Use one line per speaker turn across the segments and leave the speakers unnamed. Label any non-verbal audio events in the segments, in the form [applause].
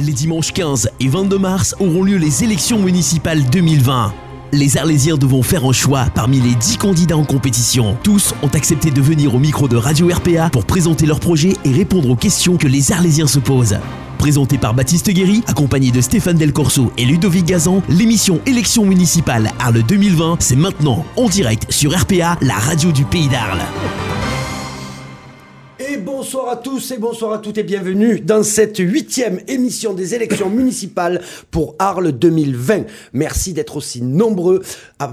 Les dimanches 15 et 22 mars auront lieu les élections municipales 2020. Les Arlésiens devront faire un choix parmi les 10 candidats en compétition. Tous ont accepté de venir au micro de Radio RPA pour présenter leur projet et répondre aux questions que les Arlésiens se posent. Présenté par Baptiste Guéry, accompagné de Stéphane Del Corso et Ludovic Gazan, l'émission Élections municipales Arles 2020, c'est maintenant en direct sur RPA, la radio du pays d'Arles.
Bonsoir à tous et bonsoir à toutes et bienvenue dans cette huitième émission des élections municipales pour Arles 2020. Merci d'être aussi nombreux à,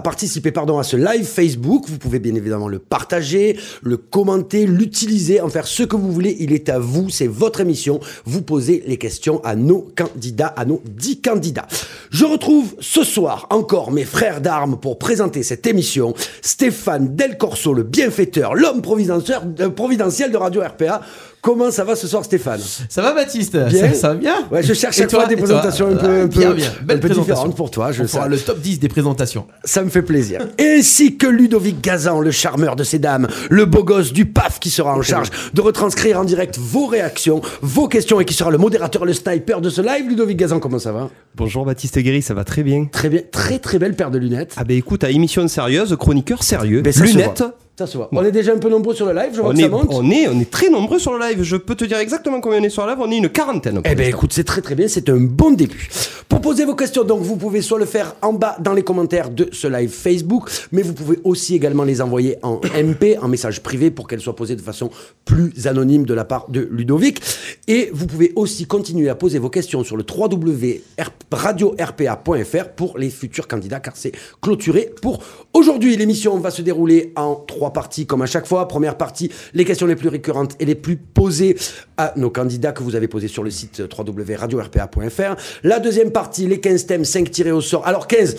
participer pardon, à ce live Facebook. Vous pouvez bien évidemment le partager, le commenter, l'utiliser, en faire ce que vous voulez. Il est à vous, c'est votre émission. Vous posez les questions à nos candidats, à nos dix candidats. Je retrouve ce soir encore mes frères d'armes pour présenter cette émission. Stéphane Del Corso, le bienfaiteur, l'homme providentiel euh, de Radio RPA. Comment ça va ce soir, Stéphane?
Ça va Baptiste?
Bien.
ça, ça va bien?
Ouais, je cherche chaque
toi
fois des
toi
présentations un peu, un peu,
Bien, bien.
un
Belle
peu
présentation.
différentes pour toi. Je
On fera
sais.
le top 10 des présentations.
Ça me fait plaisir. [laughs] Ainsi que Ludovic Gazan, le charmeur de ces dames, le beau gosse du PAF qui sera en charge de retranscrire en direct vos réactions, vos questions et qui sera le modérateur, le sniper de ce live. Ludovic Gazan, comment ça va?
Bonjour Baptiste Guéry, ça va très bien.
Très bien, très très belle paire de lunettes.
Ah ben écoute, à émission sérieuse, chroniqueur sérieux,
Ben,
lunettes.
Voit. Ça se voit. On est déjà un peu nombreux sur le live, je vois
On
que
est,
ça monte.
on, est, on est très nombreux sur le live. Je peux te dire exactement combien on est sur le live. On est une quarantaine.
Eh ben écoute, c'est très très bien, c'est un bon début. Pour poser vos questions, donc vous pouvez soit le faire en bas dans les commentaires de ce live Facebook, mais vous pouvez aussi également les envoyer en [coughs] MP, en message privé, pour qu'elles soient posées de façon plus anonyme de la part de Ludovic. Et vous pouvez aussi continuer à poser vos questions sur le www.radio-rpa.fr pour les futurs candidats, car c'est clôturé pour aujourd'hui. L'émission va se dérouler en trois parties, comme à chaque fois. Première partie, les questions les plus récurrentes et les plus posées à nos candidats que vous avez posés sur le site www.radio-rpa.fr. La deuxième partie, les 15 thèmes, 5 tirés au sort. Alors 15,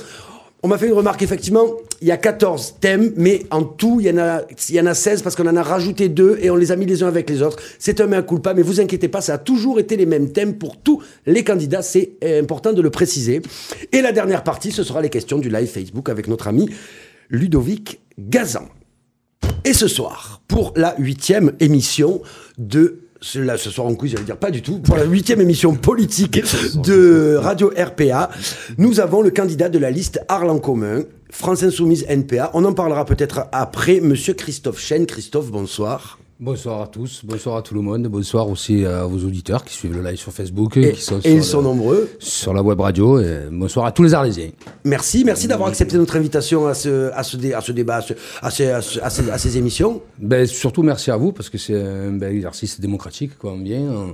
on m'a fait une remarque, effectivement, il y a 14 thèmes, mais en tout, il y en a, il y en a 16 parce qu'on en a rajouté deux et on les a mis les uns avec les autres. C'est un mea culpa, mais vous inquiétez pas, ça a toujours été les mêmes thèmes pour tous les candidats, c'est euh, important de le préciser. Et la dernière partie, ce sera les questions du live Facebook avec notre ami Ludovic Gazan. Et ce soir, pour la huitième émission de là, ce soir en quiz, j'allais dire pas du tout, pour la huitième émission politique [laughs] de Radio RPA, nous avons le candidat de la liste Arles en commun, France Insoumise NPA. On en parlera peut-être après, monsieur Christophe Chen. Christophe, bonsoir.
Bonsoir à tous, bonsoir à tout le monde, bonsoir aussi à vos auditeurs qui suivent le live sur Facebook
Et,
qui sont,
et
sur,
ils
le-
sont nombreux.
sur la web radio. Et bonsoir à tous les Arlésiens.
Merci, merci d'avoir accepté notre invitation à ce, à ce, dé- à ce débat, à, ce- à ces, à ce- à ces- à ces émissions.
Ben, surtout merci à vous parce que c'est un bel exercice démocratique. Quoi. On vient, on,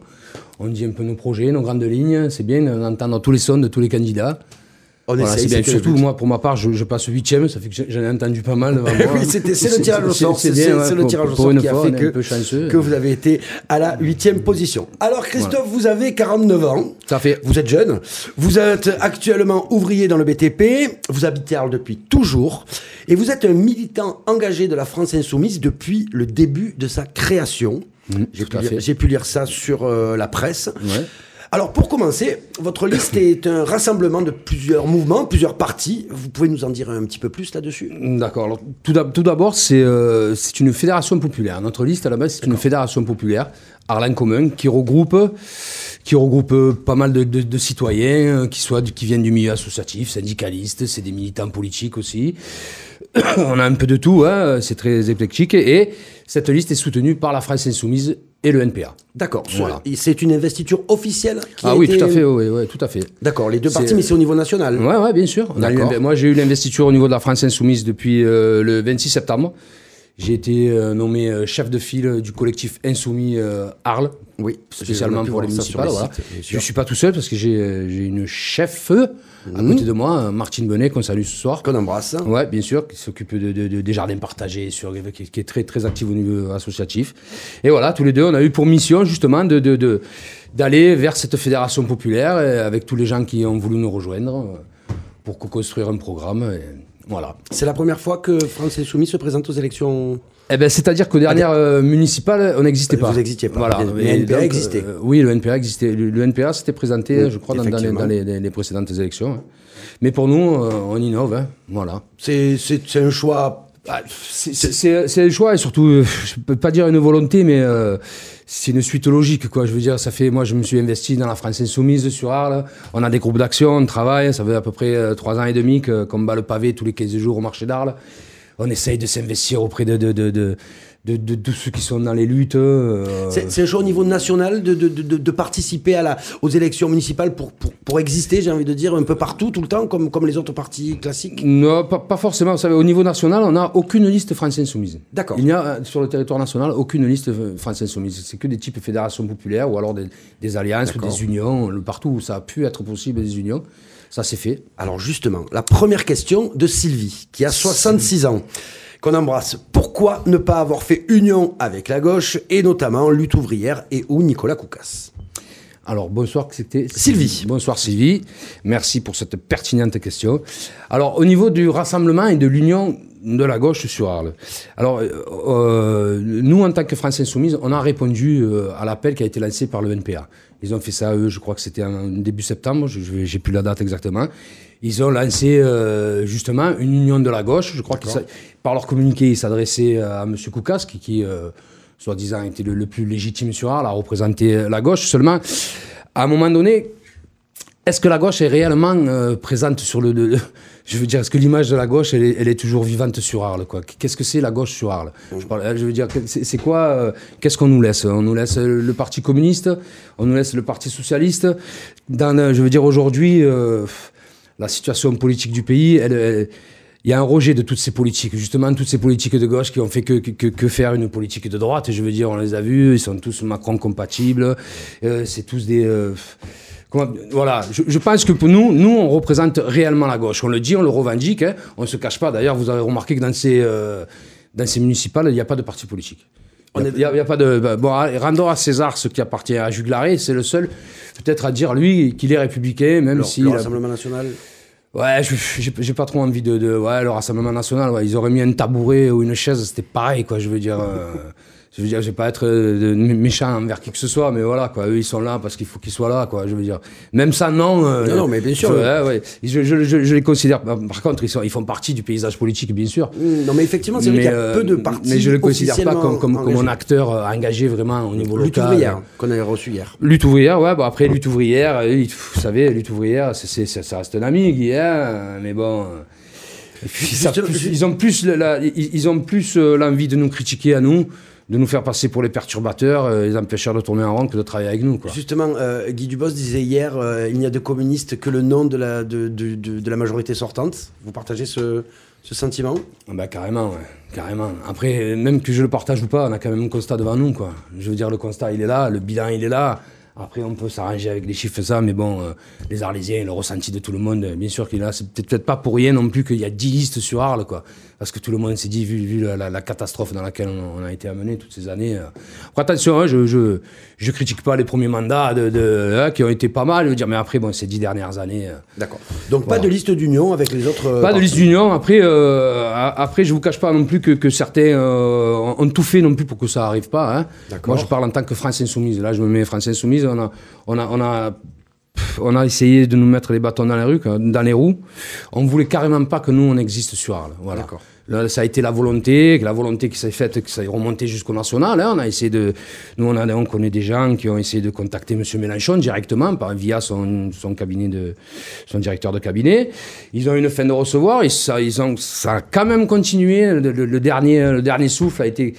on dit un peu nos projets, nos grandes lignes. C'est bien d'entendre tous les sons de tous les candidats.
On
Voilà,
essaye,
bien. Surtout moi, pour ma part, je, je passe huitième, ça fait que j'en ai entendu pas mal. [laughs]
Oui, c'est le tirage au sort, c'est c'est le tirage au sort qui a
fois,
fait que, vous avez été à la huitième position. Alors Christophe, vous avez 49 ans.
Ça fait.
Vous êtes jeune, vous êtes actuellement ouvrier dans le BTP, vous habitez Arles depuis toujours, et vous êtes un militant engagé de la France Insoumise depuis le début de sa création. J'ai
tout
pu, j'ai pu lire ça sur euh, la presse.
Ouais.
Alors pour commencer, votre liste est un rassemblement de plusieurs mouvements, plusieurs partis. Vous pouvez nous en dire un petit peu plus là-dessus?
D'accord. Tout d'ab- tout d'abord, c'est euh, c'est une fédération populaire. Notre liste, à la base, c'est une fédération populaire, Arlin Commun, qui regroupe, qui regroupe euh, pas mal de, de- de citoyens, euh, qui, soient, du- qui viennent du milieu associatif, syndicalistes, c'est des militants politiques aussi. [coughs] On a un peu de tout, hein, c'est très éclectique. Et cette liste est soutenue par la France Insoumise et le NPA.
D'accord.
Voilà.
C'est une investiture officielle qui
Ah
a
oui,
été-
tout à fait, oui, oui, tout à fait.
D'accord, les deux partis, mais c'est au niveau national.
Ouais, ouais, bien sûr. Une- moi, j'ai eu l'investiture au niveau de la France Insoumise depuis euh, le 26 septembre. J'ai été euh, nommé euh, chef de file du collectif Insoumis euh, Arles,
Oui,
spécialement pour les municipales. voilà. Je ne suis pas tout seul parce que j'ai euh, une chef à
Mhm.
côté de moi, euh, Martine Benet, qu'on salue ce soir.
Qu'on embrasse.
Ouais, bien sûr, qui s'occupe de, de- de- des jardins partagés, sur, qui, qui est très, très active au niveau associatif. Et voilà, tous les deux, on a eu pour mission justement de, d'aller vers cette fédération populaire euh, avec tous les gens qui ont voulu nous rejoindre euh, pour co-construire un programme. et voilà.
C'est la première fois que France Insoumise se présente aux élections.
Eh ben, c'est-à-dire qu'aux dernières euh, municipales, on n'existait
Vous
pas.
existiez pas.
Voilà.
Le NPA
donc,
existait.
euh, oui, le NPA existait. Le, le NPA s'était présenté,
Oui,
je crois, dans, dans les,
effectivement.
dans les- les- les précédentes élections. hein. Mais pour nous, euh, on innove. hein. Voilà.
C'est c'est- c'est un choix
Ah, c'est- un choix et surtout, euh, je peux pas dire une volonté, mais c'est une suite logique, quoi. Je veux dire, ça fait, moi, je me suis investi dans la France Insoumise sur Arles. On a des groupes d'action, on travaille. Ça fait à peu près euh, trois ans et demi qu'on bat le pavé tous les 15 jours au marché d'Arles. On essaye de s'investir auprès de, de, de, de ceux qui sont dans les luttes. euh,
C'est c'est un choix au niveau national de, de, participer à la, aux élections municipales pour, pour, pour exister, j'ai envie de dire, un peu partout, tout le temps, comme, comme les autres partis classiques?
Non, pas, pas forcément. Vous savez, au niveau national, on n'a aucune liste France Insoumise.
D'accord.
Il n'y a euh, sur le territoire national aucune liste euh, France Insoumise. C'est que des types fédérations populaires ou alors des, des alliances ou des unions. Partout où ça a pu être possible, des unions. Ça s'est fait.
Alors justement, la première question de Sylvie, qui a 66 ans, qu'on embrasse. Pourquoi ne pas avoir fait union avec la gauche, et notamment lutte ouvrière et ou Nicolas Koukas
Alors, bonsoir, c'était
Sylvie.
Bonsoir Sylvie. Merci pour cette pertinente question. Alors, au niveau du rassemblement et de l'union de la gauche sur Arles. Alors, euh, euh, nous, en tant que France Insoumise, on a répondu euh, à l'appel qui a été lancé par le NPA. Ils ont fait ça, eux, je crois que c'était en début septembre, je j'ai plus la date exactement. Ils ont lancé euh, justement une union de la gauche. Je crois que par leur communiqué, ils s'adressaient à M. Koukas, qui, qui euh, soi-disant, était le, le plus légitime sur Arles, à représenter la gauche. Seulement, à un moment donné, est-ce que la gauche est réellement euh, présente sur le, le- le- [laughs] Je veux dire, est-ce que l'image de la gauche, elle est, elle est toujours vivante sur Arles quoi? Qu'est-ce que c'est la gauche sur Arles? Je, parle- je veux dire, c'est quoi euh, Qu'est-ce qu'on nous laisse? On nous laisse le Parti communiste, on nous laisse le Parti socialiste. Dans, je veux dire, aujourd'hui, euh, la situation politique du pays, il y a un rejet de toutes ces politiques, justement toutes ces politiques de gauche qui ont fait que, faire une politique de droite. Je veux dire, on les a vus, ils sont tous Macron compatibles, euh, c'est tous des... euh, voilà, je, je pense que pour nous, nous, on représente réellement la gauche. On le dit, on le revendique, hein, on ne se cache pas. D'ailleurs, vous avez remarqué que dans ces, euh, dans ces municipales, il n'y a pas de parti politique. Il n'y a, il y a pas de. bah, Bon, rendons à César ce qui appartient à Juglaré, c'est le seul, peut-être, à dire, lui, qu'il est républicain, même
Le,
si.
le Rassemblement National
Ouais, je- j'ai j'ai pas trop envie de, de- Ouais, le Rassemblement National, ouais, ils auraient mis un tabouret ou une chaise, c'était pareil, quoi. Je veux dire. euh, je veux dire, je vais pas être euh, méchant envers qui que ce soit, mais voilà, quoi. Eux, ils sont là parce qu'il faut qu'ils soient là, quoi. Je veux dire. Même ça, non. euh,
Non, non, mais bien sûr,
je- ouais. Je, je- je- je les considère. Par contre, ils, sont, ils font partie du paysage politique, bien sûr.
Hmm, Non, mais effectivement, c'est vrai qu'il y a
euh,
peu de partis.
mais je ne les considère pas comme, un acteur euh, engagé vraiment au niveau
Lutte
local.
ouvrière, qu'on avait reçu hier.
Lutte ouvrière, ouais, bon après lutte ouvrière, euh, vous savez, lutte ouvrière, c'est- ça, ça reste un ami, Guy, hein, mais bon. euh, puis, ça- plus- ils ont plus, euh, l'envie de nous critiquer à nous, de nous faire passer pour les perturbateurs, euh, les empêcheurs de tourner en rond que de travailler avec nous. Quoi.
Justement, euh, Guy Dubos disait hier euh, il n'y a de communistes que le nom de la, de, de, de- de la majorité sortante. Vous partagez ce, ce sentiment?
Ah bah, carrément, ouais, carrément. Après, même que je le partage ou pas, on a quand même un constat devant nous. Quoi. Je veux dire, le constat, il est là, le bilan, il est là. Après, on peut s'arranger avec les chiffres, ça, mais bon, euh, les Arlésiens, le ressenti de tout le monde, bien sûr qu'il là. C'est peut-être pas pour rien non plus qu'il y a 10 listes sur Arles, quoi. Parce que tout le monde s'est dit, vu, vu la, catastrophe dans laquelle on, a été amené toutes ces années. euh. Après, attention, hein, je, je critique pas les premiers mandats de, de- hein, qui ont été pas mal, je veux dire, mais après, bon, ces 10 dernières années. euh,
D'accord. Donc pas de liste d'union avec les autres. euh,
pas de liste d'union. Après, euh, après, je vous cache pas non plus que, que certains euh, ont tout fait non plus pour que ça arrive pas. Hein.
D'accord.
Moi, je parle en tant que France Insoumise. Là, je me mets France Insoumise. On a, on a, on a, on a essayé de nous mettre les bâtons dans les roues. Dans les roues. On voulait carrément pas que nous on existe sur Arles. Voilà.
D'accord.
Ça a été la volonté, la volonté qui s'est faite, que ça ait remonté jusqu'au national. hein. On a essayé de, nous on, a, on connaît des gens qui ont essayé de contacter M. Mélenchon directement par via son, son cabinet de, son directeur de cabinet. Ils ont eu une fin de recevoir et ça, ils ont, ça a quand même continué. Le- le dernier, le dernier souffle a été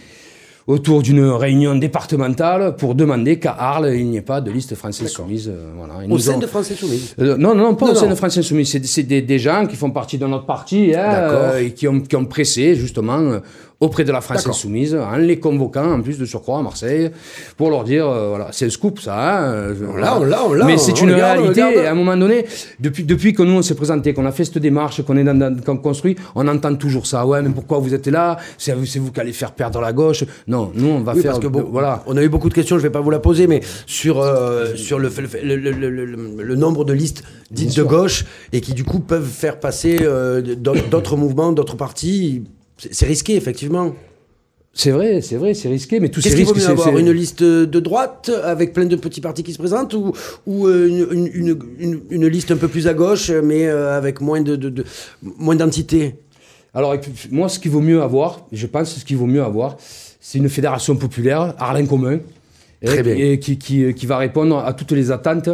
autour d'une réunion départementale pour demander qu'à Arles il n'y ait pas de liste française soumise. euh, Voilà.
Au sein
ont-
de France Insoumise.
euh, non, non, non, pas
Non,
au sein
non.
de France Insoumise. C'est, des, des gens qui font partie de notre parti hein, euh, et qui ont, qui ont pressé justement auprès de la France. Insoumise en les convoquant en plus de surcroît à Marseille pour leur dire euh, voilà, c'est un scoop ça. hein, je-
On l'a, on l'a,
Mais c'est une
regarde,
réalité. Et à un moment donné, depuis, depuis que nous on s'est présenté, qu'on a fait cette démarche, qu'on est dans, dans- qu'on construit, on entend toujours ça. Ouais, mais pourquoi vous êtes là C'est vous, qui allez faire perdre la gauche. Non, nous on va
Oui,
faire.
parce que bon,
voilà.
on a eu beaucoup de questions, je ne vais pas vous la poser, mais sur, euh, sur le, nombre de listes dites de gauche et qui du coup peuvent faire passer euh, d'autres mouvements, d'autres partis. C'est risqué, effectivement.
C'est vrai, c'est vrai, c'est risqué, mais tous ces
Qu'est-ce qu'il vaut
risques,
mieux avoir Une liste de droite avec plein de petits partis qui se présentent ou, ou euh, une, une- une- liste un peu plus à gauche mais euh, avec moins de, de- de- moins d'entités
Alors, moi, ce qu'il vaut mieux avoir, je pense, ce qu'il vaut mieux avoir, c'est une fédération populaire, Arlin commun. Et-
Très bien.
Et qui, qui, qui va répondre à toutes les attentes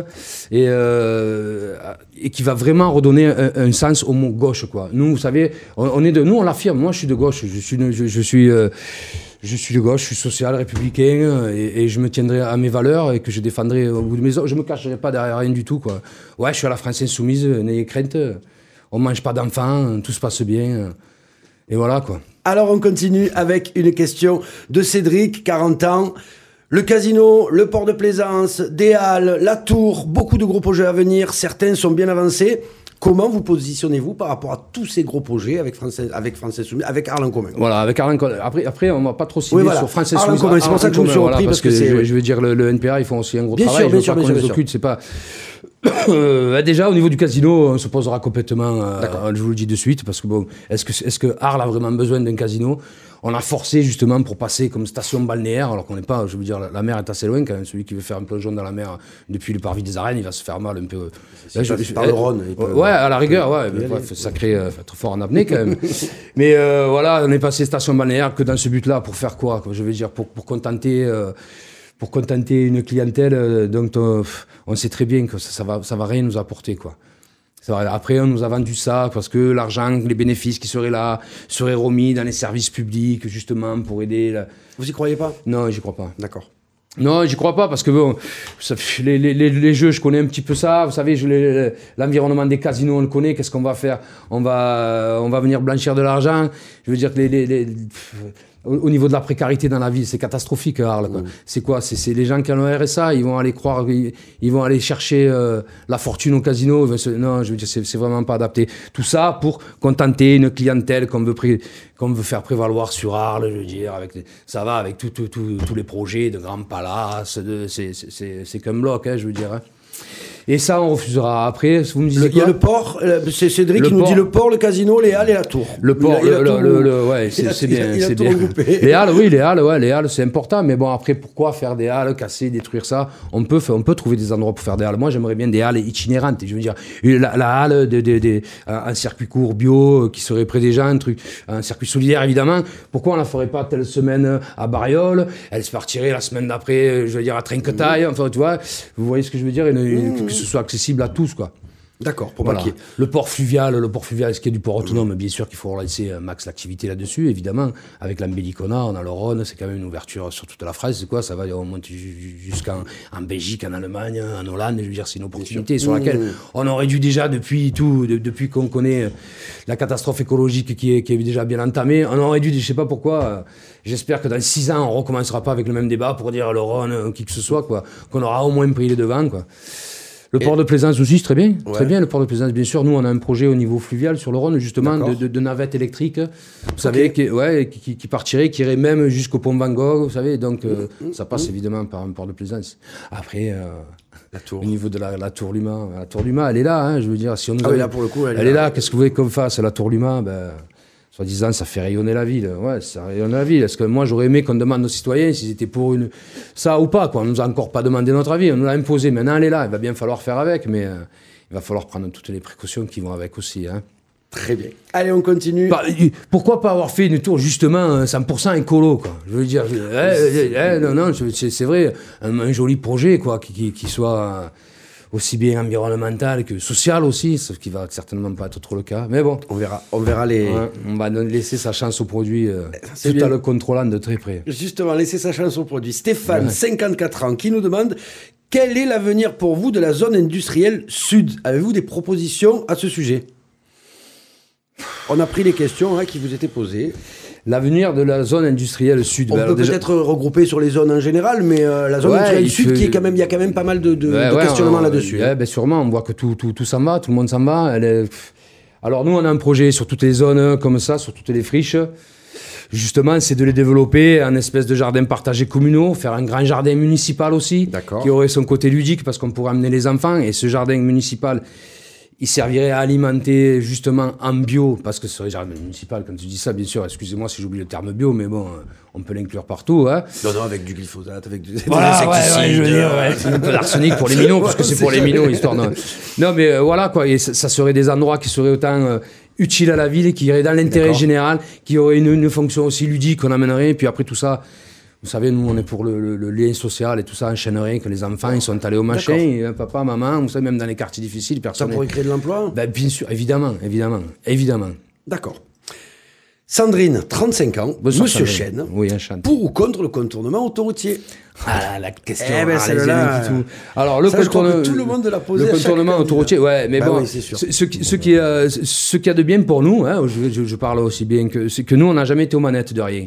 et, euh, et qui va vraiment redonner un, un sens au mot gauche. Quoi. Nous, vous savez, on, on est de, nous, on l'affirme. Moi, je suis de gauche. Je suis, de- je, je suis, euh, je suis de gauche. Je suis social, républicain, euh, et, et je me tiendrai à mes valeurs et que je défendrai au bout de mes os. Je me cacherai pas derrière rien du tout. Quoi. Ouais, je suis à la France insoumise. N'ayez crainte. On mange pas d'enfants. Tout se passe bien. Et voilà quoi.
Alors on continue avec une question de Cédric, 40 ans. Le casino, le port de plaisance, des halles, la tour, beaucoup de gros projets à venir, certains sont bien avancés. Comment vous positionnez-vous par rapport à tous ces gros projets avec Français, avec avec Arlin Commun
Voilà, avec Arlin Commun. Après, après, on va pas trop cibler
Oui, voilà.
sur France.
Commun, c'est pour ça que je me suis repris,
voilà,
parce que
je, je veux dire, le, le NPA, ils font aussi un gros
Bien
travail.
sûr, bien sûr, bien sûr, bien
c'est pas. Euh, déjà, au niveau du casino, on se posera complètement. euh, je vous le dis de suite, parce que bon, est-ce que, est-ce que Arles a vraiment besoin d'un casino? On a forcé justement pour passer comme station balnéaire, alors qu'on n'est pas, je veux dire, la, la mer est assez loin quand même. Celui qui veut faire un plongeon dans la mer depuis le parvis des arènes, il va se faire mal un peu. Là,
passe par le Rhône, il peut-
Ouais, à la rigueur, ouais. mais bref, sacré, euh, faut être fort en apnée quand même. [laughs] mais euh, voilà, on est passé station balnéaire que dans ce but-là pour faire quoi, quoi Je veux dire, pour, pour contenter. euh, pour contenter une clientèle euh, dont on, pff, on sait très bien que ça, ça va, ça va rien nous apporter, quoi. Après, on nous a vendu ça parce que l'argent, les bénéfices qui seraient là seraient remis dans les services publics, justement, pour aider. la-
Vous y croyez pas?
Non, j'y crois pas.
D'accord.
Non, j'y crois pas parce que bon, ça fait- les, les, les, les jeux, je connais un petit peu ça. Vous savez, l'environnement des casinos, on le connaît. Qu'est-ce qu'on va faire? On va, on va venir blanchir de l'argent. Je veux dire que les, au, au niveau de la précarité dans la vie, c'est catastrophique, Arles. quoi. C'est quoi? C'est c'est les gens qui ont le RSA, ils vont aller croire, ils, ils vont aller chercher euh, la fortune au casino. Non, je veux dire, c'est vraiment pas adapté. Tout ça pour contenter une clientèle qu'on veut, pré- qu'on veut faire prévaloir sur Arles. Je veux dire, avec ça va avec tout- tout- tout- tous les projets de grands palaces. de- c'est- c'est- C'est c'est qu'un bloc, hein, je veux dire. hein. Et ça, on refusera. Après, vous me
Le-
disiez
Il y a
quoi
le port, euh, c'est Cédric
Le
qui nous dit le port, le casino, les halles et la tour.
Le port, le, le- le- ouais, c'est bien, c'est bien. Les halles, oui, les halles, ouais, les halles, c'est important. Mais bon, après, pourquoi faire des halles, casser, détruire ça? On peut, on peut trouver des endroits pour faire des halles. Moi, j'aimerais bien des halles itinérantes. Je veux dire, la, la halle, de, de- de- un circuit court bio euh, qui serait près des gens, un truc, un circuit solidaire évidemment. Pourquoi on la ferait pas telle semaine à Bariol Elle se partirait la semaine d'après, euh, je veux dire, à Trinquetaille. Enfin, tu vois, vous voyez ce que je veux dire? Une- une- Que ce soit accessible à tous, quoi.
D'accord, pour
Voilà.
pas qu'il y ait-
Le port fluvial, le port fluvial, ce qui est du port autonome, bien sûr qu'il faut relancer un max l'activité là-dessus, évidemment. Avec l'embellie qu'on a, on a le Rhône, c'est quand même une ouverture sur toute la France. C'est quoi? Ça va, on monte ju- jusqu'en en Belgique, en Allemagne, en Hollande. Je veux dire, c'est une opportunité sur laquelle on aurait dû déjà, depuis tout, de- depuis qu'on connaît euh, la catastrophe écologique qui est, qui est déjà bien entamée, on aurait dû, je sais pas pourquoi, euh, j'espère que dans six ans, on recommencera pas avec le même débat pour dire le Rhône, euh, qui que ce soit, quoi. Qu'on aura au moins pris les devants, quoi. Le port de plaisance aussi, très bien. Très bien, le port de plaisance. Bien sûr, nous, on a un projet au niveau fluvial sur le Rhône, justement, de, de, de navettes électriques. Vous savez, qui, ouais, qui, qui- partirait, qui irait même jusqu'au pont Van Gogh, vous savez. Donc, euh,
Mmh,
ça passe évidemment par un port de plaisance. Après, euh,
La tour.
au niveau de la, la tour Luma, la tour Luma, elle est là, hein, je veux dire. Si on nous
Ah oui,
avait-
là, pour le coup, elle
elle,
est
est
là.
là. Qu'est-ce que vous voulez qu'on fasse La tour Luma, ben, soi-disant, ça fait rayonner la ville. Ouais, ça rayonne la ville. Est-ce que moi, j'aurais aimé qu'on demande aux citoyens s'ils étaient pour une... ça ou pas quoi? On nous a encore pas demandé notre avis. On nous l'a imposé. Maintenant, elle est là. Il va bien falloir faire avec, mais euh, il va falloir prendre toutes les précautions qui vont avec aussi. Hein.
Très bien. Allez, on continue.
Bah, y- pourquoi pas avoir fait une tour justement euh, 100% écolo quoi? Je veux dire, euh, eh, eh, non, non, c'est c'est vrai, un, un joli projet quoi, qui, qui, qui soit euh, aussi bien environnemental que social aussi, ce qui va certainement pas être trop le cas. Mais bon,
On verra, on verra les.
ouais, on va laisser sa chance au produit euh, tout
bien.
en le contrôlant de très près.
Justement, laissez sa chance au produit. Stéphane, 54 ans, qui nous demande quel est l'avenir pour vous de la zone industrielle sud? Avez-vous des propositions à ce sujet? On a pris les questions hein, qui vous étaient posées.
L'avenir de la zone industrielle sud.
On
bah,
peut
déjà-
peut-être regrouper sur les zones en général, mais euh, la zone
Ouais,
industrielle sud, qui est quand même, il y a quand même pas mal de, de-
Ouais,
de
ouais,
questionnements
on-
là-dessus.
ouais, ben sûrement, on voit que tout, tout, tout s'en va, tout le monde s'en va. Elle est- Alors nous, on a un projet sur toutes les zones euh, comme ça, sur toutes les friches. Justement, c'est de les développer en espèce de jardin partagé communaux, faire un grand jardin municipal aussi, qui aurait son côté ludique parce qu'on pourrait amener les enfants. Et ce jardin municipal, il servirait à alimenter justement en bio, parce que ce serait jardin municipal, quand tu dis ça, bien sûr, excusez-moi si j'oublie le terme bio, mais bon, euh, on peut l'inclure partout. Hein.
Non, non, avec du glyphosate, avec du, [laughs]
Voilà, ouais, ouais, je veux dire, ouais, c'est [laughs] un peu d'arsenic pour les minots, parce que c'est pour les minots, histoire de... [laughs] Non, mais euh, voilà, quoi, et ça, ça serait des endroits qui seraient autant euh, utile à la ville, qui irait dans l'intérêt général, qui aurait une, une fonction aussi ludique qu'on amènerait. Puis après tout ça, vous savez, nous, on est pour le, le- le lien social et tout ça enchaînerait, que les enfants, ils sont allés au machin, et, euh, papa, maman, vous savez, même dans les quartiers difficiles,
Ça
personne.
pourrait créer de l'emploi?
Ben, bien sûr, évidemment, évidemment, évidemment.
D'accord. Sandrine, 35 ans,
Bonsoir,
Monsieur
Sandrine.
Chêne,
Oui,
pour ou contre le contournement autoroutier?
Ah, la question.
Eh ben,
ah, tout. Alors, le
ça, tout le monde l'a posé
Le contournement autoroutier, ouais, mais
Bah
bon.
oui, c'est sûr.
Ce, ce qui, ce qui euh, ce qu'il y a de bien pour nous, hein, je, je- je parle aussi bien que, que nous, on n'a jamais été aux manettes de rien.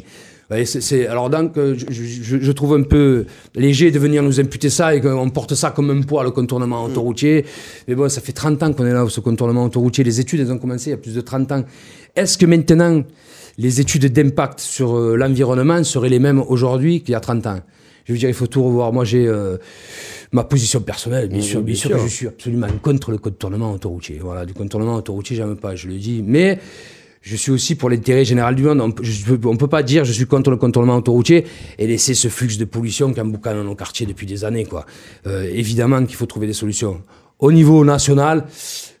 C'est- alors donc, euh, je, je- je trouve un peu léger de venir nous imputer ça et qu'on porte ça comme un poids, le contournement
Mm.
autoroutier. Mais bon, ça fait 30 ans qu'on est là, ce contournement autoroutier. Les études, elles ont commencé il y a plus de 30 ans. Est-ce que maintenant, les études d'impact sur euh, l'environnement seraient les mêmes aujourd'hui qu'il y a 30 ans? Je veux dire, il faut tout revoir. Moi, j'ai euh, ma position personnelle, bien
Oui,
sûr,
bien
bien sûr
sûr.
que je suis absolument contre le contournement autoroutier. Voilà, du contournement autoroutier, j'aime pas, je le dis. Mais je suis aussi pour l'intérêt général du monde. On ne peut pas dire je suis contre le contournement autoroutier et laisser ce flux de pollution qui emboucane dans nos quartiers depuis des années. Quoi. Euh, évidemment qu'il faut trouver des solutions. Au niveau national,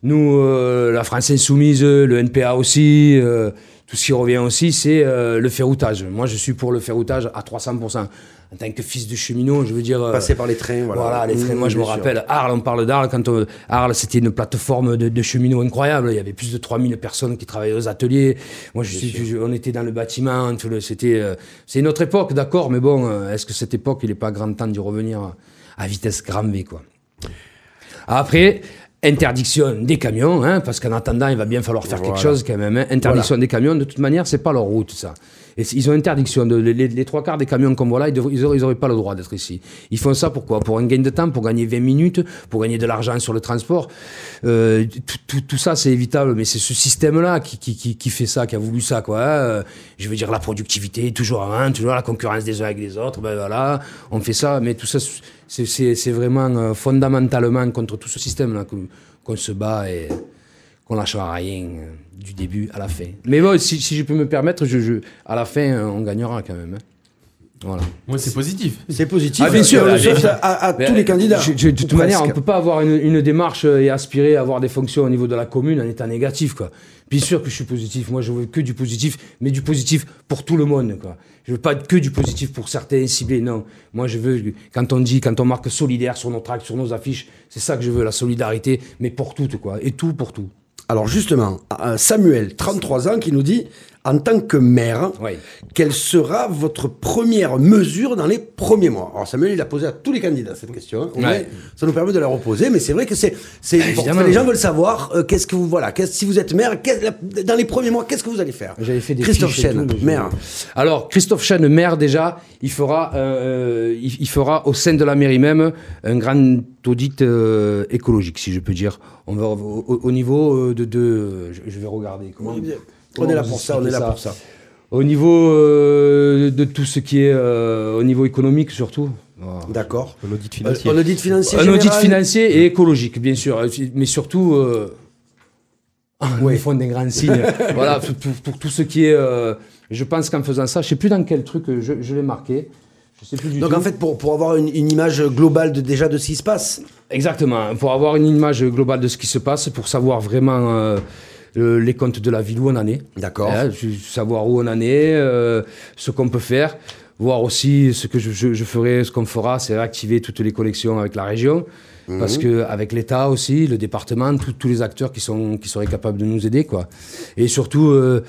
nous, euh, la France Insoumise, le NPA aussi, euh, tout ce qui revient aussi, c'est euh, le ferroutage. Moi, je suis pour le ferroutage à 300%. En tant que fils de cheminot, je veux dire... euh,
Passer par les trains, voilà.
voilà, les trains.
Mmh,
moi, je me
sûr.
rappelle, Arles, on parle d'Arles. Quand on- Arles, c'était une plateforme de, de cheminots incroyable. Il y avait plus de 3000 personnes qui travaillaient aux ateliers. Moi, je je- on était dans le bâtiment. le- C'était, euh, c'est une autre époque, d'accord, mais bon, euh, est-ce que cette époque, il n'est pas grand temps d'y revenir à- à vitesse grand V, quoi? Après, interdiction des camions, hein, parce qu'en attendant, il va bien falloir faire quelque chose quand même. hein. Interdiction des camions, de toute manière, c'est pas leur route, ça. Ils ont interdiction. De, les, les trois quarts des camions comme voilà, ils n'auraient pas le droit d'être ici. Ils font ça pourquoi? Pour un gain de temps, pour gagner 20 minutes, pour gagner de l'argent sur le transport. Euh, tout, ça, c'est évitable, mais c'est ce système-là qui, fait ça, qui a voulu ça, quoi. hein. Je veux dire, la productivité, toujours avant, toujours la concurrence des uns avec les autres, ben voilà, on fait ça, mais tout ça, c'est- vraiment euh, fondamentalement contre tout ce système-là qu'on se bat et qu'on lâchera rien euh, du début à la fin. Mais bon, si, si je peux me permettre, je, je- à la fin, euh, on gagnera quand même. hein. Voilà.
Moi, c'est positif.
C'est positif.
Ah, bien sûr,
Euh, sauf à, tous les candidats.
je- je- de toute
Ou
manière, on ne peut pas avoir une, une démarche euh, et aspirer à avoir des fonctions au niveau de la commune en étant négatif. Quoi. Bien sûr que je suis positif. Moi, je veux que du positif, mais du positif pour tout le monde. Quoi. Je veux pas que du positif pour certains ciblés. Non. Moi, je veux, quand on dit, quand on marque solidaire sur nos tracts, sur nos affiches, c'est ça que je veux, la solidarité, mais pour toutes. Quoi. Et tout pour tout.
Alors justement, Samuel, 33 ans, qui nous dit, en tant que maire, quelle sera votre première mesure dans les premiers mois? Alors Samuel, il a posé à tous les candidats cette question. hein. Au moins,
Ouais.
Ça nous permet de la reposer, mais c'est vrai que c'est, c'est
Bah.
Les gens veulent savoir euh, qu'est-ce que vous voilà, qu'est-ce- si vous êtes maire, la- dans les premiers mois, qu'est-ce que vous allez faire?
J'avais fait des
Christophe
tout, je-
maire.
Alors, Christophe Chêne, maire, déjà, il fera, euh, il, il fera au sein de la mairie même un grand audit euh, écologique, si je peux dire. On va au, au- au niveau euh, de, de- je, je vais regarder. Comment,
On est là pour ça, on est là pour ça.
Au niveau euh, de tout ce qui est euh, au niveau économique surtout. Voilà.
D'accord.
Un audit
Euh,
financier.
un audit financier
Un audit financier et écologique, bien sûr, mais surtout. Euh,
Oui.
Ils font des grands signes. [laughs] voilà, pour, pour- pour tout ce qui est. euh, je pense qu'en faisant ça, je sais plus dans quel truc je, je l'ai marqué. Je sais plus du
Donc
tout.
en fait, pour, pour avoir une, une image globale de, déjà de ce qui se passe.
Exactement. Pour avoir une image globale de ce qui se passe, pour savoir vraiment euh, les comptes de la ville où on en est.
D'accord.
Hein, savoir où on en est, euh, ce qu'on peut faire, voir aussi ce que je, je- je ferai, ce qu'on fera, c'est réactiver toutes les collections avec la région, parce que avec l'État aussi, le département, tous- tous les acteurs qui sont qui seraient capables de nous aider, quoi. Et surtout euh,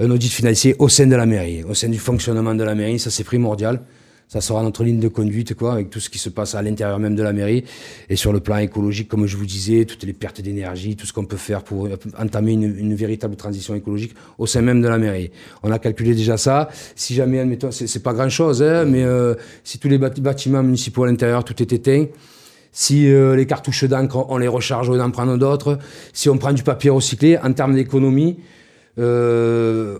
un audit financier au sein de la mairie, au sein du fonctionnement de la mairie, ça c'est primordial. Ça sera notre ligne de conduite, avec tout ce qui se passe à l'intérieur même de la mairie. Et sur le plan écologique, comme je vous disais, toutes les pertes d'énergie, tout ce qu'on peut faire pour entamer une, véritable transition écologique au sein même de la mairie. On a calculé déjà ça. Si jamais, admettons, c'est pas grand chose, hein, mais euh, si tous les bâti- bâtiments municipaux à l'intérieur, tout est éteint, si euh, les cartouches d'encre, on les recharge lieu d'en prendre d'autres, si on prend du papier recyclé, en termes d'économie, euh,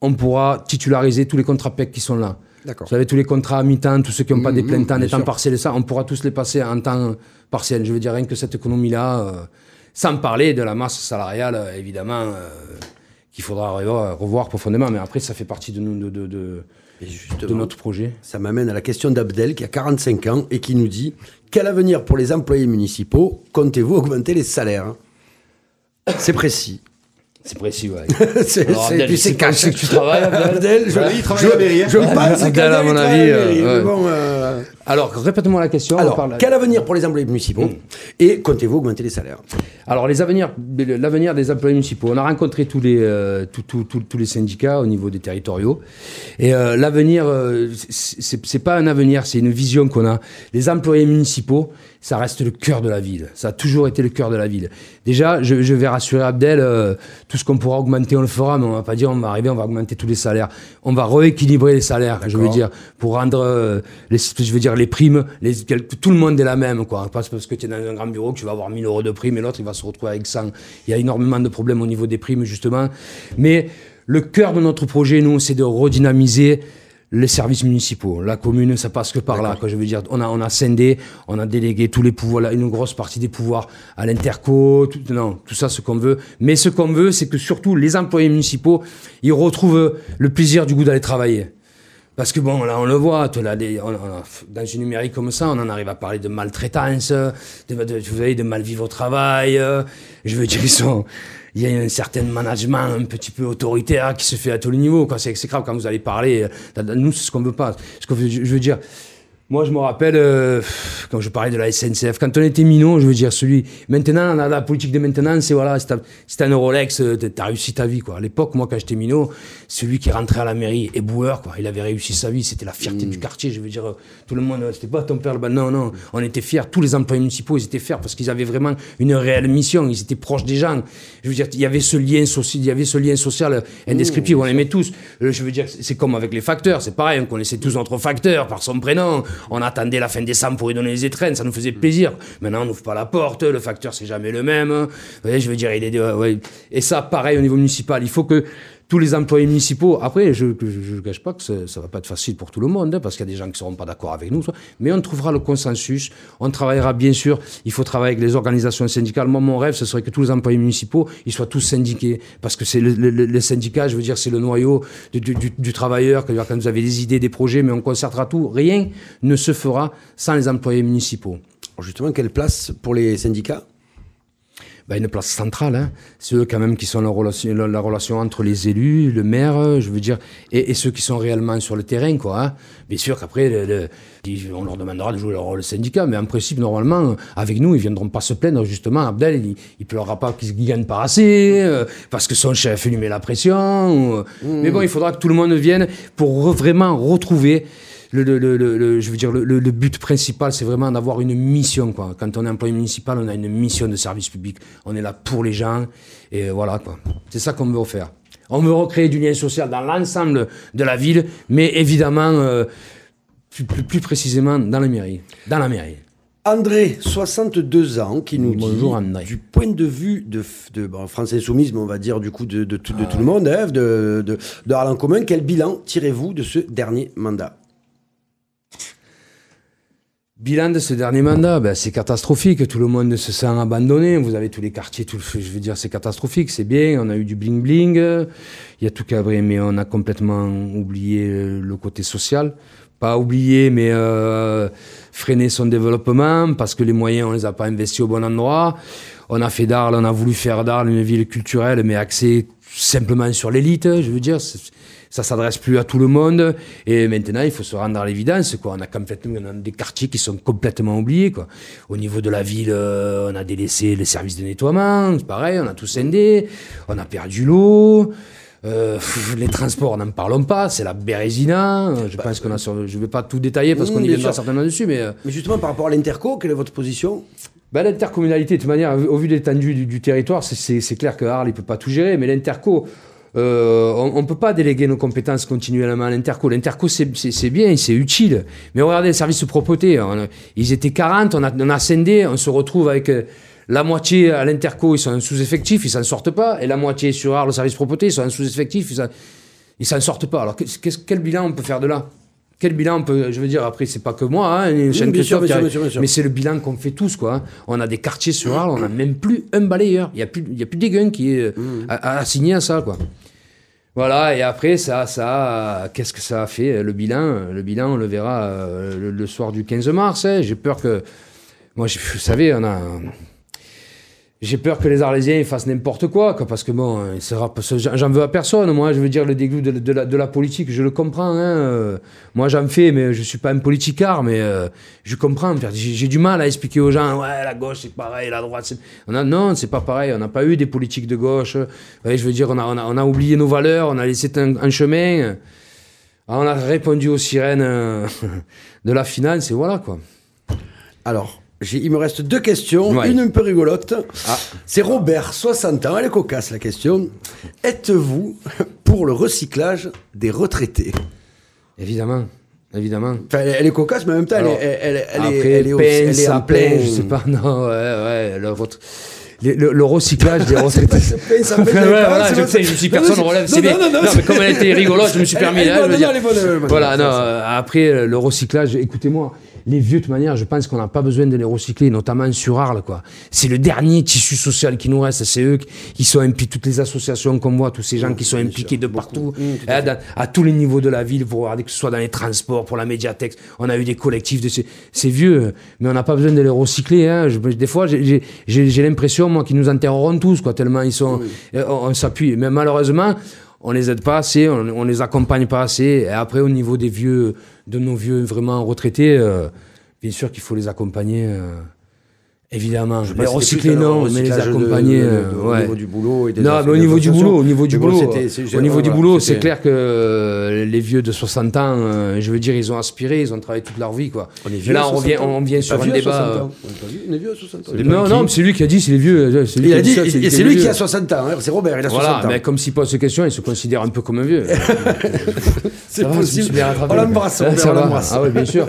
on pourra titulariser tous les contrats PEC qui sont là. Vous savez, tous les contrats à mi-temps, tous ceux qui n'ont pas des
Mmh,
pleins temps,
bien
des temps partiels et ça, on pourra tous les passer en temps partiel. Je veux dire, rien que cette économie-là, euh, sans parler de la masse salariale, euh, évidemment, euh, qu'il faudra revoir, profondément. Mais après, ça fait partie de, nous, de, de, de-
Et
de
justement,
notre projet.
ça m'amène à la question d'Abdel, qui a 45 ans et qui nous dit Quel avenir pour les employés municipaux Comptez-vous augmenter les salaires? C'est précis.
C'est précis, ouais. [laughs]
c'est,
Alors, Abdel,
caché.
ça que tu travailles, Abdel
je,
Ouais,
je,
il travaille à la mairie, hein.
je pense
Abdel, à mon avis,
à la mairie,
euh,
mais
ouais.
bon, euh,
Alors, répète-moi la question. on
Alors,
parle-
quel avenir pour les employés municipaux et comptez-vous augmenter les salaires
Alors, les avenirs, l'avenir des employés municipaux. On a rencontré tous les, euh, tous- tous- tous- tous les syndicats au niveau des territoriaux. Et euh, l'avenir, euh, c'est c'est pas un avenir, c'est une vision qu'on a. Les employés municipaux, ça reste le cœur de la ville. Ça a toujours été le cœur de la ville. Déjà, je, je vais rassurer Abdel, euh, tout ce qu'on pourra augmenter, on le fera, mais on va pas dire on va arriver, on va augmenter tous les salaires. On va rééquilibrer les salaires, je veux dire, pour rendre, euh, les, je veux dire, les primes, les, tout le monde est la même, quoi. Pas parce que tu es dans un grand bureau que tu vas avoir 1000 euros de primes et l'autre, il va se retrouver avec 100. Il y a énormément de problèmes au niveau des primes, justement. Mais le cœur de notre projet, nous, c'est de redynamiser les services municipaux. La commune, ça passe que par là. Quoi. Je veux dire, on a, on a scindé, on a délégué tous les pouvoirs, là, une grosse partie des pouvoirs à l'interco, tout, non, tout ça, ce qu'on veut. Mais ce qu'on veut, c'est que surtout les employés municipaux, ils retrouvent le plaisir du goût d'aller travailler. Parce que bon, là, on le voit, toi, là, des- on- on- dans une numérique comme ça, on en arrive à parler de maltraitance, de, de, vous savez, de mal vivre au travail. euh, je veux dire, ils sont, il y a un certain management un petit peu autoritaire qui se fait à tous les niveaux. C'est grave quand vous allez parler. euh, Nous, c'est ce qu'on veut pas. Ce que je veux dire, moi, je me rappelle, euh, quand je parlais de la SNCF, quand on était minot, je veux dire, celui. Maintenant, on a la politique de maintenant, c'est voilà, t'as un Rolex, euh, t'as réussi ta vie, quoi. À l'époque, moi, quand j'étais minot, celui qui rentrait à la mairie, éboueur, quoi, il avait réussi sa vie, c'était la fierté du quartier, je veux dire, euh, tout le monde, c'était pas ton père, là-bas. non, non, on était fiers, tous les employés municipaux, ils étaient fiers parce qu'ils avaient vraiment une réelle mission, ils étaient proches des gens. Je veux dire, il y avait ce lien social, il y avait ce lien social indescriptible, on l'aimait tous. Je veux dire, c'est c'est comme avec les facteurs, c'est pareil, on connaissait tous notre facteur par son prénom, on attendait la fin décembre pour lui donner les étrennes, ça nous faisait plaisir. Maintenant, on n'ouvre pas la porte, le facteur, c'est jamais le même. Vous voyez, je veux dire. Et ça, pareil au niveau municipal, il faut que tous les employés municipaux, après, je ne cache pas que ça, ça va pas être facile pour tout le monde, hein, parce qu'il y a des gens qui seront pas d'accord avec nous, mais on trouvera le consensus, on travaillera bien sûr, il faut travailler avec les organisations syndicales. Moi, mon rêve, ce serait que tous les employés municipaux, ils soient tous syndiqués, parce que c'est le, le- le- les syndicats, je veux dire, c'est le noyau du, du- travailleur, quand vous avez des idées, des projets, mais on concertera tout. Rien ne se fera sans les employés municipaux.
Alors Justement, quelle place pour les syndicats?
Ben, une place centrale. Hein. C'est eux quand même qui sont la relation, la, la relation entre les élus, le maire, je veux dire, et, et ceux qui sont réellement sur le terrain, quoi. Hein. Bien sûr qu'après, le- le- ils- on leur demandera de jouer leur rôle syndicat, mais en principe, normalement, avec nous, ils viendront pas se plaindre, justement. Abdel, il, il pleurera pas qu'ils ne gagnent pas assez, euh, parce que son chef lui met la pression. ou, euh. Mais bon, il faudra que tout le monde vienne pour re- vraiment retrouver le, je veux dire, le, but principal, c'est vraiment d'avoir une mission. Quoi. Quand on est employé municipal, on a une mission de service public. On est là pour les gens. Et voilà, quoi. C'est ça qu'on veut faire. On veut recréer du lien social dans l'ensemble de la ville, mais évidemment, euh, plus, plus- plus précisément dans la mairie. Dans la mairie.
André, 62 ans, qui nous
Bonjour,
dit,
André.
du point de vue de, de bon, France Insoumise, mais on va dire du coup de, de tout- le monde, hein, de, de, Commun, quel bilan tirez-vous de ce dernier mandat?
Bilan de ce dernier mandat, ben, c'est catastrophique. Tout le monde se sent abandonné. Vous avez tous les quartiers, tout le, je veux dire, c'est catastrophique. C'est bien. On a eu du bling bling. Il y a tout cabré, mais on a complètement oublié euh, le côté social. Pas oublié, mais euh, freiner son développement parce que les moyens, on les a pas investis au bon endroit. On a fait d'Arles, on a voulu faire d'Arles une ville culturelle, mais axée simplement sur l'élite. Je veux dire, ça s'adresse plus à tout le monde. Et maintenant, il faut se rendre à l'évidence. Quoi. On a complètement on a des quartiers qui sont complètement oubliés. Quoi. Au niveau de la ville, euh, on a délaissé les services de nettoiement. C'est pareil, on a tout scindé. On a perdu l'eau. Euh, les transports, n'en parlons pas. C'est la bérésina. Euh, Je pense qu'on a. sur- Je ne vais pas tout détailler parce qu'on y viendra certainement dessus, mais.
Mais justement, par rapport à l'Interco, quelle est votre position?
Ben, L'intercommunalité, de toute manière, au vu de l'étendue du, du territoire, c'est- c'est c'est clair que Arles ne peut pas tout gérer, mais l'interco, euh, on ne peut pas déléguer nos compétences continuellement à l'interco. L'interco, c'est bien, c'est utile. Mais regardez le service de propreté, on a- ils étaient 40, on a, on a scindé, on se retrouve avec euh, la moitié à l'interco, ils sont en sous-effectif, ils s'en sortent pas, et la moitié sur Arles, le service de propreté, ils sont en sous-effectif, ils s'en- sortent pas. Alors, quel bilan on peut faire de là? Quel bilan on peut, je veux dire, après, c'est pas que moi, hein, une chaîne
bien sûr, bien sûr, bien sûr,
mais c'est le bilan qu'on fait tous, quoi. hein. On a des quartiers sur Arles, on n'a même plus un balayeur. Il n'y a plus, y a plus d'égun qui est a assigné à ça, quoi. Voilà, et après, ça, ça, qu'est-ce que ça a fait Le bilan, le bilan, on le verra euh, le, soir du 15 mars. hein. J'ai peur que, moi, vous savez, on a, j'ai peur que les Arlésiens fassent n'importe quoi, quoi, parce que bon, j'en veux à personne. Moi, je veux dire, le dégoût de, la, politique, je le comprends. Hein. euh, Moi, j'en fais, mais je suis pas un politicard, mais euh, je comprends. J'ai du mal à expliquer aux gens, ouais, la gauche c'est pareil, la droite c'est. Non, c'est pas pareil. On n'a pas eu des politiques de gauche. Je veux dire, on a, oublié nos valeurs, on a laissé un, chemin. Ah, On a répondu aux sirènes euh, [laughs] de la finance, et voilà quoi.
Alors, il me reste deux questions,
Ouais.
une un peu rigolote.
Ah.
C'est Robert, 60 ans, elle est cocasse la question. Êtes-vous pour le recyclage des retraités?
Évidemment, évidemment.
Enfin, elle, elle est cocasse, mais en même temps, elle,
Alors,
est- elle, est- elle, est-
Après,
elle est aussi- elle est en
plein, je sais pas, [laughs] non, ouais, ouais, le, votre- le, le- le recyclage des [laughs] retraités. [laughs] Ouais, voilà,
c'est
je sais, je suis personne
non,
relève,
non,
c'est bien.
non, non,
Non, mais comme elle était rigolote, je me suis
Elle-
permis
elle est
je veux dire.
elle est elle est.
Voilà, non, euh, après, le recyclage, écoutez-moi, les vieux, de manière, je pense qu'on n'a pas besoin de les recycler, notamment sur Arles, quoi. C'est le dernier tissu social qui nous reste, c'est eux qui- sont impliqués, toutes les associations qu'on voit, tous ces gens qui sont impliqués de partout, hein, dans- à tous les niveaux de la ville, vous regardez que ce soit dans les transports, pour la médiathèque, on a eu des collectifs de ces, ces vieux, mais on n'a pas besoin de les recycler, hein. Je- des fois, j'ai- l'impression, moi, qu'ils nous enterreront tous, quoi, tellement ils sont, euh, on, on s'appuie, mais malheureusement, on les aide pas assez, on, on les accompagne pas assez. Et après, au niveau des vieux, de nos vieux vraiment retraités, euh, bien sûr qu'il faut les accompagner. Évidemment,
Bah, c'était
recycler non, mais les
de-
accompagner.
de- de-
euh,
Au niveau du boulot et des
Non, mais au niveau du boulot, au niveau du boulot, au niveau du
voilà,
boulot, c'est clair que euh, les vieux de 60 ans, euh, je veux dire, ils ont aspiré, ils ont travaillé toute leur vie, quoi.
On est
Mais
vieux
là, on revient,
60 ans.
on vient sur un débat.
60 ans. On est vieux- à 60 ans.
Non, non, c'est lui qui a dit, c'est les vieux.
Il
qui
a dit,
c'est lui qui
a 60 ans, hein, c'est Robert, il a 60
Voilà,
ans.
mais comme s'il pose ces questions, il se considère un peu comme un vieux. [laughs]
C'est
je
possible. On l'embrasse, [laughs] on l'embrasse.
Ah oui, bien sûr.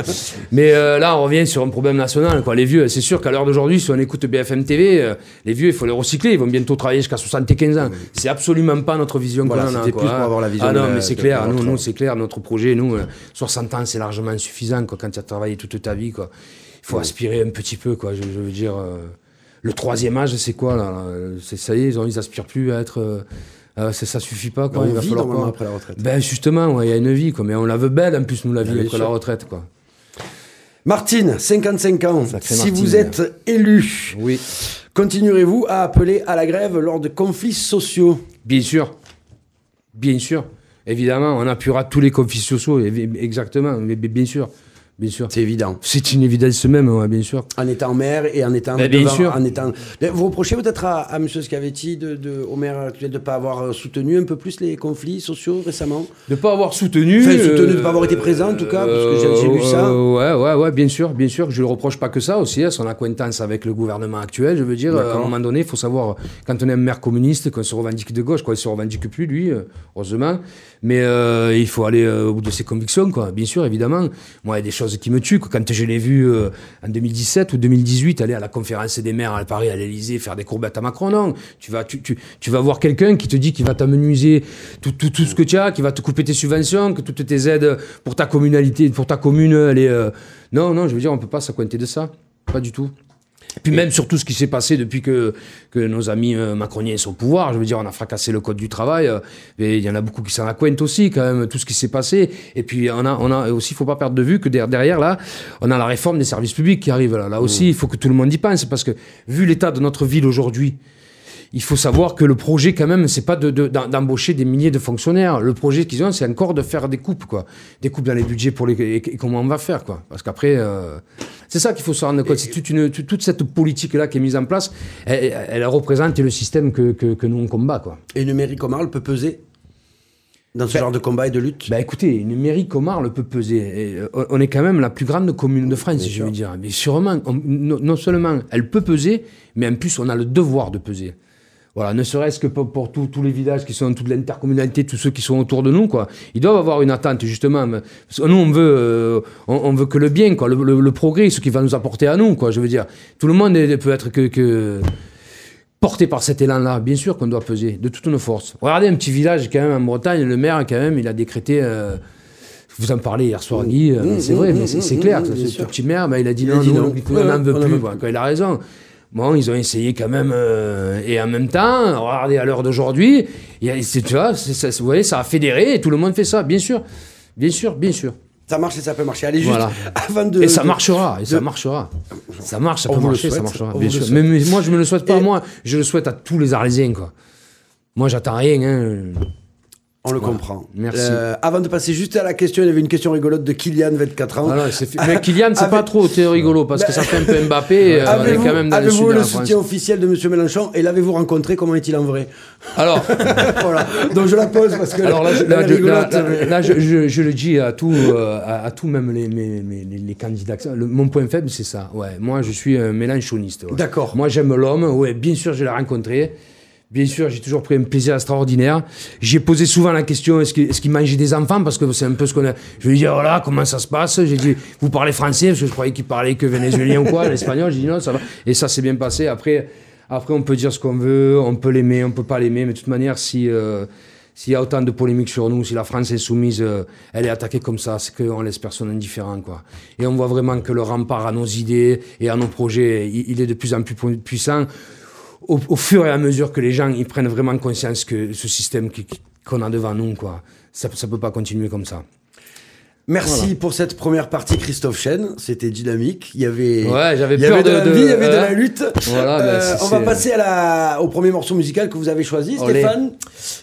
Mais là, on revient sur un problème national. Quoi. Les vieux, c'est sûr qu'à l'heure d'aujourd'hui, si on écoute BFM TV, euh, les vieux, il faut les recycler. Ils vont bientôt travailler jusqu'à 75 ans. C'est absolument pas notre vision
Voilà,
qu'on a.
plus pour avoir la vision
Ah non, mais c'est clair. Nous, c'est clair. Notre projet, nous, euh, 60 ans, c'est largement suffisant quoi, quand tu as travaillé toute ta vie. Quoi. Il faut aspirer un petit peu. Quoi. Je, je veux dire, euh, le troisième âge, c'est quoi là, là C'est Ça y est, ils, ont- ils aspirent plus à être. euh, euh, ça, ça suffit pas. Quoi.
On
il va
vit
falloir quoi
après la retraite.
ben justement, ouais, il y a une vie, quoi. Mais on la veut belle, en plus, nous, la vie, après la retraite, quoi.
Martine, 55 ans. Si
Martine.
vous êtes élu,
Oui.
continuerez-vous à appeler à la grève lors de conflits sociaux?
Bien sûr. Bien sûr. Évidemment, on appuiera tous les conflits sociaux, exactement, bien sûr. Bien sûr.
C'est évident.
C'est une évidence même, ouais, bien sûr.
En étant maire et en étant
Ben, bien sûr.
en étant. Vous reprochez peut-être à, à M. Scavetti, de, de- au maire actuel, de ne pas avoir euh, soutenu un peu plus les conflits sociaux récemment?
De ne pas avoir soutenu.
Enfin, soutenu, de pas avoir été présent, en tout cas, parce que j'ai- lu ça.
euh, ouais, ouais, ouais, bien sûr, bien sûr. Je ne le reproche pas que ça aussi, à son acquaintance avec le gouvernement actuel. Je veux dire, à un moment donné, il faut savoir, quand on est un maire communiste, qu'on se revendique de gauche, quoi, il ne se revendique plus, lui, euh, heureusement. Mais euh, il faut aller euh, au bout de ses convictions, quoi. Bien sûr, évidemment. Moi, il y a des choses qui me quoi. Quand je l'ai vu euh, en 2017 ou 2018 aller à la conférence des maires à Paris, à l'Elysée, faire des courbettes à Macron, non. Tu vas, voir quelqu'un qui te dit qu'il va t'amenuiser tout, ce que tu as, qui va te couper tes subventions, que toutes tes aides pour ta communalité, pour ta commune, elle est. euh, Non, non, je veux dire, on peut pas s'accointer de ça. Pas du tout. Et puis même sur tout ce qui s'est passé depuis que, que nos amis euh, macroniens sont au pouvoir, je veux dire, on a fracassé le code du travail, euh, et il y en a beaucoup qui s'en accointent aussi quand même, tout ce qui s'est passé. Et puis on a, on a aussi, il faut pas perdre de vue que der- derrière là, on a la réforme des services publics qui arrive là. Là aussi, il faut que tout le monde y pense, parce que vu l'état de notre ville aujourd'hui, il faut savoir que le projet, quand même, c'est pas de- de- d'em- d'embaucher des milliers de fonctionnaires. Le projet qu'ils ont, c'est encore de faire des coupes, quoi. Des coupes dans les budgets pour les. Et, et comment on va faire, quoi. Parce qu'après, euh, c'est ça qu'il faut se rendre compte. C'est toute, une, toute toute cette politique-là qui est mise en place, elle, elle représente le système que, que, que nous on combat, quoi.
Et une mairie comme Arles peut peser dans ce
Ben-
genre de combat et de lutte?
Bah écoutez, une mairie comme Arles peut peser. Et, euh, on est quand même la plus grande commune de France, je veux dire. Mais sûrement, on- non, non seulement elle peut peser, mais en plus on a le devoir de peser. Voilà, ne serait-ce que pour, pour tous tous les villages qui sont toute l'intercommunalité, tous ceux qui sont autour de nous, quoi. Ils doivent avoir une attente, justement. mais- parce que nous, on veut, euh, on, on veut que le bien, quoi, le, le- le progrès, ce qui va nous apporter à nous, quoi. Je veux dire, tout le monde peut être que, que porté par cet élan-là. Bien sûr qu'on doit peser de toutes nos forces. Regardez un petit village, quand même, en Bretagne, le maire, quand même, il a décrété. euh, vous en parlez hier soir, Guy, euh,
Mmh,
c'est
mmh,
vrai, mais c'est c'est clair. ce- petit maire, ben, il a dit
Il a
non,
dit non.
on n'en veut quoi.
plus.
Quoi, il a raison. Bon, ils ont essayé quand même, euh, et en même temps, regardez, à l'heure d'aujourd'hui, tu vois, ça- vous voyez, ça a fédéré et tout le monde fait ça, bien sûr. Bien sûr, bien sûr.
Ça marche et ça peut marcher. Allez, juste
Voilà. [laughs]
avant de.
Et ça
de-
marchera, et ça marchera. Ça marche, ça
On
peut marcher, ça marchera. bien sûr. Mais, mais moi, je me le souhaite pas,
Et-
moi, je le souhaite à tous les Arlésiens, quoi. Moi, j'attends rien, hein.
On le
Voilà.
comprend.
Merci.
Euh, avant de passer juste à la question, il y avait une question rigolote de Kylian, 24 ans.
Fait. Mais Kylian, c'est
Avec-
pas trop, rigolo, parce que ça fait un peu Mbappé, euh, on est
Avez-vous
quand même dans le
avez-vous soutien officiel de M. Mélenchon et l'avez-vous rencontré Comment est-il en vrai?
Alors, [laughs]
Voilà. Donc je la pose parce que
Alors là, là, je- là-
rigolote,
là-
mais-
là, je, je- je le dis à tout, euh, à, à tout même les, mes- mes- les, les candidats. Le- mon point faible, c'est ça. Ouais, moi, je suis ouais.
D'accord.
Moi, j'aime l'homme. Ouais, bien sûr, je l'ai rencontré. Bien sûr, j'ai toujours pris un plaisir extraordinaire. J'ai posé souvent la question est-ce qu'il mangeait des enfants? Parce que c'est un peu ce qu'on a. Je lui ai dit voilà, comment ça se passe? J'ai dit vous parlez français? Parce que je croyais qu'il parlait que vénézuélien ou quoi, l'espagnol. J'ai dit non, ça va. Et ça s'est bien passé. Après, après, on peut dire ce qu'on veut, on peut l'aimer, on peut pas l'aimer, mais de toute manière, euh, s'il y a autant de polémiques sur nous, si la France insoumise, euh, elle est attaquée comme ça, c'est qu'on laisse personne indifférent, quoi. Et on voit vraiment que le rempart à nos idées et à nos projets, il, est de plus en plus pu- puissant au, au fur et à mesure que les gens ils prennent vraiment conscience que ce système qu'on a devant nous, quoi, ça ne peut pas continuer comme ça.
Merci pour cette première partie, Christophe Chen. C'était dynamique. Il y avait,
Ouais, j'avais peur
de,
de-
la
de-
il y avait de
hein.
la lutte.
Voilà,
Euh,
ben,
on va passer à la, au premier morceau musical que vous avez choisi,
Olé.
Stéphane.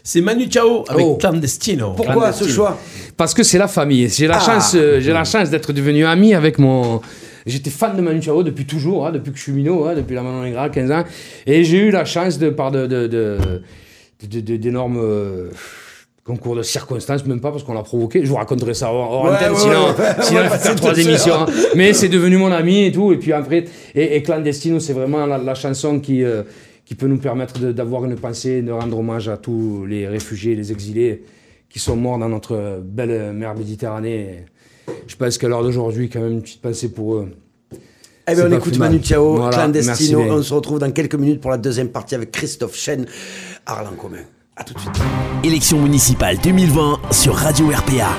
C'est Manu Chao avec
Oh.
Clandestino.
Pourquoi ce choix?
Parce que c'est la famille. J'ai la
Ah.
chance, euh, j'ai la chance d'être devenu ami avec mon. J'étais fan de Manu Chao depuis toujours, hein, depuis que je suis minot, hein, depuis la Manon Negra, 15 ans. Et j'ai eu la chance de par de d'énormes euh, concours de circonstances, même pas parce qu'on l'a provoqué. Je vous raconterai ça hors,
Ouais,
antenne,
ouais,
sinon,
ouais,
sinon
ouais,
il faut faire
c'est
trois émissions. hein. Mais c'est devenu mon ami et tout. Et puis après, et, et Clandestino, c'est vraiment la, la chanson qui. euh, qui peut nous permettre d'avoir une pensée, de rendre hommage à tous les réfugiés, les exilés qui sont morts dans notre belle mer Méditerranée. Je pense qu'à l'heure d'aujourd'hui, quand même, une petite pensée pour eux.
Eh bien, on écoute. Manu Chao,
Voilà,
Clandestino.
merci.
On se retrouve dans quelques minutes pour la deuxième partie avec Christophe Chen, Arlan Commun. À tout de suite.
Élection municipale 2020 sur Radio RPA.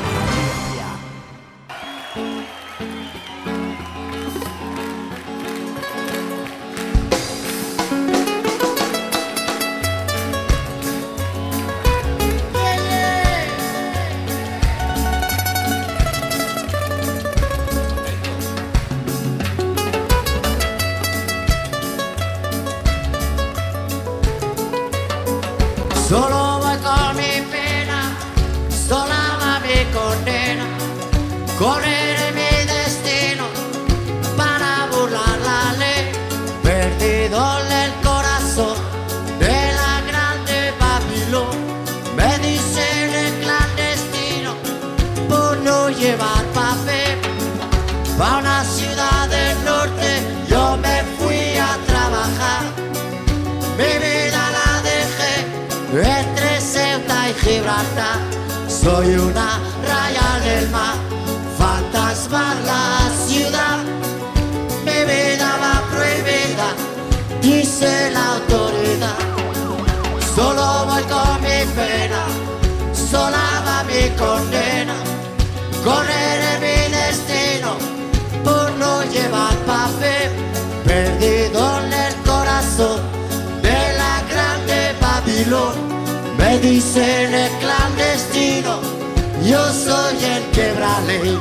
Yo soy el quebrale,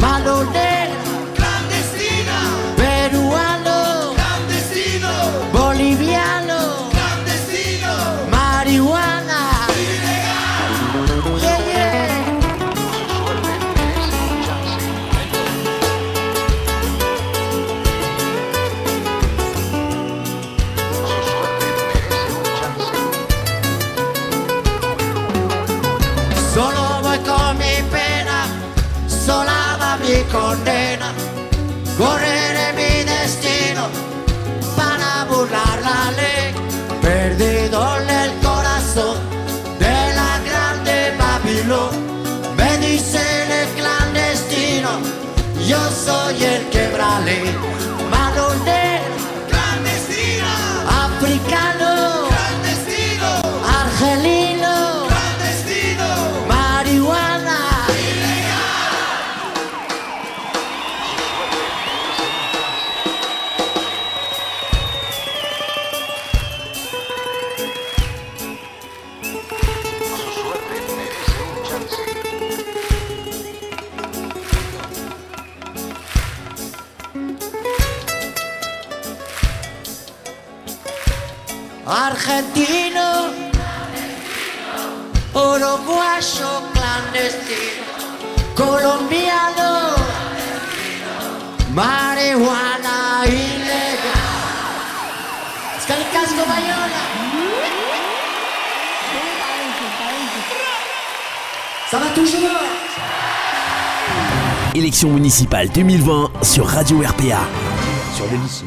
malonero, clandestina, quebrale. Argentino, uruguayo clandestino, colombiano, marihuana ilegal. Scalcasco Bayola. Ça va toujours
Élection municipale 2020 sur Radio RPA.
Sur des lycées.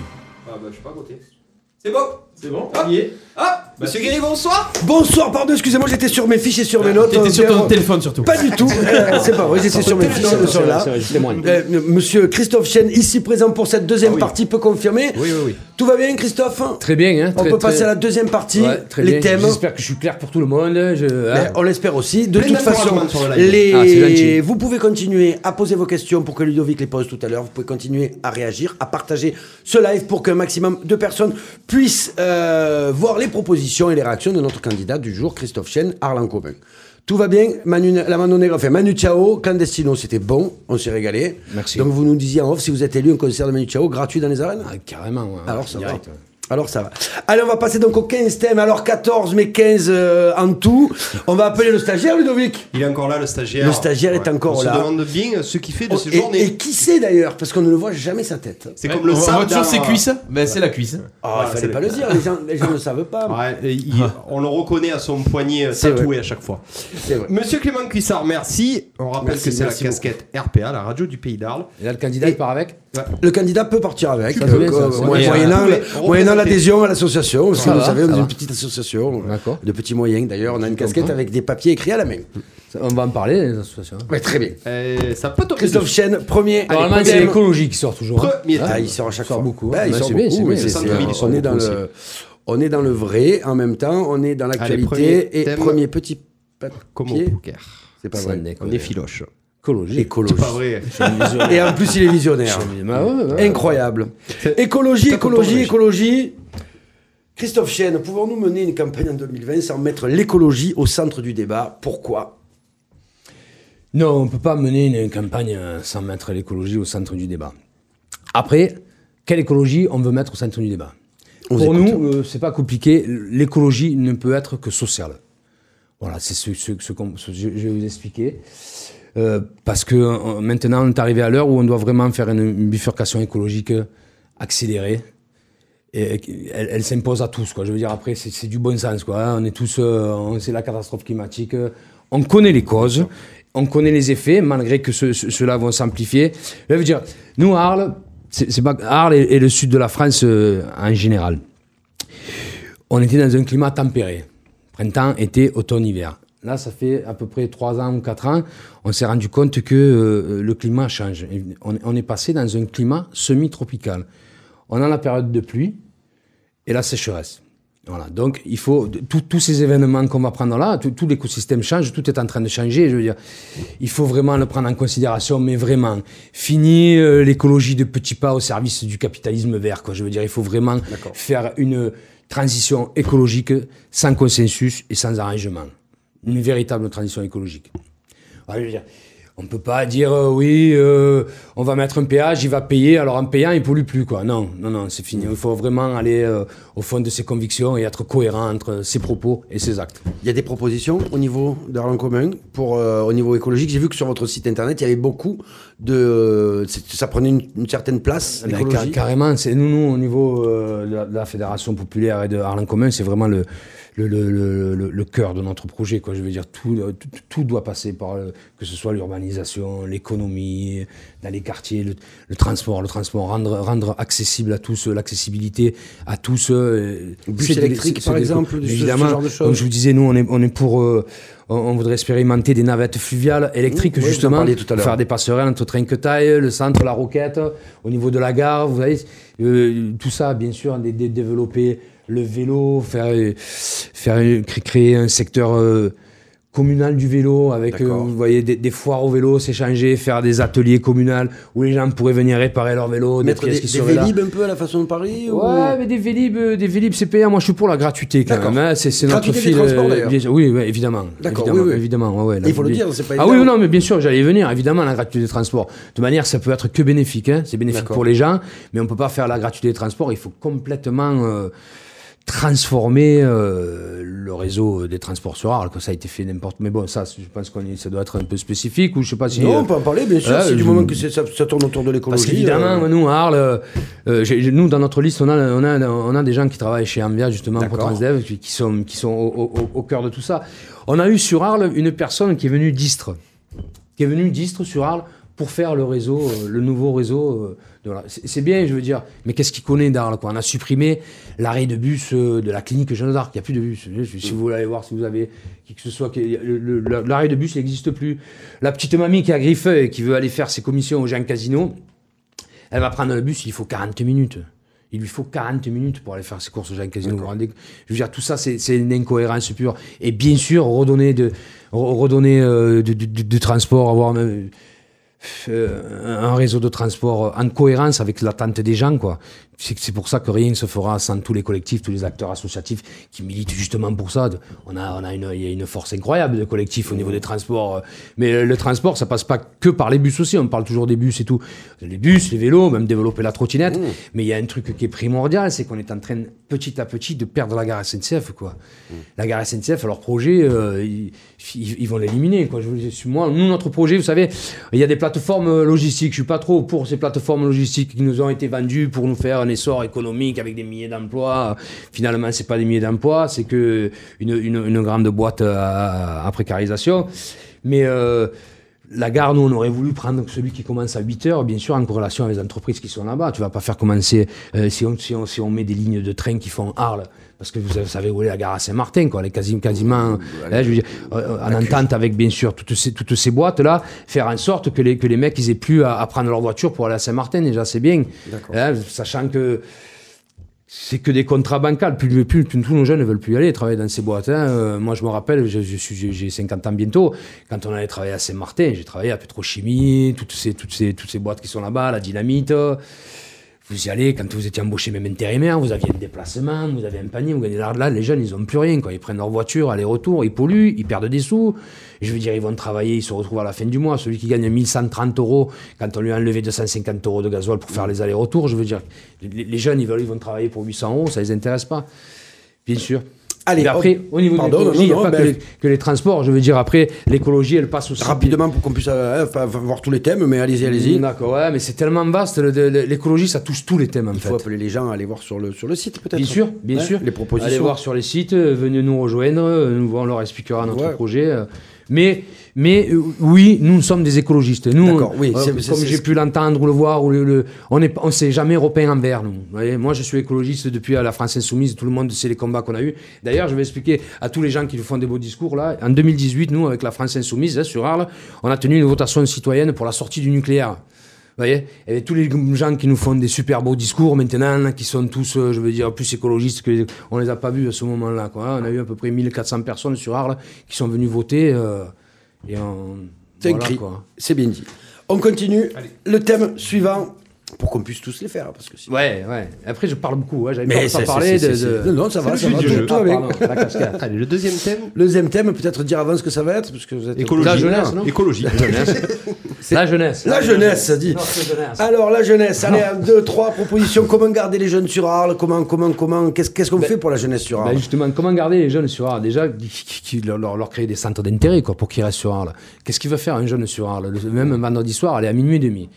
C'est bon
C'est bon.
Hop.
y est
Hop Monsieur Guéry, bonsoir
Bonsoir, pardon, excusez-moi, j'étais sur mes fiches et sur mes notes.
T'étais
Euh,
sur ton téléphone surtout.
Pas du tout, [laughs] euh, c'est pas vrai, j'étais sur mes fiches et sur là. Euh, Monsieur Christophe Chen, ici présent pour cette deuxième partie, peut confirmer
Oui, oui, oui.
Tout va bien, Christophe?
Très bien. Hein,
On
très-
peut
très-
passer à la deuxième partie,
Ouais, très
les
bien.
thèmes.
J'espère que je suis clair pour tout le monde. Je, hein.
Ben, on l'espère aussi. De
Plein
toute façon, les...
Ah,
vous pouvez continuer à poser vos questions pour que Ludovic les pose tout à l'heure. Vous pouvez continuer à réagir, à partager ce live pour qu'un maximum de personnes puissent euh, voir les propositions et les réactions de notre candidat du jour, Christophe Chen, Arlan Comin. Tout va bien, Manu, la enfin Manu Chao, Clandestino, c'était bon, on s'est régalé.
Merci.
Donc vous nous disiez en off si vous êtes élu un concert de Manu Chao gratuit dans les arènes?
Ah, carrément. ouais,
alors ça
direct,
va.
ouais.
Alors ça va. Allez, on va passer donc aux 15 thèmes. Alors 14, mais 15 euh, en tout. On va appeler le stagiaire, Ludovic.
Il est encore là, le stagiaire.
Le stagiaire est encore
On
là.
se demande bien ce qu'il fait de ces
Oh, et,
journées.
et qui c'est d'ailleurs Parce qu'on ne le voit jamais sa tête.
C'est
Ouais,
comme le
on toujours
dans-
ses cuisses Ben c'est la cuisse.
Ah,
Voilà,
il fallait pas le dire, les gens, les gens ne savent pas.
Ouais, et il- on le reconnaît à son poignet euh, tatoué à chaque fois.
C'est vrai.
Monsieur Clément Cuissard, merci. On rappelle
Merci,
que c'est la casquette RPA, la radio du Pays d'Arles.
Et là, le candidat, il part avec
Le candidat peut partir avec,
Ça,
euh, euh, moyennant, l'adhésion à l'association. Parce que
Ça
vous savez, on est une petite association de petits moyens. D'ailleurs, on a une casquette avec des papiers écrits à la main.
On va en parler, les associations.
Ouais, très bien.
Euh, ça peut tomber
Christophe. Chen, premier.
Normalement, c'est l'écologie qui sort toujours. hein.
Premier
Ah, il sort à chaque
sort
fois.
beaucoup, hein.
il
Ouais,
sort
bien,
beaucoup, on est dans le, on est dans le vrai en même temps. On est dans l'actualité
premier
et premier petit papier.
poker.
C'est pas vrai.
On est filoche.
Écologie.
Écologie.
Pas vrai.
Et en plus, il est visionnaire.
Bah ouais, ouais, ouais.
Incroyable. Écologie, écologie, écologie. Christophe Chen, pouvons-nous mener une campagne en 2020 sans mettre l'écologie au centre du débat? Pourquoi?
Non, on ne peut pas mener une campagne sans mettre l'écologie au centre du débat. Après, quelle écologie on veut mettre au centre du débat?
On
Pour
écoute.
nous, euh, c'est pas compliqué. L'écologie ne peut être que sociale. Voilà, c'est ce, ce- ce qu'on- ce- je, je vais vous expliquer. Euh, parce que euh, maintenant, on est arrivé à l'heure où on doit vraiment faire une, bifurcation écologique accélérée. Et elle, s'impose à tous, quoi. Je veux dire, après, c'est du bon sens, quoi. hein. On est tous, euh, c'est la catastrophe climatique. On connaît les causes, on connaît les effets, malgré que ce- ce- ceux-là vont s'amplifier. Je veux dire, nous, Arles, c'est pas Arles et, et le sud de la France euh, en général. On était dans un climat tempéré. Printemps, été, automne, hiver. Là, ça fait à peu près 3 ans ou 4 ans, on s'est rendu compte que euh, le climat change. On, on est passé dans un climat semi-tropical. On a la période de pluie et la sécheresse. Voilà. Donc, il faut tous ces événements qu'on va prendre là, tout, tout l'écosystème change, tout est en train de changer. Je veux dire, il faut vraiment le prendre en considération, mais vraiment. Fini euh, l'écologie de petits pas au service du capitalisme vert. Quoi. Je veux dire, il faut vraiment faire une transition écologique sans consensus et sans arrangement. Une véritable transition écologique. Ouais, je veux dire, on ne peut pas dire euh, oui, euh, on va mettre un péage, il va payer, alors en payant, il pollue plus. Quoi. Non, non, non, c'est fini. Il faut vraiment aller euh, au fond de ses convictions et être cohérent entre ses propos et ses actes.
Il y a des propositions au niveau d'Arlan Commun pour au niveau écologique? J'ai vu que sur votre site internet, il y avait beaucoup de. Ça prenait une, une certaine place,
Ben, car- carrément, c'est nous, nous, au niveau de, la, de la Fédération populaire et de Arlan Commun, c'est vraiment le, le, le, le, le- le cœur de notre projet. Quoi. Je veux dire, tout, euh, tout, tout doit passer par, euh, que ce soit l'urbanisation, l'économie, dans les quartiers, le, transport, le transport, rendre, rendre accessible à tous, euh, l'accessibilité à tous. euh,
Bus
c'est-
par exemple, ce- ce
évidemment,
genre de choses.
comme je vous disais, nous, on est, on est pour... euh, on, voudrait expérimenter des navettes fluviales électriques,
oui,
justement,
tout à
faire des passerelles entre Trinquetaille, le centre, la Roquette, au niveau de la gare, vous voyez, euh, tout ça, bien sûr, dé- dé- développer le vélo, faire, euh, faire créer un secteur euh, communal du vélo avec, euh, vous voyez, des, des foires au vélo, s'échanger, faire des ateliers communaux où les gens pourraient venir réparer leur vélo,
Mettre
des
des, des
là.
vélib un peu à la façon de Paris ou-
Ouais, mais des Vélib, des Vélib, c'est payant. Moi, je suis pour la gratuité quand même. hein. C'est, notre fil. euh, oui, oui, évidemment.
D'accord,
évidemment,
oui, oui.
évidemment. ouais, ouais,
Il faut le dire, c'est pas
Ah
évident.
oui, non, mais bien sûr, j'allais y venir. Évidemment, la gratuité des transports. De manière, ça peut être que bénéfique. hein. C'est bénéfique pour les gens, mais on peut pas faire la gratuité des transports. Il faut complètement euh, transformer euh, le réseau des transports sur Arles. Ça a été fait n'importe. Mais bon, ça, je pense qu'on ça doit être un peu spécifique ou je sais pas si.
Non,
euh,
on peut en parler, bien sûr,
ouais,
c'est du moment que ça, ça tourne autour de l'écologie.
parce qu'évidemment,
euh,
nous, à Arles, nous, dans notre liste, on a, on, a, on a des gens qui travaillent chez Ambia, justement, pour. Transdev, qui, qui sont, qui sont au, au- au cœur de tout ça. On a eu sur Arles une personne qui est venue d'Istre, qui est venue d'Istre sur Arles pour faire le réseau, le nouveau réseau. Euh, C'est bien, je veux dire, mais qu'est-ce qu'il connaît d'Arles On a supprimé l'arrêt de bus euh, de la clinique Jeanne d'Arc. Il n'y a plus de bus. Si vous voulez aller voir, si vous avez qui que ce soit, l'arrêt de bus n'existe plus. La petite mamie qui est à Griffeuil et qui veut aller faire ses commissions au Jean Casino, elle va prendre le bus, il faut 40 minutes. Il lui faut 40 minutes pour aller faire ses courses au Jean Casino. Je veux dire, tout ça, c'est une incohérence pure. Et bien sûr, redonner, de, redonner euh, du, du- du- du transport, avoir euh, euh, un réseau de transport en cohérence avec l'attente des gens. quoi. C'est pour ça que rien ne se fera sans tous les collectifs, tous les acteurs associatifs qui militent justement pour ça. On a, on a une, il y a une force incroyable de collectifs au niveau des transports. Mais le transport, ça passe pas que par les bus aussi. On parle toujours des bus et tout. Les bus, les vélos, même développer la trottinette. Mais il y a un truc qui est primordial, c'est qu'on est en train petit à petit de perdre la gare SNCF. Quoi. La gare SNCF, leur projet, euh, ils, vont l'éliminer. quoi. Je Moi, nous, notre projet, vous savez, il y a des plateformes logistiques. Je suis pas trop pour ces plateformes logistiques qui nous ont été vendues pour nous faire un essor économique avec des milliers d'emplois. Finalement, c'est pas des milliers d'emplois, c'est que une, une- une grande boîte à, à précarisation. Mais euh, la gare, nous, on aurait voulu prendre celui qui commence à 8 heures, bien sûr, en corrélation avec les entreprises qui sont là-bas. Tu vas pas faire commencer, euh, si, on, si, on, si on met des lignes de train qui font Arles, parce que vous savez où est la gare à Saint-Martin, quoi. Elle est quasi- quasiment, hein, je veux dire, euh, en entente avec, bien sûr, toutes ces, toutes ces boîtes-là, faire en sorte que les, que les mecs, ils aient plus à, à prendre leur voiture pour aller à Saint-Martin, déjà, c'est bien. Hein, sachant que c'est que des contrats bancals. Plus, plus, plus- tous nos jeunes ne veulent plus aller travailler dans ces boîtes. hein. Euh, moi, je me rappelle, j'ai 50 ans bientôt. Quand on allait travailler à Saint-Martin, j'ai travaillé à Petrochimie, toutes ces, toutes, ces, toutes ces boîtes qui sont là-bas, la dynamite. Vous y allez, quand vous étiez embauché même intérimaire, vous aviez un déplacement, vous avez un panier, vous gagnez là, là, les jeunes, ils n'ont plus rien. Quoi. Ils prennent leur voiture, aller-retour, ils polluent, ils perdent des sous. Je veux dire, ils vont travailler, ils se retrouvent à la fin du mois. Celui qui gagne 1130 euros, quand on lui a enlevé 250 euros de gasoil pour faire les allers-retours, je veux dire, les, jeunes, ils, veulent, ils vont travailler pour 800 euros, ça les intéresse pas. Bien sûr.
Allez,
après, au niveau
pardon,
de l'écologie, il n'y
non,
a
non,
pas
ben-
que, les, que les transports. Je veux dire, après, l'écologie, elle passe aussi.
Rapidement pour qu'on puisse euh, enfin, voir tous les thèmes, mais allez-y, allez-y.
D'accord, ouais, mais c'est tellement vaste. L'écologie, ça touche tous les thèmes, en
Il
fait.
faut appeler les gens à aller voir sur le, sur le site, peut-être.
Bien sûr, bien
Ouais,
sûr.
Les propositions.
Allez voir sur les sites, euh, venez nous rejoindre, euh, nous, on leur expliquera notre
Ouais.
projet. Mais, mais euh, oui, nous sommes des écologistes. Nous,
D'accord, oui,
euh,
c'est-
comme
c'est
j'ai pu l'entendre ou le voir, ou le, le- on ne on s'est jamais européen envers nous. Vous voyez, moi, je suis écologiste depuis la France Insoumise. Tout le monde sait les combats qu'on a eus. D'ailleurs, je vais expliquer à tous les gens qui nous font des beaux discours. là. En 2018, nous, avec la France Insoumise, hein, sur Arles, on a tenu une votation citoyenne pour la sortie du nucléaire. Vous voyez Il y avait tous les gens qui nous font des super beaux discours maintenant, qui sont tous, euh, je veux dire, plus écologistes que. On les a pas vus à ce moment-là. quoi. On a eu à peu près 1400 personnes sur Arles qui sont venues voter. euh, et on.
C'est
voilà,
écrit.
quoi.
C'est bien dit. On continue. Le thème suivant, pour qu'on puisse tous les faire. Parce que sinon-
Ouais, ouais. Après, je parle beaucoup. Hein. J'avais
Mais
pas, parlé de.
Non, non, ça va, ça va. tout-
Ah,
avec.
pardon. [laughs]
Allez, le deuxième thème.
Le deuxième thème, peut-être dire avant ce que ça va être, parce que vous êtes
Écologie.
La jeunesse, non
Écologie.
La jeunesse. [laughs]
La jeunesse, ça dit.
Notre jeunesse.
Alors la jeunesse, allez, un, deux, trois propositions. Comment garder les jeunes sur Arles? Comment, comment, comment? Qu'est-ce qu'on fait pour la jeunesse sur
Ben
Arles?
justement, comment garder les jeunes sur Arles? Déjà, qui, leur, leur- leur créer des centres d'intérêt quoi, pour qu'ils restent sur Arles. Qu'est-ce qu'il va faire un jeune sur Arles? Le- Même un vendredi soir, aller à minuit et demi.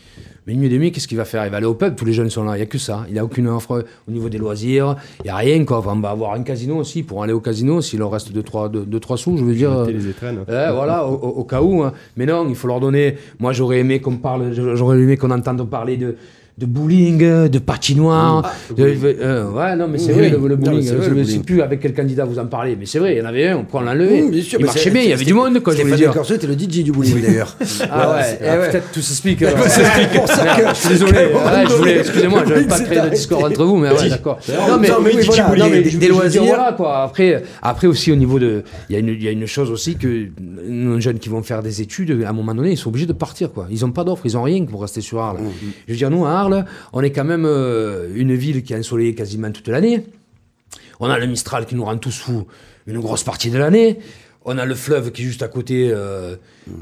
Minuit et demi, qu'est-ce qu'il va faire? Il va aller au pub, tous les jeunes sont là, il n'y a que ça. Il n'y a aucune offre au niveau des loisirs, il n'y a rien. Quoi. Enfin, on va avoir un casino aussi, pour aller au casino, s'il leur reste 2-3 deux, trois, deux, deux, trois sous, je veux dire.
Les étrennes.
Ouais, voilà, au, au- au cas où. hein. Mais non, il faut leur donner. Moi, j'aurais aimé qu'on parle, j'aurais aimé qu'on entende parler de, de bowling, euh, de patinoire. de- euh, ouais, non, mais c'est
Oui,
vrai,
oui.
le, le
Non,
bowling.
c'est
euh,
vrai,
je ne sais plus avec quel candidat vous en parlez, mais c'est vrai, il y en avait un, on
Mmh, bien sûr,
Il
mais
marchait bien, il y avait du monde, quoi, je veux
Stéphane
dire.
Corset était le DJ du bowling d'ailleurs. [laughs]
Ah ouais, ah,
ouais.
peut-être tout s'explique.
pour ça [laughs] que-
je suis désolé. [laughs] Ouais, je voulais,
donné,
excusez-moi, je
le
vais
mec
pas créer de discord entre vous, mais ouais, d'accord. Non, mais,
Non,
oui, non,
des- loisirs.
Voilà, quoi. Après, après aussi au niveau de, il y a une, il y a une chose aussi que nos jeunes qui vont faire des études, à un moment donné, ils sont obligés de partir, quoi. Ils n'ont pas d'offre, ils n'ont rien pour rester sur Arles. Je veux dire, nous à On est quand même euh, une ville qui est ensoleillée quasiment toute l'année. On a le Mistral qui nous rend tous fous une grosse partie de l'année. On a le fleuve qui est juste à côté. euh,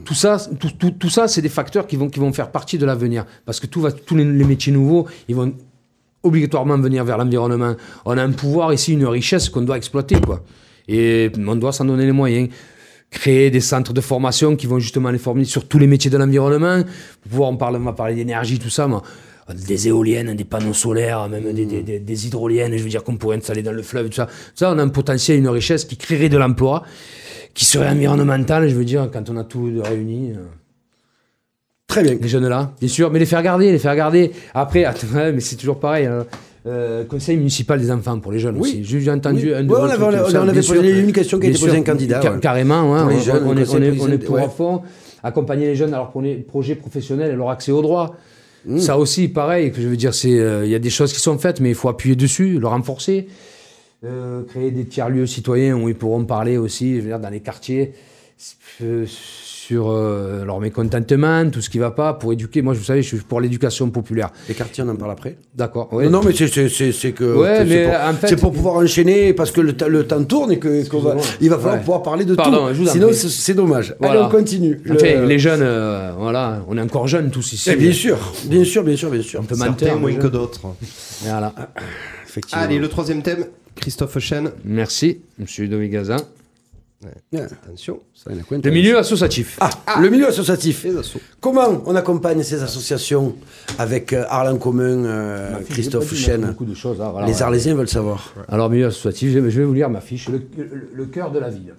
Tout ça, tout, ça, c'est des facteurs qui vont, faire partie de l'avenir. Parce que tout va, tous les, métiers nouveaux, ils vont obligatoirement venir vers l'environnement. On a un pouvoir ici, une richesse qu'on doit exploiter. Et on doit s'en donner les moyens. Créer des centres de formation qui vont justement les former sur tous les métiers de l'environnement. On, on va parler d'énergie, tout ça, des éoliennes, des panneaux solaires, même des, des- des- des hydroliennes, je veux dire, qu'on pourrait installer dans le fleuve, tout ça. Ça, on a un potentiel, une richesse qui créerait de l'emploi, qui serait environnemental, je veux dire, quand on a tout réuni. euh,
Très bien.
les jeunes là, bien sûr, mais les faire garder, les faire garder. Après, attends, mais c'est toujours pareil. hein. Euh, conseil municipal des enfants pour les jeunes
Oui.
aussi. J'ai entendu
Oui.
un de
Ouais, on avait- on
ça,
avait posé
sûr.
une question qui a été posée à un candidat, ouais.
Carrément, ouais,
les
on-
jeunes,
on,
le
est,
conseil
on est- on est
président-
pour
ouais.
à fond. Accompagner les jeunes à leur premier projet professionnel et leur accès au droit.
Mmh.
Ça aussi, pareil, je veux dire, c'est euh, il y a des choses qui sont faites, mais il faut appuyer dessus, le renforcer. Euh, créer des tiers-lieux citoyens où ils pourront parler aussi, je dans les quartiers, sur euh, leur mécontentement, tout ce qui va pas, pour éduquer. Moi, vous savez, je suis pour l'éducation populaire.
Les quartiers, on en parle après.
D'accord. ouais.
Non, non, mais c'est- c'est c'est- c'est que.
Ouais,
c'est
mais
pour,
en fait-
c'est pour pouvoir enchaîner parce que le, le temps tourne et que qu'on va- il va falloir
Ouais.
pouvoir parler de
Pardon,
tout. Sinon, c'est dommage.
Voilà.
Allez, on continue. Le-
Enfin, les jeunes, euh, voilà, on est encore jeunes tous ici.
Eh, bien sûr, bien sûr, bien sûr, bien sûr.
Un peu
Certains moins que d'autres.
Voilà.
Effectivement.
Allez, le troisième thème, Christophe Chen.
Merci, monsieur Domi Gazan.
Ouais,
Attention.
ça,
Le milieu associatif.
Ah, le milieu associatif. Comment on accompagne ces associations avec euh, Arles en commun, euh, Christophe Chen
Beaucoup de choses. hein, voilà,
Les
ouais.
Arlésiens veulent savoir.
Alors, milieu associatif, je vais je vais vous lire ma fiche. Le, le- le cœur de la ville.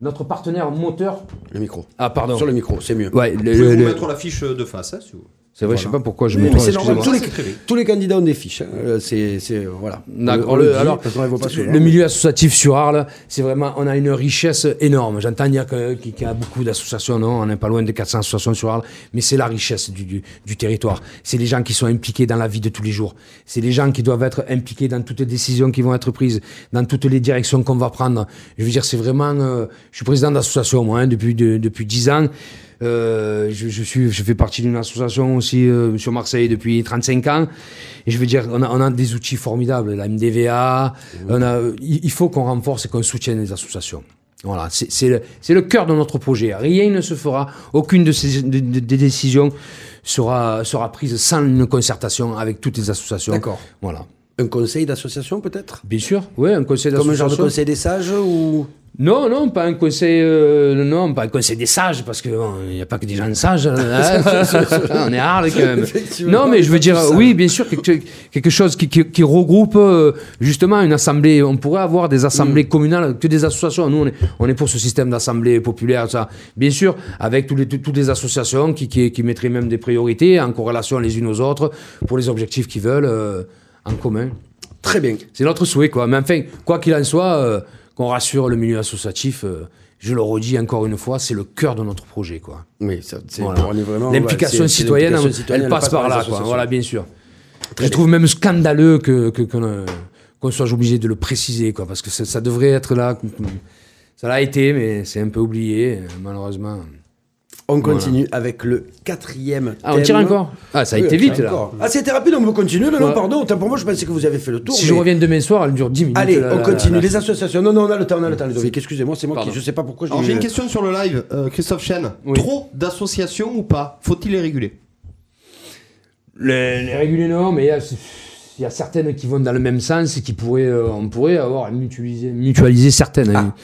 Notre partenaire moteur.
Le micro.
Ah, pardon.
Sur le micro, c'est mieux.
Ouais, le-
Je vais
le-
vous
le-
mettre la fiche de face, hein, si vous
c'est vrai, je sais pas pourquoi je
Oui,
me trompe.
c'est normal. Tous les, tous candidats ont des fiches. hein. Euh, C'est, c'est- voilà. On le- dit,
alors,
pas
le milieu associatif sur Arles, c'est vraiment, on a une richesse énorme. J'entends dire qu'il y a beaucoup d'associations, non, on n'est pas loin de 400 associations sur Arles, mais c'est la richesse du, du- du territoire. C'est les gens qui sont impliqués dans la vie de tous les jours. C'est les gens qui doivent être impliqués dans toutes les décisions qui vont être prises, dans toutes les directions qu'on va prendre. Je veux dire, c'est vraiment, euh, je suis président d'association, moi, hein, depuis, de- depuis 10 ans. Euh, je, je suis, je fais partie d'une association aussi euh, sur Marseille depuis 35 ans. Et je veux dire, on a, on a des outils formidables, la MDVA. On a, il il faut qu'on renforce et qu'on soutienne les associations. Voilà, c'est le, le cœur de notre projet. Rien ne se fera, aucune de ces de- de- des décisions sera, sera prise sans une concertation avec toutes les associations.
D'accord.
Voilà.
Un conseil d'association peut-être?
Bien sûr, oui, un conseil
Comme un genre de
d'association.
conseil des sages ou?
Non, non, pas un conseil, euh, non, pas un conseil des sages, parce qu'il n'y a pas que des gens sages. hein, [laughs] on est hard quand même. Non, mais je veux dire, oui, bien sûr, quelque, quelque chose qui, qui- qui regroupe euh, justement une assemblée. On pourrait avoir des
Mm.
assemblées communales, que des associations. Nous, on est, on est pour ce système d'assemblée populaire, ça. Bien sûr, avec tous les, tout- toutes les associations qui, qui, qui mettraient même des priorités en corrélation les unes aux autres pour les objectifs qu'ils veulent euh, en commun.
Très bien.
C'est notre souhait, quoi. Mais enfin, quoi qu'il en soit, euh, qu'on rassure le milieu associatif, euh, je le redis encore une fois, c'est le cœur de notre projet, quoi.
Oui.
L'implication citoyenne, elle passe par là, quoi. Voilà, bien sûr.
Très
je
bien.
trouve même scandaleux que, que- qu'on, euh, qu'on soit obligé de le préciser, quoi, parce que ça, ça devrait être là. Ça l'a été, mais c'est un peu oublié, malheureusement.
On continue avec le quatrième.
Ah, on tire encore Ah, ça a
Oui,
été vite, là.
encore. Ah, c'était rapide, on peut continuer. Non, non,
Ouais.
pardon. Autant pour moi, je pensais que vous avez fait le tour.
Si
mais-
je reviens demain soir, elle dure 10 minutes.
Allez, on continue. Les associations. Non, non, on a le temps, on a le temps, Ludovic. Excusez-moi, c'est moi qui. Je sais pas pourquoi
Alors j'ai une question sur le live, Euh, Christophe Chen.
Oui.
Trop d'associations ou pas? Faut-il les réguler?
Les, les réguler, non, mais il y a, il y a certaines qui vont dans le même sens et qui pourraient, euh, on pourrait avoir mutualisé, mutualiser certaines. hein.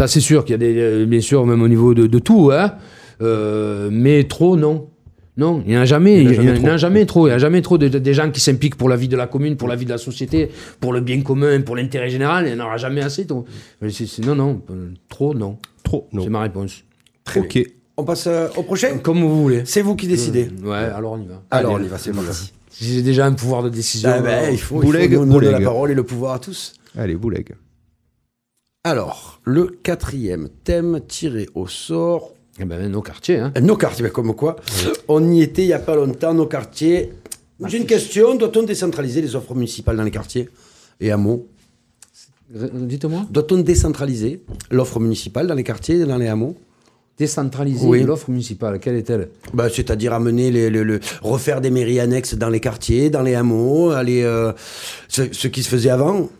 Ça, c'est sûr qu'il y a des, euh, bien sûr, même au niveau de, de tout, hein. Euh, mais trop, non. Non, il n'y en a jamais, il n'y en a jamais trop. Il n'y a jamais trop de, de- des gens qui s'impliquent pour la vie de la commune, pour la vie de la société, pour le bien commun, pour l'intérêt général. Il n'y en aura jamais assez. trop. Mais c'est- c'est- non, non, euh, trop, non.
Trop, non.
C'est ma réponse.
Ok.
On passe euh, au prochain?
Comme vous voulez.
C'est vous qui décidez.
Ouais, alors on y va.
Alors, on y va, c'est parti.
J'ai déjà un pouvoir de décision.
Ah ben, il faut,
Bouleg,
il faut nous donner la
Bouleg.
parole et le pouvoir à tous.
Allez, gars.
Alors, le quatrième thème tiré au sort.
Eh ben, nos quartiers, hein.
Nos quartiers, ben, comme quoi On y était il n'y a pas longtemps, nos quartiers. J'ai une question doit-on décentraliser les offres municipales dans les quartiers? Et hameaux
Dites-moi.
Doit-on décentraliser l'offre municipale dans les quartiers et dans les hameaux?
Décentraliser
Oui.
l'offre municipale, quelle est-elle?
Bah, C'est-à-dire amener les, refaire des mairies annexes dans les quartiers, dans les hameaux, aller, euh, ce, ce qui se faisait avant.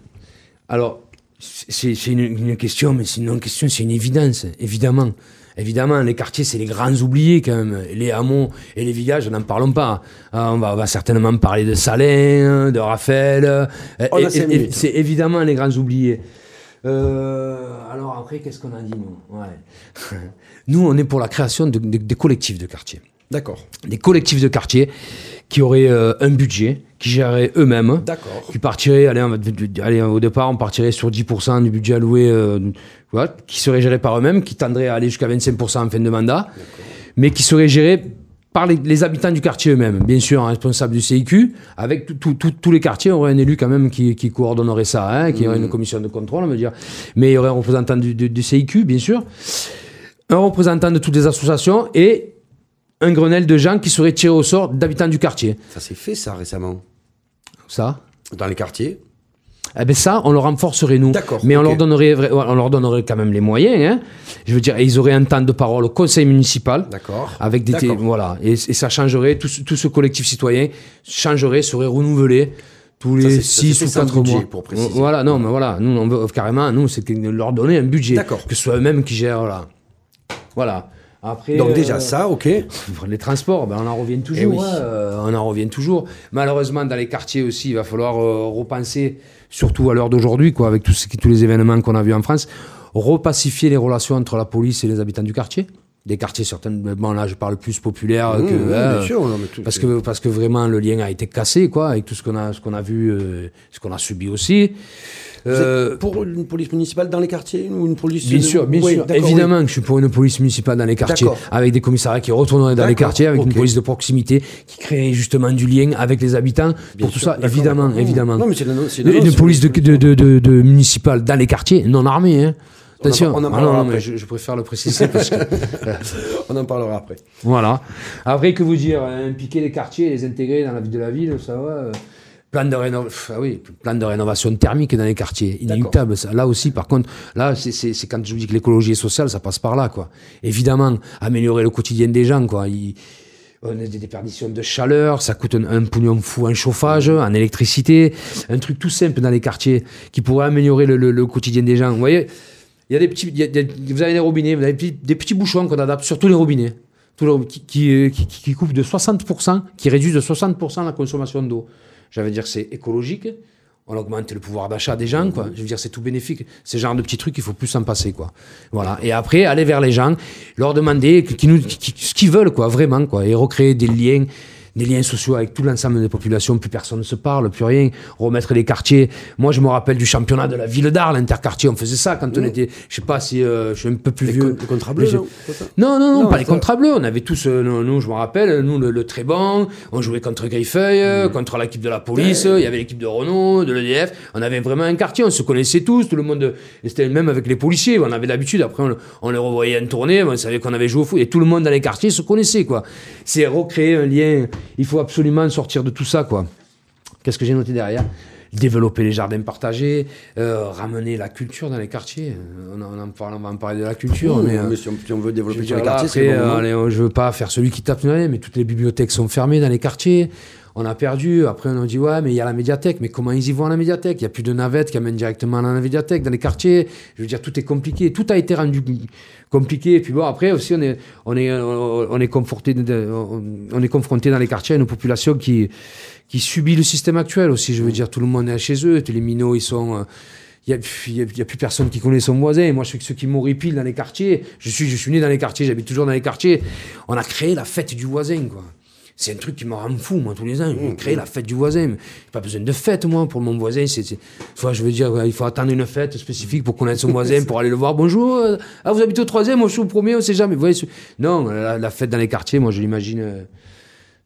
Alors, C'est une, une question, mais c'est une question, c'est une évidence, évidemment. Évidemment, les quartiers, c'est les grands oubliés quand même. Les hameaux et les villages, n'en parlons pas. Euh, on, va, on va certainement parler de Salin, de Raphaël. euh,
minutes.
C'est évidemment les grands oubliés. Euh, alors après, qu'est-ce qu'on a dit, nous? Ouais. [laughs] Nous, on est pour la création de- de- des collectifs de quartier
D'accord.
des collectifs de quartier qui auraient euh, un budget, qui géreraient eux-mêmes, qui partiraient, allez, on va- allez, au départ, on partirait sur 10% du budget alloué, euh, voilà, qui serait géré par eux-mêmes, qui tendrait à aller jusqu'à 25% en fin de mandat, mais qui serait géré par les, les habitants du quartier eux-mêmes, bien sûr, un responsable du CIQ, avec tout- tout- tout- tous les quartiers, auraient un élu quand même qui, qui coordonnerait ça, hein, qui aurait une commission de contrôle, on va dire, mais il y aurait un représentant du, du- du CIQ, bien sûr, un représentant de toutes les associations et un Grenelle de gens qui seraient tirés au sort d'habitants du quartier.
Ça s'est fait ça récemment
Ça
dans les quartiers.
eh ben ça, on le renforcerait nous.
D'accord,
Mais on leur donnerait, on leur donnerait quand même les moyens. Hein. Je veux dire, ils auraient un temps de parole au conseil municipal.
D'accord.
Avec des voilà et, et ça changerait tout, ce- tout ce collectif citoyen changerait serait renouvelé tous les
c'est- ça,
6
c'est
ou
sans
4
budget,
mois.
pour préciser.
Voilà, non mais voilà, nous on veut carrément nous c'est leur donner un budget
D'accord.
que ce soit eux-mêmes qui gèrent là. Voilà. Après
Donc
euh,
déjà ça, ok. [laughs]
les transports, ben on en revient toujours.
Eh oui.
hein, euh, on en revient toujours. Malheureusement, dans les quartiers aussi, il va falloir euh, repenser, surtout à l'heure d'aujourd'hui, quoi, avec tous, les événements qu'on a vus en France, repacifier les relations entre la police et les habitants du quartier. Des quartiers certainement, là je parle plus populaire
Mmh,
que.
mmh, bien sûr, non, mais tout-
parce que, parce que vraiment le lien a été cassé, quoi, avec tout ce qu'on a, ce qu'on a vu, euh, ce qu'on a subi aussi. Euh,
pour une police municipale dans les quartiers ou une police
Bien sûr, bien
Oui,
sûr. Évidemment que je suis pour une police municipale dans les quartiers, avec des commissariats qui retourneraient dans les quartiers, avec une police de proximité qui crée justement du lien avec les habitants.
Bien
pour tout ça, évidemment, évidemment.
Non, mais c'est
Une, police de, de, de, municipale dans les quartiers, non armée. Hein.
On en
Attention.
par- on en parlera
non, non,
après.
mais je, je préfère le préciser parce que. [laughs]
On en parlera après.
Voilà. Après, que vous dire euh, Impliquer les quartiers, les intégrer dans la vie de la ville, ça va. Plan de, réno- ah oui, plan de rénovation thermique dans les quartiers, inéluctable. Ça. Là aussi, par contre, là, c'est- quand je vous dis que l'écologie est sociale, ça passe par là, quoi. Évidemment, améliorer le quotidien des gens, quoi. Il- on a des déperditions de chaleur, ça coûte un, un pognon fou en chauffage, en électricité, un truc tout simple dans les quartiers qui pourrait améliorer le, le- le quotidien des gens. Vous voyez, il y a des petits, il y a des- vous avez des robinets, vous avez des petits, des petits bouchons qu'on adapte sur tous les robinets, qui, qui, qui, qui coupent de 60%, qui réduisent de 60% la consommation d'eau. J'allais dire c'est écologique, on augmente le pouvoir d'achat des gens, quoi. Je veux dire, c'est tout bénéfique. C'est genre de petits trucs, il faut plus s'en passer, quoi. Voilà. Et après, aller vers les gens, leur demander qui nous, qui- qui- ce qu'ils veulent, quoi, vraiment, quoi. Et recréer des liens, des liens sociaux avec tout l'ensemble des populations. Plus personne ne se parle, plus rien. Remettre les quartiers. Moi, je me rappelle du championnat de la ville d'Arles, l'interquartier. On faisait ça quand on était, je sais pas si, euh, je suis un peu plus
Les,
vieux.
con- les contrats bleus, non
non, non, non,
Non,
pas les contrats bleus. On avait tous, euh, nous, nous, je me rappelle, nous, le, le très bon, on jouait contre Griffeuil, euh,
Mm.
contre l'équipe de la police, il y avait l'équipe de Renault, de l'EDF. On avait vraiment un quartier, on se connaissait tous, tout le monde. Et c'était le même avec les policiers, on avait l'habitude. Après, on, on les revoyait en tournée, on savait qu'on avait joué au foot, et tout le monde dans les quartiers se connaissait, quoi. C'est recréer un lien. Il faut absolument sortir de tout ça, quoi. Qu'est-ce que j'ai noté derrière? Développer les jardins partagés, euh, ramener la culture dans les quartiers. Euh, On, en- on en parle, on va en parler de la culture,
Mmh,
mais. euh,
mais si on, si on veut développer sur les quartiers, c'est bon
euh, allez, je veux pas faire celui qui tape dans les mais toutes les bibliothèques sont fermées dans les quartiers. On a perdu. Après, on a dit, ouais, mais il y a la médiathèque. Mais comment ils y vont à la médiathèque? Il n'y a plus de navettes qui amènent directement à la médiathèque dans les quartiers. Je veux dire, tout est compliqué. Tout a été rendu compliqué. Et puis bon, après aussi, on est, on est, on est, conforté on est confronté dans les quartiers à une population qui, qui subit le système actuel aussi. Je veux dire, tout le monde est chez eux. Tous les minots, ils sont. euh, il n'y a, plus personne qui connaît son voisin. Moi, je suis ceux qui m'horripilent dans les quartiers. Je suis, je suis né dans les quartiers, j'habite toujours dans les quartiers. On a créé la fête du voisin, quoi. C'est un truc qui me rend fou, moi, tous les ans. J'ai créé la fête du voisin. J'ai pas besoin de fête, moi, pour mon voisin. C'est, Soit, je veux dire, il faut attendre une fête spécifique pour connaître son voisin, [laughs] pour aller le voir. Bonjour, euh, ah, vous habitez au troisième, moi, je suis au premier, on sait jamais. Vous voyez, ce- non, la, la fête dans les quartiers, moi, je l'imagine euh,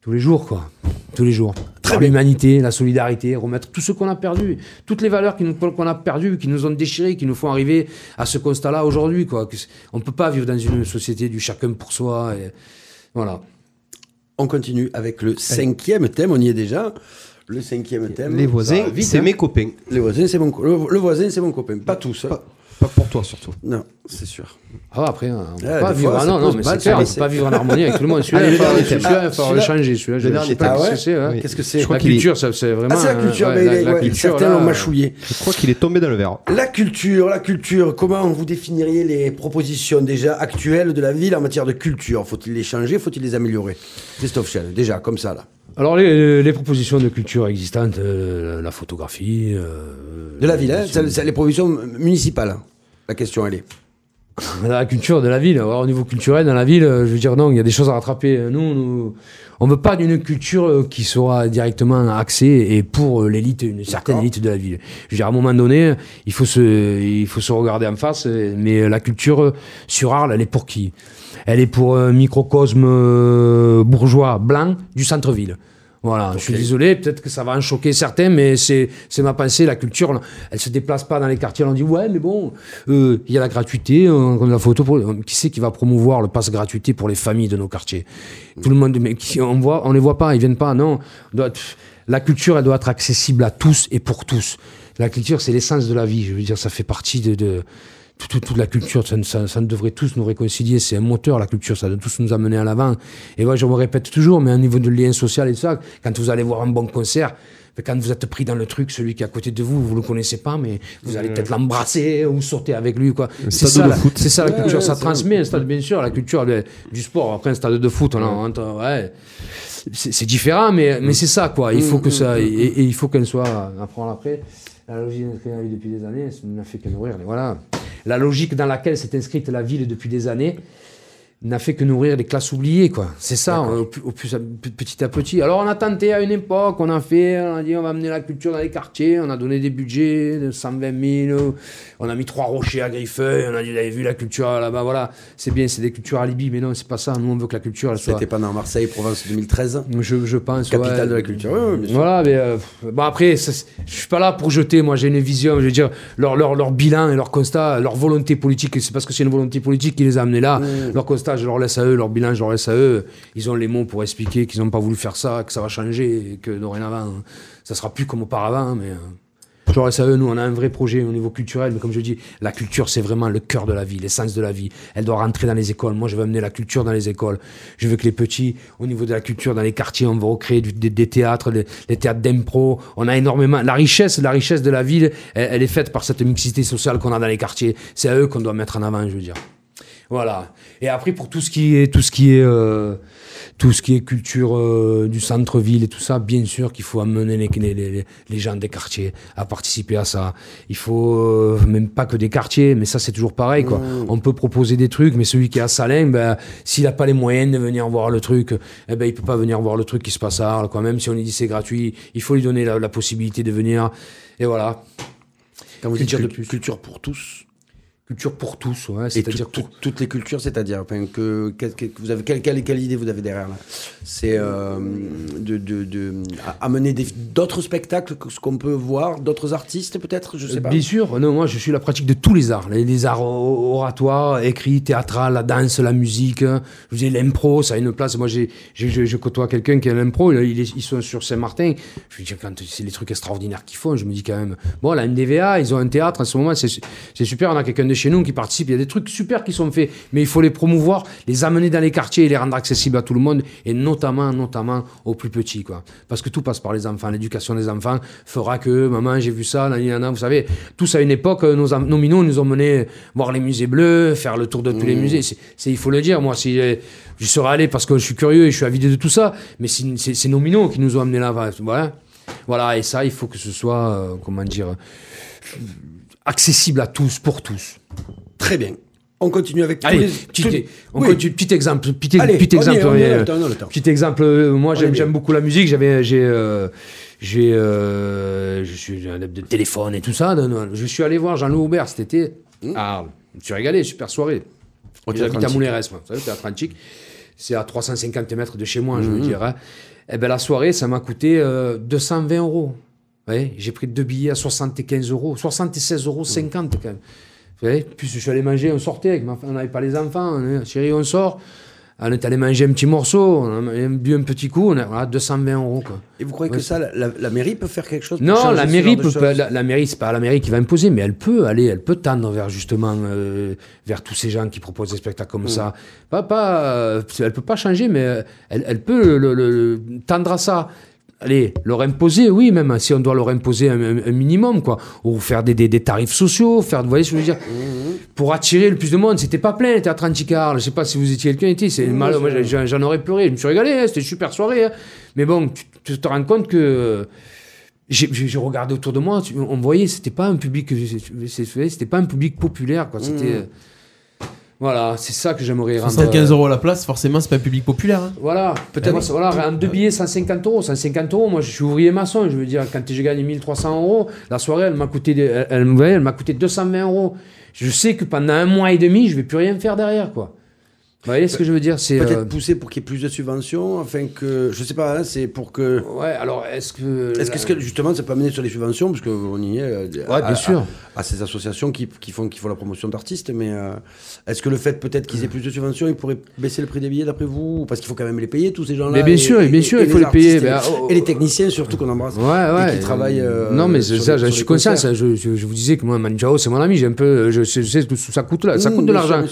tous les jours, quoi. Tous les jours. Pour l'humanité, la solidarité, remettre tout ce qu'on a perdu, toutes les valeurs qu'on a perdues, qui nous ont déchirés, qui nous font arriver à ce constat-là aujourd'hui, quoi. On ne peut pas vivre dans une société du chacun pour soi. Et... Voilà.
On continue avec le cinquième thème, on y est déjà. Le cinquième thème.
Les voisins, c'est
hein.
mes copains.
Les voisins, c'est mon, co- le, le voisin, c'est mon copain. Pas tous. hein.
Pas pour toi surtout.
Non, c'est sûr.
Ah, après, hein, on peut
Ouais,
pas vivre.
fois,
ah non, non, mais c'est clair,
ça,
on
mais
peut pas vivre en [laughs] harmonie avec tout le monde. Celui-là,
Allez,
il
Ah,
falloir le changer. Celui-là, je sais pas ce
Ah
que c'est.
ouais
Qu'est-ce que c'est
Je crois
La culture, c'est vraiment.
Ah, c'est la culture, mais certains l'ont mâchouillé.
Je crois qu'il est tombé dans le verre.
La culture, la culture, comment vous définiriez les propositions déjà actuelles de la ville en matière de culture? Faut-il les changer? Faut-il les améliorer? Christophe Chel, déjà, comme ça, là.
Alors, les, les propositions de culture existantes, euh, la photographie. euh,
De la ville, hein c'est, les propositions municipales. hein. La question, elle est. [laughs]
La culture de la ville. Alors, au niveau culturel, dans la ville, euh, je veux dire, non, il y a des choses à rattraper. Nous, nous on veut pas d'une culture qui sera directement axée et pour l'élite, une certaine élite de la ville. Je veux dire, à un moment donné, il faut se, il faut se regarder en face, mais la culture sur Arles, elle est pour qui? Elle est pour un microcosme euh, bourgeois blanc du centre-ville. Voilà, je suis désolé, peut-être que ça va en choquer certains, mais c'est ma pensée. La culture, elle se déplace pas dans les quartiers. On dit ouais, mais bon, euh, il y a la gratuité, on, on la photo. Pour, qui c'est qui va promouvoir le pass gratuité pour les familles de nos quartiers? Tout le monde, mais qui- on voit, on les voit pas, ils viennent pas. Non, doit- la culture, elle doit être accessible à tous et pour tous. La culture, c'est l'essence de la vie. Je veux dire, ça fait partie de, de toute, toute- toute la culture, ça, ça, ça devrait tous nous réconcilier. C'est un moteur, la culture, ça doit tous nous amener à l'avant. Et moi, je me répète toujours, mais au niveau de lien social et ça, quand vous allez voir un bon concert, quand vous êtes pris dans le truc, celui qui est à côté de vous, vous le connaissez pas, mais vous allez peut-être l'embrasser ou sauter avec lui, quoi. C'est ça,
de
la-
foot.
c'est ça la culture,
ouais,
ça transmet un stade, bien sûr, la culture de- du sport. Après un stade de foot, on ouais. C'est c'est différent, mais, mais c'est ça, quoi. Il faut que ça, et, et il faut qu'elle soit, à prendre après. La logique dans la ville depuis des années, ça n'a fait que nourrir. mais Voilà. La logique dans laquelle s'est inscrite la ville depuis des années n'a fait que nourrir les classes oubliées, quoi. C'est ça, au, plus- au petit à petit. Alors on a tenté à une époque, on a fait, on a dit on va amener la culture dans les quartiers, on a donné des budgets de 120 000, on a mis trois rochers à Griffeuil, on a dit vous avez vu la culture là-bas, voilà. C'est bien, c'est des cultures alibi, mais non, c'est pas ça. Nous on veut que la culture, elle soit...
C'était pas dans Marseille, Provence 2013
Je, je pense.
Capitale
ouais.
de la culture. Ouais, ouais.
Voilà, mais euh, bon après, je suis pas là pour jeter. Moi, j'ai une vision. Je veux dire, leur, leur, leur bilan et leur constat, leur volonté politique, c'est parce que c'est une volonté politique qui les a amenés là.
Mmh.
Leur constat, je leur laisse à eux. Leur bilan, je leur laisse à eux. Ils ont les mots pour expliquer qu'ils n'ont pas voulu faire ça, que ça va changer que dorénavant, ça sera plus comme auparavant. Mais euh, je leur laisse à eux. Nous, on a un vrai projet au niveau culturel. Mais comme je dis, la culture, c'est vraiment le cœur de la vie, l'essence de la vie. Elle doit rentrer dans les écoles. Moi, je veux amener la culture dans les écoles. Je veux que les petits, au niveau de la culture, dans les quartiers, on va recréer des, théâtres, des, des théâtres d'impro. On a énormément. La richesse, la richesse de la ville, elle, elle est faite par cette mixité sociale qu'on a dans les quartiers. C'est à eux qu'on doit mettre en avant, je veux dire. Voilà. Et après, pour tout ce qui est, tout ce qui est, euh, tout ce qui est culture euh, du centre-ville et tout ça, bien sûr qu'il faut amener les, les, gens des quartiers à participer à ça. Il faut euh, même pas que des quartiers, mais ça c'est toujours pareil quoi. On peut proposer des trucs, mais celui qui est à Salins, ben, s'il n'a pas les moyens de venir voir le truc, eh ben il peut pas venir voir le truc qui se passe à Arles. Quoi. Même si on lui dit c'est gratuit, il faut lui donner la, la possibilité de venir. Et voilà.
Quand vous dites
Culture de
cul-
plus.
culture pour tous,
Culture pour tous, ouais, c'est-à-dire
tout-
pour-
tout- toutes les cultures, c'est-à-dire que, que- que- vous avez quelle, quelle, quelle idée vous avez derrière là? C'est euh, de, de, de amener d'autres spectacles que ce qu'on peut voir, d'autres artistes peut-être, je sais pas.
Bien sûr, non, moi je suis la pratique de tous les arts, les, les arts oratoires, écrits, théâtral, la danse, la musique, hein. je vous dis l'impro, ça a une place. Moi j'ai, je, côtoie quelqu'un qui a l'impro, ils sont sur Saint-Martin. Je veux dire, quand c'est les trucs extraordinaires qu'ils font, je me dis quand même, bon, la NDVA, ils ont un théâtre en ce moment, c'est, c'est super, on a quelqu'un de chez nous qui participe, il y a des trucs super qui sont faits, mais il faut les promouvoir, les amener dans les quartiers et les rendre accessibles à tout le monde, et notamment, notamment aux plus petits, quoi. Parce que tout passe par les enfants, l'éducation des enfants fera que, maman, j'ai vu ça, nan, nan, nan. vous savez, tous à une époque, nos, am- nos minots nous ont menés voir les musées bleus, faire le tour de tous les musées, c'est, il faut le dire, moi, si euh, je serais allé parce que je suis curieux et je suis avidé de tout ça, mais c'est nos minots qui nous ont amenés là, voilà. Voilà, et ça, il faut que ce soit, euh, comment dire, accessible à tous, pour tous.
Très bien. On continue avec
Allez,
les-
petit, on
Oui.
continue, petit exemple, petit,
Allez,
petit exemple,
est,
euh,
le temps, le temps.
petit exemple. euh, Moi, j'aime, beaucoup la musique. J'avais, j'ai, euh, j'ai, euh, je suis un de téléphone et tout ça. non, non. Je suis allé voir Jean-Louis Aubert cet été à Arles. Je me suis régalé, super soirée. J'habite à. Moulérès, moi. Vous savez, le théâtre antique. C'est à 350 mètres de chez moi, je veux dire. hein. Eh ben, la soirée, ça m'a coûté euh, 220 euros. Ouais, j'ai pris deux billets à 75 euros, 76 euros 50 quand même. Vous voyez, puis je suis allé manger, on sortait avec ma on n'avait pas les enfants, on chérie, on sort. On est allé manger un petit morceau, on a bu un petit coup, on a voilà, 220 euros. Quoi.
Et vous croyez que ça, la, la- la mairie peut faire quelque chose pour
Non, la mairie peut pas, la, la mairie, c'est pas la mairie qui va imposer, mais elle peut aller, elle peut tendre vers justement euh, vers tous ces gens qui proposent des spectacles comme ça. Pas, pas, euh, elle peut pas changer, mais euh, elle, elle peut le, le- le- tendre à ça. Allez, leur imposer, oui, même si on doit leur imposer un, un- un minimum, quoi, ou faire des, des, des tarifs sociaux, faire, vous voyez ce que je veux dire, pour attirer le plus de monde. C'était pas plein, le théâtre Anticarle. Je sais pas si vous étiez quelqu'un c'est mal, moi j'en aurais pleuré, je me suis régalé, hein, c'était une super soirée. hein. Mais bon, tu, tu te rends compte que j'ai regardé autour de moi, on voyait, c'était pas un public, c'était pas un public populaire, quoi. C'était, euh, voilà, c'est ça que j'aimerais rendre.
75
euh,
euros la place, forcément, c'est pas un public populaire. hein.
Voilà, peut-être, voilà, en deux billets, 150 euros. 150 euros, moi je suis ouvrier maçon, je veux dire, quand j'ai gagné 1300 euros, la soirée, elle m'a coûté, elle, elle, vous voyez, elle m'a coûté 220 euros. Je sais que pendant un mois et demi, je vais plus rien faire derrière, quoi. Vous voyez ce que je veux dire C'est.
Peut-être
euh,
pousser pour qu'il y ait plus de subventions, afin que. Je sais pas, hein, c'est pour que.
Ouais, alors est-ce que.
Est-ce que, justement ça peut amener sur les subventions Parce qu'on y est. euh,
Ouais,
à-
bien sûr.
À, à ces associations qui, qui, font, qui font la promotion d'artistes, mais euh, est-ce que le fait peut-être qu'ils aient plus de subventions, ils pourraient baisser le prix des billets d'après vous Parce qu'il faut quand même les payer, tous ces gens-là.
Mais bien
et-
sûr, et bien sûr, il faut les payer,
Et,
ben, oh,
et les techniciens surtout qu'on embrasse.
Ouais, ouais.
Et qui travaillent. euh,
non, mais c'est
sur
ça, je suis conscient. ça, je, je- je vous disais que moi, Manu Chao, c'est mon ami. J'ai un peu, je sais, je sais que ça coûte là, ça
Mmh,
coûte de l'argent.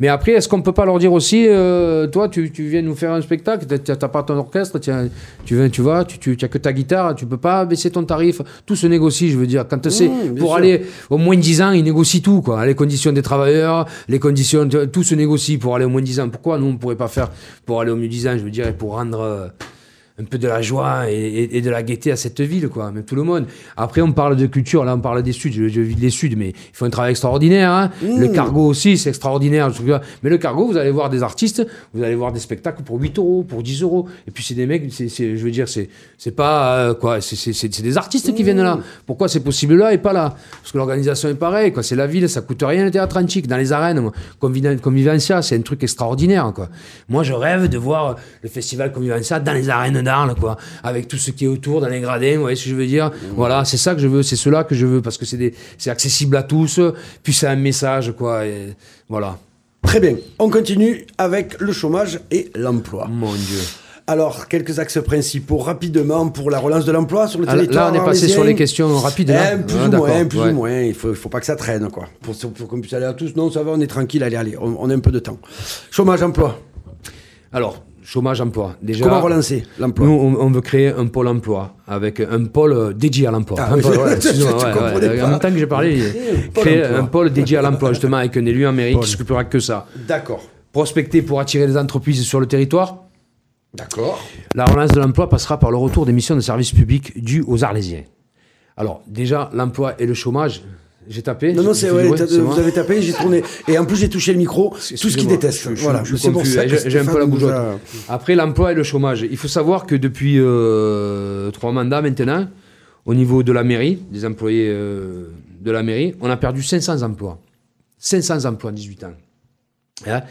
Mais après, est-ce qu'on peut pas leur dire aussi, euh, toi, tu, tu viens nous faire un spectacle, t'as t'as pas ton orchestre, tiens, tu viens, tu vois, tu, tu, tu as que ta guitare, tu peux pas baisser ton tarif. Tout se négocie, je veux dire. Quand c'est
Mmh,
pour
sûr.
aller au moins 10 ans, ils négocient tout, quoi. Les conditions des travailleurs, les conditions, tout se négocie pour aller au moins 10 ans. Pourquoi nous on pourrait pas faire pour aller au mieux 10 ans, je veux dire, et pour rendre euh, un peu de la joie et, et- et de la gaieté à cette ville, quoi, même tout le monde. Après, on parle de culture, là, on parle des Suds, je, je vis des Suds, mais ils font un travail extraordinaire. hein. Le cargo aussi, c'est extraordinaire. Mais le cargo, vous allez voir des artistes, vous allez voir des spectacles pour 8 euros, pour 10 euros. Et puis, c'est des mecs, c'est, c'est- je veux dire, c'est, c'est pas, euh, quoi, c'est, c'est- c'est- c'est des artistes qui viennent là. Pourquoi c'est possible là et pas là? Parce que l'organisation est pareille, quoi. C'est la ville, ça coûte rien le théâtre antique, dans les arènes. Convivencia, c'est un truc extraordinaire, quoi. Moi, je rêve de voir le festival Convivencia dans les arènes d'Arles, quoi. Avec tout ce qui est autour, dans les gradins, vous voyez ce que je veux dire? Voilà, c'est ça que je veux, c'est cela que je veux, parce que c'est, accessible à tous, puis c'est un message, quoi. Et voilà.
Très bien. On continue avec le chômage et l'emploi.
Mon Dieu.
Alors, quelques axes principaux rapidement pour la relance de l'emploi sur le
Ah,
territoire.
là, on est passé sur les questions rapides. là.
Eh, plus
Ah,
ou moins, plus
ouais.
ou moins. Il faut, il faut pas que ça traîne, quoi. Pour, pour qu'on puisse aller à tous. Non, ça va, on est tranquille. Allez, allez, on, on a un peu de temps. Chômage, emploi.
Alors, chômage, emploi. Déjà,
Comment relancer l'emploi
Nous, on, on veut créer un pôle emploi avec un pôle dédié à l'emploi.
Ah,
Un
oui.
pôle, [laughs] ouais, ouais, ouais. En même temps que j'ai parlé, créer un pôle dédié à l'emploi, justement, avec un élu en mairie qui s'occupera que ça.
D'accord.
Prospecter pour attirer les entreprises sur le territoire.
D'accord.
La relance de l'emploi passera par le retour des missions de services publics dues aux Arlésiens. Alors, déjà, l'emploi et le chômage, j'ai tapé.
Non, non, c'est ouais, vous avez tapé, j'ai tourné. Et en plus, j'ai touché le micro. Tout ce qu'il
Excusez-moi,
déteste.
je- je-
voilà.
je
ça que
J'ai un peu la bougeotte.
a-
Après l'emploi et le chômage, il faut savoir que depuis euh, trois mandats maintenant, au niveau de la mairie, des employés euh, de la mairie, on a perdu 500 emplois. 500 emplois en 18 ans. Hein?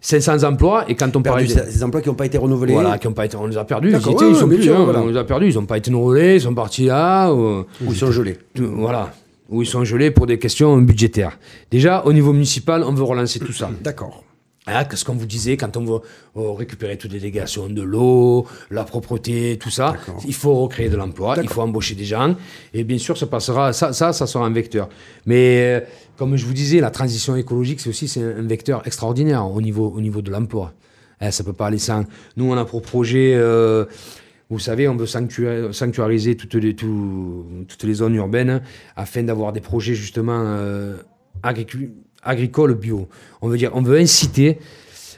500 emplois, et quand on
perdu
parlait.
ces emplois qui n'ont pas été renouvelés.
Voilà, qui ont pas été, on les a perdus. Ils, étaient,
ouais,
ils sont plus,
sûr,
hein,
voilà.
on les a perdus. Ils n'ont pas été renouvelés, ils sont partis là. ou-
ils sont gelés.
voilà, où ils sont gelés pour des questions budgétaires. Déjà, au niveau municipal, on veut relancer tout ça. [clears throat]
D'accord.
Hein, Qu'est-ce qu'on vous disait quand on veut euh, récupérer toutes les délégations de l'eau, la propreté, tout ça Il faut recréer de l'emploi, il faut embaucher des gens, et bien sûr, ça passera, ça, ça, ça sera un vecteur. Mais euh, comme je vous disais, la transition écologique, c'est aussi un vecteur extraordinaire au niveau, au niveau de l'emploi. Hein, ça peut pas aller sans. Nous, on a pour projet. euh, vous savez, on veut sanctua- sanctuariser toutes les, tout- toutes les zones urbaines afin d'avoir des projets justement euh, agricoles bio. On veut dire, on veut inciter,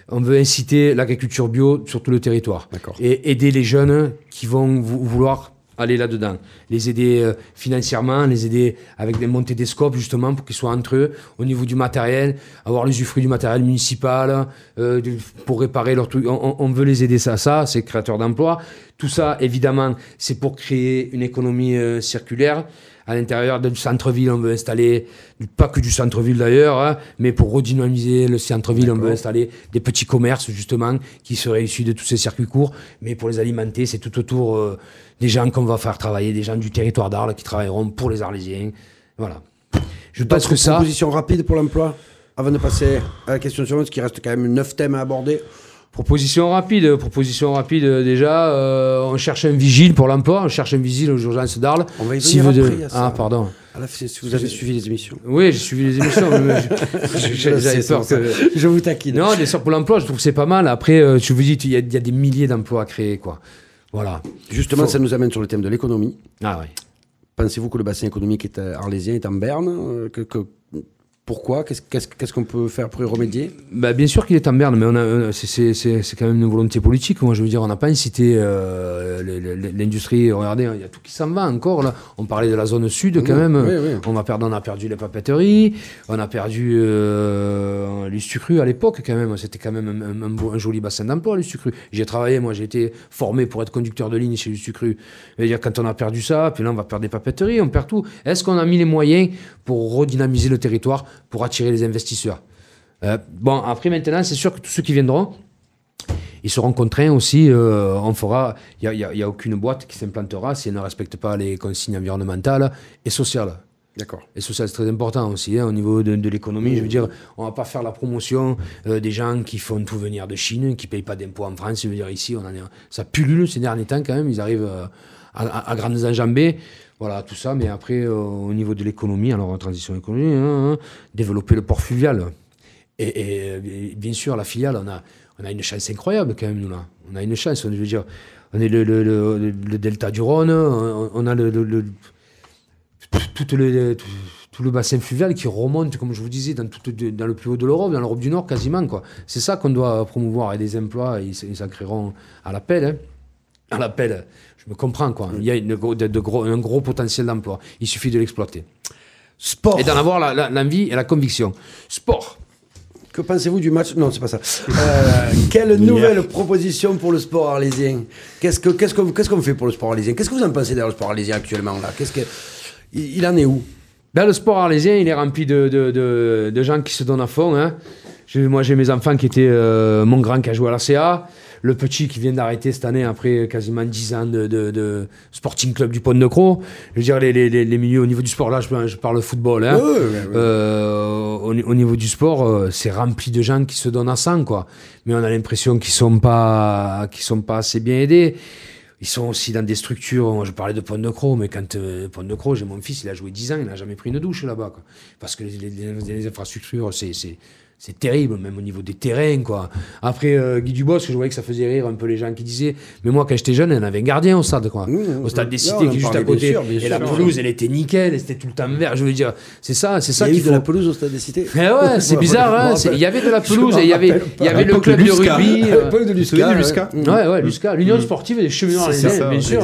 on veut inciter l'agriculture bio sur tout le territoire et aider les jeunes qui vont vou- vouloir aller là-dedans. Les aider euh, financièrement, les aider avec des montées des scopes justement pour qu'ils soient entre eux au niveau du matériel, avoir l'usufruit du matériel municipal euh, pour réparer leurs trucs. On veut les aider ça, ça, c'est créateur d'emplois. Tout ça, évidemment, c'est pour créer une économie euh, circulaire. À l'intérieur du centre-ville, on veut installer, pas que du centre-ville d'ailleurs, hein, mais pour redynamiser le centre-ville, on veut installer des petits commerces justement qui seraient issus de tous ces circuits courts. Mais pour les alimenter, c'est tout autour euh, des gens qu'on va faire travailler, des gens du territoire d'Arles qui travailleront pour les Arlésiens. Voilà. Je pense que ça.
propositions rapides pour l'emploi Avant de passer à la question suivante, parce qu'il reste quand même neuf thèmes à aborder.
Proposition rapide, proposition rapide euh, déjà. euh, on cherche un vigile pour l'emploi, on cherche un vigile aux urgences d'Arles.
On va y venir
de-
ça.
Ah, pardon.
Si vous avez suivi les émissions.
Oui, j'ai suivi les émissions. je- je- [laughs]
Je
J'avais peur que.
Je vous taquine.
Non, des sortes pour l'emploi, je trouve que c'est pas mal. Après, euh, tu vous dis, il y, a- il y a des milliers d'emplois à créer, quoi. Voilà.
Justement,
Faut-
ça nous amène sur le thème de l'économie.
Ah oui.
Pensez-vous que le bassin économique est euh, arlésien est en berne euh, que, que- Pourquoi Qu'est-ce qu'on peut faire pour y remédier
Bah, bien sûr qu'il est en berne, mais euh, c'est- quand même une volonté politique. Moi, je veux dire, on n'a pas incité euh, l'industrie. Regardez, il y a tout qui s'en va encore. Là. On parlait de la zone sud quand même.
oui, oui.
On, a perdu, on a perdu les papeteries, on a perdu euh, l'Ustucru à l'époque quand même. C'était quand même un, un- un beau- un joli bassin d'emploi, l'Ustucru. J'ai travaillé, moi, j'ai été formé pour être conducteur de ligne chez l'Ustucru. Dire, quand on a perdu ça, puis là, on va perdre des papeteries, on perd tout. Est-ce qu'on a mis les moyens pour redynamiser le territoire, pour attirer les investisseurs euh, bon, après maintenant, c'est sûr que tous ceux qui viendront, ils seront contraints aussi. euh, on fera. Il n'y a, aucune boîte qui s'implantera si elle ne respecte pas les consignes environnementales et sociales.
D'accord.
Et social, c'est très important aussi hein, au niveau de, de l'économie. Je veux dire, on va pas faire la promotion euh, des gens qui font tout venir de Chine, qui payent pas d'impôts en France. Je veux dire, ici, on en est, ça pullule ces derniers temps quand même. Ils arrivent à, à- à grandes enjambées. Voilà, tout ça. Mais après, euh, au niveau de l'économie, alors en transition économique, hein, hein, développer le port fluvial. Et, euh, bien sûr, la filiale, on a, on a une chance incroyable quand même, nous, là. On a une chance, on- je veux dire. On est le, le- delta du Rhône, on, a le, tout le, le bassin fluvial qui remonte, comme je vous disais, dans, tout- dans le plus haut de l'Europe, dans l'Europe du Nord quasiment. quoi. C'est ça qu'on doit promouvoir et des emplois, ils ils s'en créeront à l'appel. Hein. À l'appel, je me comprends. Quoi. Il y a une gros- de- de gros- un gros potentiel d'emploi. Il suffit de l'exploiter.
Sport.
Et d'en avoir l'envie et la conviction. Sport.
Que pensez-vous du match? Non, c'est pas ça. [laughs] Euh, quelle nouvelle proposition pour le sport arlésien? Qu'est-ce que qu'est-ce qu'on fait pour le sport arlésien? Qu'est-ce que vous en pensez d'ailleurs le sport arlésien actuellement là? Qu'est-ce que il, il en est où?
Ben, le sport arlésien, il est rempli de, de, de- de gens qui se donnent à fond. Hein. Moi, j'ai mes enfants qui étaient. euh, mon grand qui a joué à la CA, le petit qui vient d'arrêter cette année après quasiment 10 ans de, de- de Sporting Club du Pont de Croix. Je veux dire, les, les, les, les milieux au niveau du sport, là, je, je parle football. Hein.
Ouais, ouais, ouais, ouais.
Euh, au, ni- au niveau du sport, euh, c'est rempli de gens qui se donnent à 100, quoi. Mais on a l'impression qu'ils sont pas, qu'ils sont pas assez bien aidés. Ils sont aussi dans des structures. Moi, je parlais de Pont de Croix, mais quand euh, Pont de Croix, j'ai mon fils, il a joué 10 ans, il n'a jamais pris une douche là-bas, quoi. Parce que les, les- les- les infrastructures, c'est, c'est, c'est terrible, même au niveau des terrains, quoi. Après, euh, Guy Dubosc, je voyais que ça faisait rire un peu les gens qui disaient, mais moi, quand j'étais jeune, on avait un gardien au stade, quoi. Au stade des cités,
en
qui est juste à
parlait, bien
côté.
sûr, bien
et la pelouse, elle était nickel, c'était tout le temps vert. Je veux dire, c'est ça, c'est ça
Il y a eu
qu'il
de
faut.
la pelouse au stade des cités
Eh ouais, c'est bizarre, hein. Il y avait de la pelouse et il y avait, il y
pas.
avait le club
de
rugby. Euh,
l'époque de
de
Lusca,
Lusca
Ouais, ouais, Lusca, l'Union sportive des cheminots bien sûr,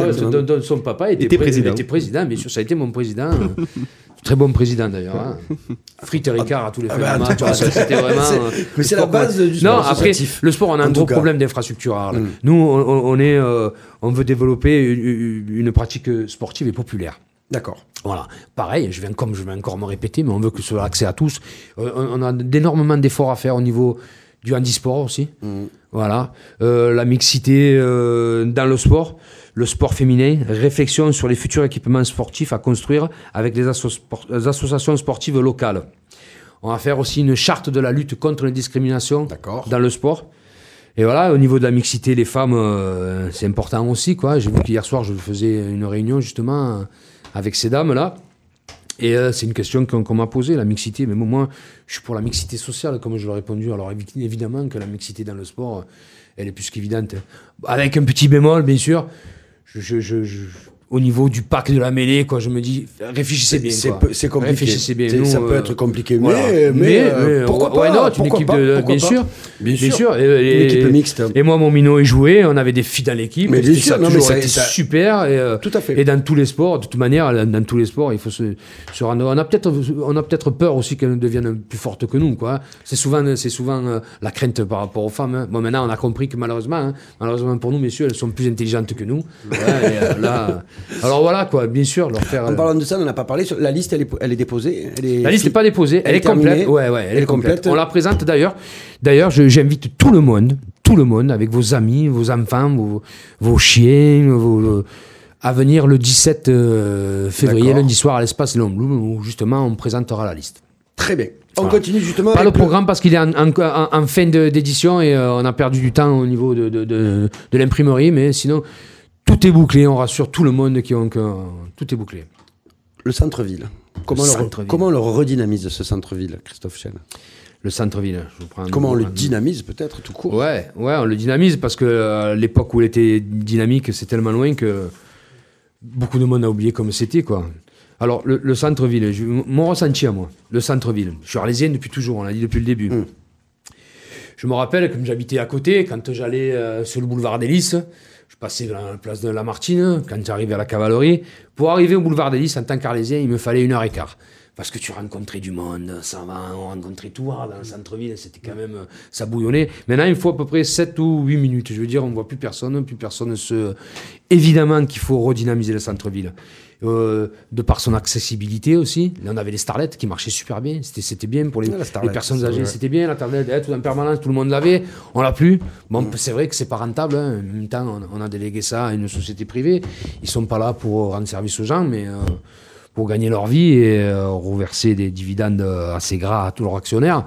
son papa était,
Était
pré-
président.
était président, bien sûr, ça a été mon président. [laughs] Très bon président d'ailleurs. Hein. [laughs] Frites et Ricard à tous les fins
bah,
de match, C'était vraiment. euh,
mais c'est la base du sport
Non, après, le sport, on a un gros
cas.
problème d'infrastructure.
Mm.
Nous, on, on- on est, euh, on veut développer une, une pratique sportive et populaire.
D'accord.
Voilà. Pareil, je viens, comme je vais encore me répéter, mais on veut que ce soit accès à tous. Euh, on a d'énormément d'efforts à faire au niveau du handisport aussi. Voilà. Euh, la mixité dans le sport, le sport féminin, réflexion sur les futurs équipements sportifs à construire avec les, asso- sport- les associations sportives locales. On va faire aussi une charte de la lutte contre les discriminations dans le sport. Et voilà, au niveau de la mixité, les femmes, euh, c'est important aussi. quoi. J'ai vu qu'hier soir, je faisais une réunion justement euh, avec ces dames-là. Et euh, c'est une question qu'on m'a posée, la mixité. Mais bon, moi, je suis pour la mixité sociale, comme je l'ai répondu. Alors évi- évidemment que la mixité dans le sport, euh, elle est plus qu'évidente. Avec un petit bémol, bien sûr. Je, je- je- au niveau du pack de la mêlée, quoi, je me dis, réfléchissez bien.
C'est compliqué.
Réfléchissez bien. Nous,
ça peut
euh,
être compliqué, mais,
voilà.
mais, euh,
mais,
pourquoi pas
not, une
pourquoi
équipe
pas,
de,
pourquoi
bien sûr,
Bien
bien
sûr.
Et,
Une équipe mixte.
Et moi, mon minot, il jouait, on avait des filles dans l'équipe.
Mais bien sûr, non, mais ça-
été
ça-
super. Et, euh,
Tout à fait.
Et dans tous les sports, de toute manière, dans, dans tous les sports, il faut se, se rendre. On a peut-être, on a peut-être peur aussi qu'elles deviennent plus fortes que nous, quoi. C'est souvent, c'est souvent euh, la crainte par rapport aux femmes. hein. Bon, maintenant, on a compris que malheureusement, hein, malheureusement pour nous, messieurs, elles sont plus intelligentes que nous. Voilà, et, euh, là, alors voilà, quoi. Bien sûr, leur faire.
En
euh,
parlant de ça, on n'en a pas parlé. La liste, elle est, elle est déposée. Elle est
la liste n'est pas déposée, elle,
Elle
est complète. Ouais, ouais, elle,
Elle
est complète.
complète.
On la présente d'ailleurs. D'ailleurs, j'invite tout le monde, tout le monde, avec vos amis, vos enfants, vos, vos chiens, vos, à venir le 17 euh, février, lundi soir, à l'espace Lomblou, où justement on présentera la liste.
Très bien. On continue justement
Pas le
avec le-
programme parce qu'il est en, en- en- fin d'édition et euh, on a perdu du temps au niveau de, de, de- de l'imprimerie, mais sinon tout est bouclé. On rassure tout le monde qui ont que tout est bouclé.
le centre-ville. Comment,
Le
on le re-
centre-ville.
comment on le redynamise ce centre-ville, Christophe Chen
Le centre-ville. Je vous prends
Comment on le dynamise peut-être tout court?
Ouais, ouais, on le dynamise parce que euh, l'époque où il était dynamique, c'est tellement loin que beaucoup de monde a oublié comme c'était, quoi. Alors, le, le centre-ville, mon ressenti à moi, le centre-ville. Je suis arlésien depuis toujours, on l'a dit depuis le début.
Mm.
Je me rappelle, comme j'habitais à côté, quand j'allais euh, sur le boulevard des Lys, passais la place de Lamartine, quand j'arrivais à la cavalerie. Pour arriver au boulevard des Lys, en tant qu'arlésien, il me fallait une heure et quart. Parce que tu rencontrais du monde, ça va, on rencontrait tout hein, dans le centre-ville, c'était quand même, euh, ça bouillonnait. Maintenant, il faut à peu près 7 ou 8 minutes. Je veux dire, on voit plus personne, plus personne se. Évidemment qu'il faut redynamiser le centre-ville. Euh, de par son accessibilité aussi. Là, on avait les starlettes qui marchaient super bien. C'était, bien pour les,
Ah,
les personnes âgées. C'était bien, la tablette, eh, tout en permanence, tout le monde l'avait. On l'a plus. Bon,
Mm.
c'est vrai que c'est pas rentable. hein. En même temps, on, on a délégué ça à une société privée. Ils sont pas là pour rendre service aux gens, mais euh, pour gagner leur vie et euh, reverser des dividendes euh, assez gras à tous leurs actionnaires.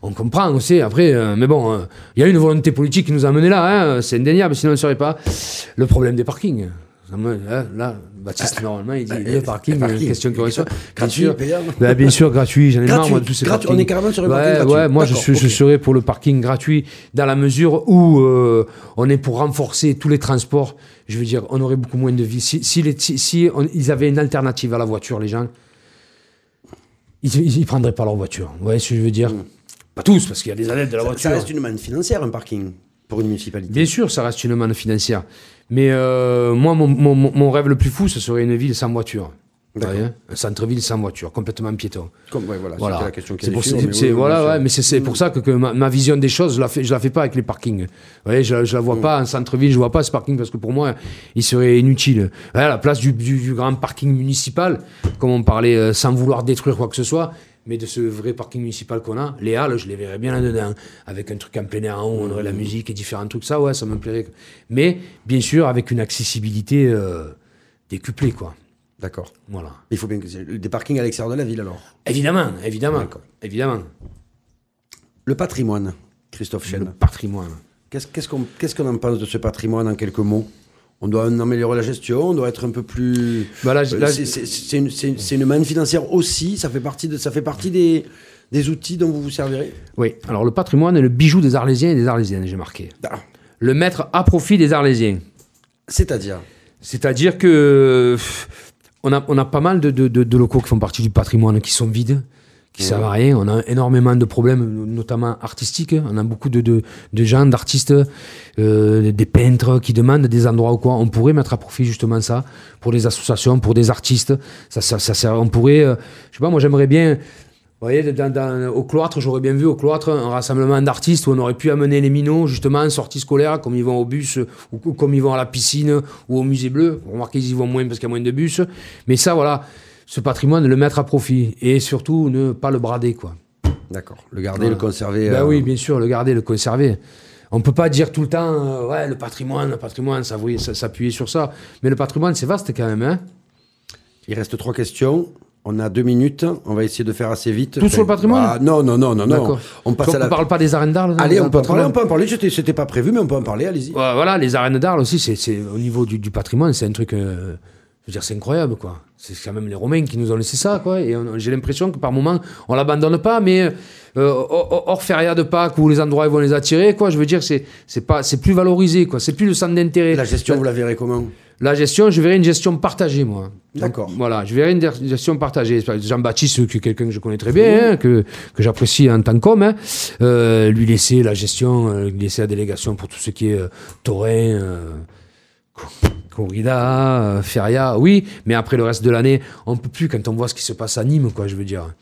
On comprend aussi, après, euh, mais bon, il y a une volonté politique qui nous a menés là, hein, c'est indéniable, sinon on ne serait pas. Le problème des parkings. Hein, Là, Baptiste, normalement, il dit le parking,
le parking.
euh, question qu'on reçoit.
Gratuit.
Bah, bien sûr, gratuit, j'en ai marre,
Gratuit,
moi, de tous ces
gratuit.
parkings.
On est carrément sur le
ouais,
parking gratuit.
Ouais, moi, je, serais pour le parking gratuit dans la mesure où euh, on est pour renforcer tous les transports. Je veux dire, on aurait beaucoup moins de vie. Si, si, les- si- si on- ils avaient une alternative à la voiture, les gens, ils, ils prendraient pas leur voiture. Vous voyez ce que je veux dire? Pas tous, parce qu'il y a des adeptes de la
Ça,
voiture.
ça reste une manne financière, un parking, pour une municipalité.
Bien sûr, ça reste une manne financière. Mais euh, moi, mon, mon- mon- mon rêve le plus fou, ce serait une ville sans voiture. Voyez Un centre-ville sans voiture, complètement piéton.
Comme, ouais, voilà,
Voilà.
la question qui
C'est pour,
mais
c'est-
oui,
voilà,
bien sûr.
ouais, mais c'est, c'est pour ça que, que ma, ma vision des choses, je la fais, je la fais pas avec les parkings. Vous voyez, je, je la vois pas en centre-ville, je vois pas ce parking parce que pour moi, il serait inutile. À la place du, du- du grand parking municipal, comme on parlait, euh, sans vouloir détruire quoi que ce soit, mais de ce vrai parking municipal qu'on a, les halles, je les verrais bien là-dedans, avec un truc en plein air en haut, on aurait la musique et différents trucs, ça, ouais, ça me plairait. Mais bien sûr, avec une accessibilité euh, décuplée, quoi.
D'accord.
Voilà.
Il faut bien que des parkings à l'extérieur de la ville, alors.
Évidemment, évidemment, évidemment.
Le patrimoine, Christophe
Le
Chen.
patrimoine.
Qu'est-ce qu'on en pense de ce patrimoine en quelques mots? On doit en améliorer la gestion, on doit être un peu plus.
Bah
Euh, c'est- une, une- manne financière aussi, ça fait partie, de, ça fait partie des, des outils dont vous vous servirez?
Oui, alors le patrimoine est le bijou des Arlésiens et des Arlésiennes, j'ai marqué.
Ah,
Le mettre à profit des Arlésiens.
C'est-à-dire?
C'est-à-dire que pff, on a, on a pas mal de, de- locaux qui font partie du patrimoine qui sont vides, qui servent à rien. On a énormément de problèmes, notamment artistiques. On a beaucoup de, de, gens, d'artistes, euh, des peintres qui demandent des endroits ou quoi. On pourrait mettre à profit justement ça pour des associations, pour des artistes. Ça, ça, ça on pourrait, euh, je sais pas, moi j'aimerais bien. Vous voyez, dans- dans- au cloître, j'aurais bien vu au cloître un rassemblement d'artistes où on aurait pu amener les minots, justement, en sortie scolaire, comme ils vont au bus, ou, ou comme ils vont à la piscine, ou au musée bleu. Remarquez, ils y vont moins parce qu'il y a moins de bus. Mais ça, voilà, ce patrimoine, le mettre à profit. Et surtout, ne pas le brader, quoi.
D'accord. Le garder,
Voilà.
le conserver.
Ben
euh,
oui, bien sûr, le garder, le conserver. On peut pas dire tout le temps, euh, ouais, le patrimoine, le patrimoine, ça, ça- s'appuyer sur ça. Mais le patrimoine, c'est vaste quand même, hein.
Il reste trois questions. On a deux minutes. On va essayer de faire assez vite.
Tout sur le patrimoine
Ah, Non, non, non, non, non. On passe
on
à la.
parle pas des arènes d'Arles
Allez, on peut en parler. On peut en parler. C'était pas prévu, mais on peut en parler. Allez-y.
Voilà, les arènes d'Arles aussi, c'est, au niveau du, du patrimoine, c'est un truc. euh, je veux dire, c'est incroyable, quoi. C'est quand même les Romains qui nous ont laissé ça, quoi. Et on- j'ai l'impression que par moment, on l'abandonne pas, mais euh, hors, feria de Pâques où les endroits ils vont les attirer, quoi. Je veux dire, c'est, c'est pas, c'est plus valorisé, quoi. C'est plus le centre d'intérêt.
La gestion, vous la verrez comment?
La gestion, je verrais une gestion partagée, moi.
D'accord.
Voilà, je verrais une gestion partagée. Jean-Baptiste, qui est quelqu'un que je connais très bien, hein, que, que j'apprécie en tant qu'homme, hein, euh, lui laisser la gestion, euh, lui laisser la délégation pour tout ce qui est euh, taurin, euh, co- corrida, feria, oui, mais après le reste de l'année, on peut plus quand on voit ce qui se passe à Nîmes, quoi, je veux dire.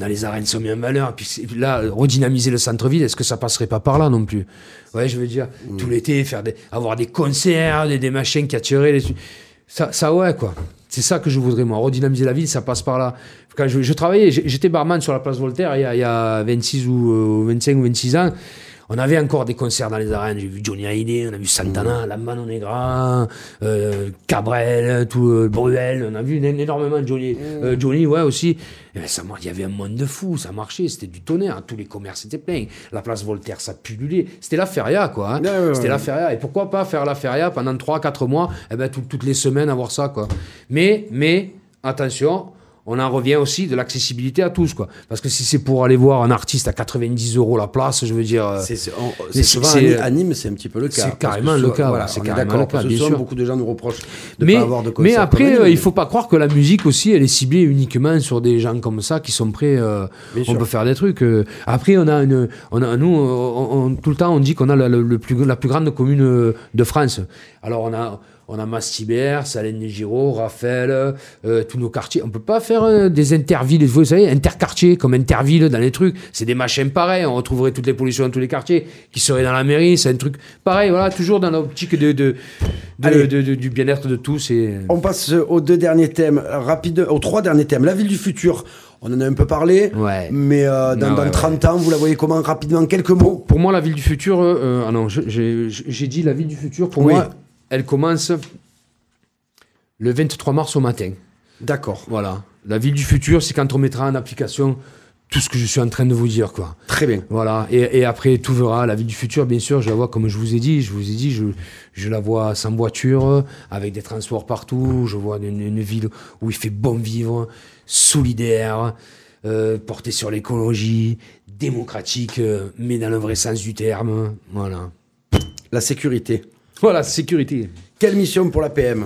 A les arènes sont mis en valeur, c'est- puis là, redynamiser le centre-ville, est-ce que ça passerait pas par là non plus? Ouais, je veux dire, tout l'été, faire des, avoir des concerts, des, des machins qui attiraient les... Ça, ça, ouais, quoi. C'est ça que je voudrais, moi. Redynamiser la ville, ça passe par là. Quand je, je travaillais, j'étais barman sur la place Voltaire il y a, il y a 26 ou euh, 25 ou 26 ans. On avait encore des concerts dans les arènes. J'ai vu Johnny Hallyday, on a vu Santana, La Mano Negra, euh, Cabrel, tout, euh, Bruel. On a vu énormément de Johnny. Euh, Johnny, ouais, aussi. Et ben, ça, il y avait un monde de fous, ça marchait, c'était du tonnerre. Tous les commerces étaient pleins. La place Voltaire, ça pullulait. C'était la feria, quoi. hein.
Ouais, ouais,
C'était la feria. Et pourquoi pas faire la feria pendant 3-4 mois, eh ben, tout- toutes les semaines, avoir ça, quoi. Mais, mais, attention, on en revient aussi de l'accessibilité à tous, quoi. Parce que si c'est pour aller voir un artiste à 90 euros la place, je veux dire. euh,
C'est souvent à Nîmes, c'est un petit peu le cas.
c'est carrément le cas,
Voilà,
c'est carrément le cas, bien sûr.
beaucoup de gens nous reprochent de
mais,
pas avoir de
mais après, euh, il faut pas croire que la musique aussi, elle est ciblée uniquement sur des gens comme ça qui sont prêts. euh, on
sûr.
peut faire des trucs. euh. Après, on a une, on a, nous, on- on- tout le temps, on dit qu'on a la, le- le plus, la plus grande commune euh, de France. Alors, on a, on a Mastibert, Salène Giraud, Raphaël, euh, tous nos quartiers. On peut pas faire euh, des intervilles, vous savez, interquartiers, comme intervilles dans les trucs. C'est des machins pareils. On retrouverait toutes les pollutions dans tous les quartiers qui seraient dans la mairie. C'est un truc pareil, voilà, toujours dans l'optique de, de, de-
Allez.
de- de- du bien-être de tous. Et...
On passe aux deux derniers thèmes, euh, rapide, aux trois derniers thèmes. La ville du futur, on en a un peu parlé,
Ouais.
mais euh, dans,
ouais,
dans 30 ans, vous la voyez comment Rapidement, quelques mots?
Pour moi, la ville du futur, euh, euh, ah non, j'ai j'ai dit la ville du futur, pour
Oui.
moi, elle commence le 23 mars au matin.
D'accord,
Voilà. La ville du futur, c'est quand on mettra en application tout ce que je suis en train de vous dire, quoi.
très bien.
Voilà. Et, et après, tout verra. La ville du futur, bien sûr, je la vois comme je vous ai dit. Je vous ai dit, je, je la vois sans voiture, avec des transports partout. Je vois une, une ville où il fait bon vivre, solidaire, euh, portée sur l'écologie, démocratique, euh, mais dans le vrai sens du terme. Voilà.
La sécurité.
Voilà, sécurité.
Quelle mission pour la PM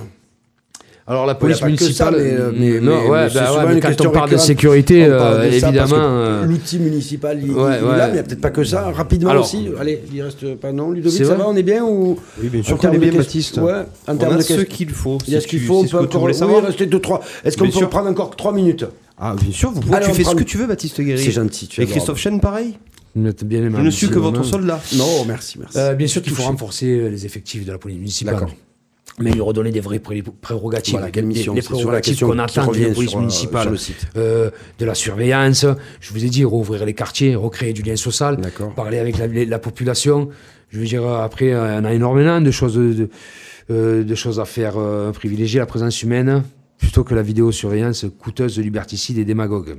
Alors la police municipale,
ça, mais, euh, mais-
non,
mais-
ouais,
mais
bah quand on parle de sécurité,
On parle
euh,
de
évidemment. euh,
L'outil municipal, il,
Ouais,
il est
ouais.
là, mais il n'y a peut-être pas que ça. Rapidement
Alors-
aussi, allez, il reste pas non. Ludovic, ça va, on est bien ou
Oui, bien
En
sûr qu'on
termes
est bien, Baptiste.
Ouais, en
On
termes
a
de
ce qu'il faut.
Il y a ce qu'il faut, on peut encore. Oui,
savoir.
il reste deux, trois. Est-ce qu'on peut prendre encore trois minutes?
Ah, bien sûr, vous pouvez, tu
on
fais ce que tu veux, Baptiste Guéry.
C'est gentil,
Et Christophe Chen, pareil
bien aimable,
Je ne suis que votre soldat.
Non, merci, merci.
Euh, bien sûr qu'il faut renforcer euh, les effectifs de la police municipale.
D'accord.
Mais lui redonner des vraies pré- prérogatives.
Voilà, quelle
Des-
mission
Les prérogatives qu'on attend de la police
sur, euh,
municipale.
sur le site.
Euh, de la surveillance. Je vous ai dit, rouvrir les quartiers, recréer du lien social.
D'accord.
Parler avec la, population. Je veux dire, après, on a énormément de choses, de, de choses à faire. euh, privilégier la présence humaine plutôt que la vidéosurveillance coûteuse, liberticide et démagogue.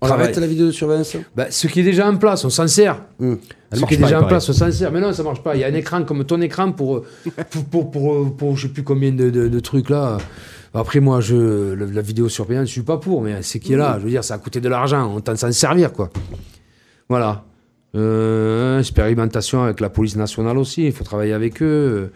On
Travail.
arrête la vidéo de surveillance
Bah, ce qui est déjà en place, on s'en sert.
Hmm.
Ce qui est déjà en place, on s'en sert. Mais non, ça marche pas. Il y a un écran comme ton écran pour, [laughs] pour, pour, pour, pour je sais plus combien de, de, de trucs là. Après, moi, je, le- la vidéosurveillance, je suis pas pour, mais c'est qui est là. Je veux dire, ça a coûté de l'argent. On tente de s'en servir, quoi. Voilà. Euh, expérimentation avec la police nationale aussi. Il faut travailler avec eux.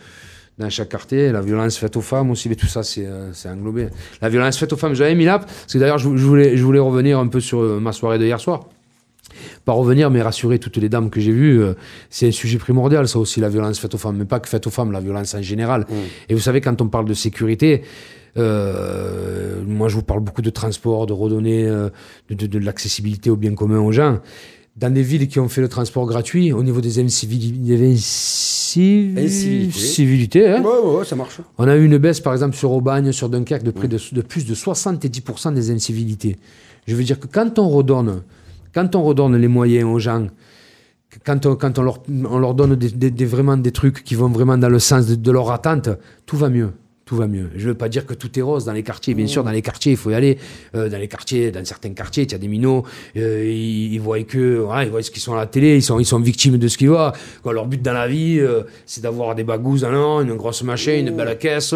Dans chaque quartier, la violence faite aux femmes aussi, mais tout ça, c'est euh, c'est englobé. La violence faite aux femmes, j'avais mis là, parce que d'ailleurs, je, je voulais, je voulais revenir un peu sur euh, ma soirée de hier soir pas revenir, mais rassurer toutes les dames que j'ai vues. euh, c'est un sujet primordial, ça aussi, la violence faite aux femmes, mais pas que faite aux femmes, la violence en général. Et vous savez, quand on parle de sécurité, euh, moi je vous parle beaucoup de transport, de redonner euh, de, de- de l'accessibilité au bien commun aux gens. Dans des villes qui ont fait le transport gratuit, au niveau des incivili- des incivili-
Incivilités.
civilités, hein,
Ouais, ouais, ouais, ça marche.
on a eu une baisse, par exemple, sur Aubagne, sur Dunkerque, de, près de, de plus de 70% des incivilités. Je veux dire que quand on redonne, quand on redonne les moyens aux gens, quand on, quand on, leur, on leur donne des, des- des- vraiment des trucs qui vont vraiment dans le sens de, de leur attente, tout va mieux. Tout va mieux. Je ne veux pas dire que tout est rose dans les quartiers. Bien sûr, dans les quartiers, il faut y aller. Euh, dans les quartiers, dans certains quartiers, il y a des minots. euh, ils, ils voient que, voilà, ils voient ce qu'ils sont à la télé. Ils sont, ils sont victimes de ce qu'ils voient. Quoi, leur but dans la vie, euh, c'est d'avoir des bagouses en or, une grosse machine, une belle caisse,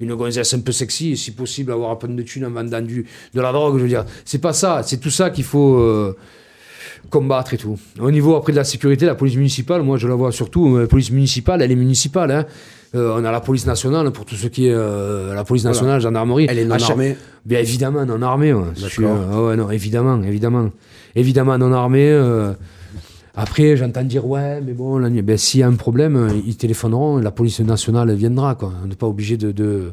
une gonzesse un peu sexy, et si possible, avoir un peu de thunes en vendant du, de la drogue. Je veux dire, c'est pas ça. C'est tout ça qu'il faut. combattre et tout. Au niveau après de la sécurité, la police municipale, moi je la vois surtout, la police municipale, elle est municipale. hein. Euh, on a la police nationale pour tout ce qui est euh, la police nationale, gendarmerie.
Elle est non
chaque-
armée.
Bien évidemment non armée. ouais. Je suis,
D'accord.
euh, ah ouais, non, évidemment, évidemment, évidemment non armée. Après, j'entends dire ouais, mais bon, là, ben, s'il y a un problème, ils téléphoneront, la police nationale viendra. Quoi. On n'est pas obligé de, de-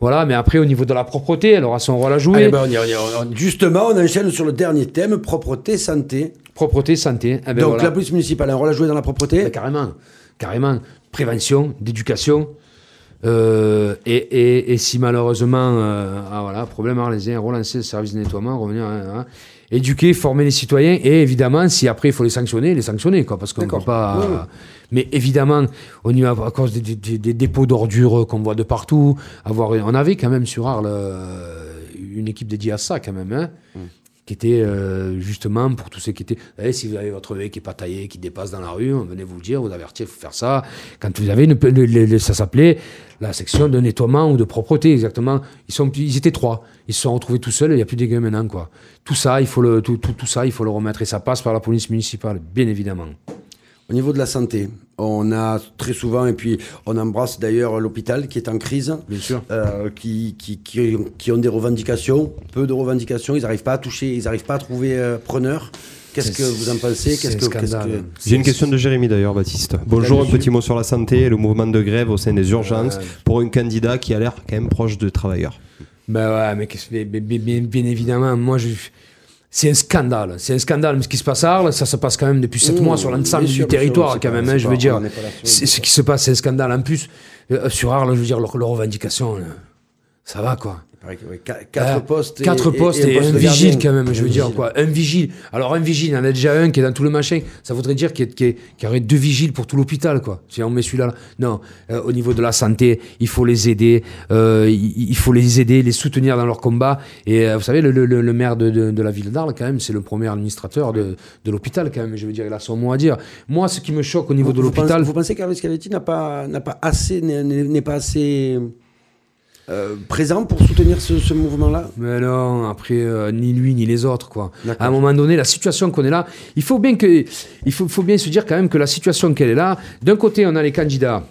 Voilà, mais après, au niveau de la propreté, elle aura son rôle à jouer.
Allez, ben, on y- on y- on- justement, on enchaîne sur le dernier thème, propreté, santé.
Propreté, santé. Eh ben,
Donc
voilà.
la police municipale a un rôle à jouer dans la propreté?
Carrément, carrément. Prévention, d'éducation. Euh, et, et, et si malheureusement, euh, ah voilà, problème arlésien, relancer le service de nettoiement, revenir. hein, hein. éduquer, former les citoyens et évidemment, si après il faut les sanctionner, les sanctionner, quoi, parce qu'on ne peut pas. Mais évidemment, on y va à cause des, des- des dépôts d'ordures qu'on voit de partout. Avoir, on avait quand même sur Arles euh, une équipe dédiée à ça, quand même, hein, qui était euh, justement pour tous ceux qui étaient. Savez, si vous avez votre œil qui n'est pas taillé, qui dépasse dans la rue, venait vous le dire, vous avertir, il faut faire ça. Quand vous avez ça s'appelait la section de nettoiement ou de propreté, exactement. Ils, sont, ils étaient trois. Ils se sont retrouvés tout seuls, il n'y a plus de gars maintenant, quoi. Tout ça, il faut le, tout, tout, tout ça, il faut le remettre et ça passe par la police municipale, bien évidemment.
Au niveau de la santé, on a très souvent, et puis on embrasse d'ailleurs l'hôpital qui est en crise,
Bien sûr.
euh, qui, qui, qui, qui ont des revendications, peu de revendications, ils n'arrivent pas à toucher, ils n'arrivent pas à trouver euh, preneur. Qu'est-ce que vous en pensez? Qu'est-ce que, que-
J'ai une question de Jérémy d'ailleurs, Baptiste. Bonjour, un petit mot sur la santé et le mouvement de grève au sein des urgences
Ouais.
pour un candidat qui a l'air quand même proche de travailleurs.
Ben ouais, mais, qu'est-ce- mais- mais- mais- bien, bien évidemment, moi, je... c'est un scandale. C'est un scandale. Mais ce qui se passe à Arles, ça se passe quand même depuis sept
Mmh,
mois sur l'ensemble du
sûr,
territoire, quand même. hein, je veux dire,
pas
ce qui se passe, c'est un scandale. En plus, euh, sur Arles, je veux dire, leurs leurs revendications, là, ça va, quoi.
Quatre
Euh,
postes. et-
Quatre postes et,
poste
un vigile quand même, je veux dire quoi. Un vigile. Alors un vigile, il y en a déjà un qui est dans tout le machin. Ça voudrait dire qu'il y, y aurait deux vigiles pour tout l'hôpital, quoi. Si on met celui-là, là. non. Euh, au niveau de la santé, il faut les aider. euh, il, il faut les aider, les soutenir dans leur combat. Et euh, vous savez, le, le- le- le maire de, de- de la ville d'Arles, quand même, c'est le premier administrateur de, de l'hôpital, quand même. Je veux dire, il a son mot à dire. Moi, ce qui me choque au niveau
Vous-
de l'hôpital,
pensez- Vous pensez qu'Hervé Scaletti n'a pas, pas assez, n'est pas assez euh, présent pour soutenir ce, ce mouvement-là
Mais non, après, euh, ni lui ni les autres, quoi. À un moment donné, la situation qu'on est là, il faut bien que, il faut, faut bien se dire quand même que la situation qu'elle est là, d'un côté, on a les candidats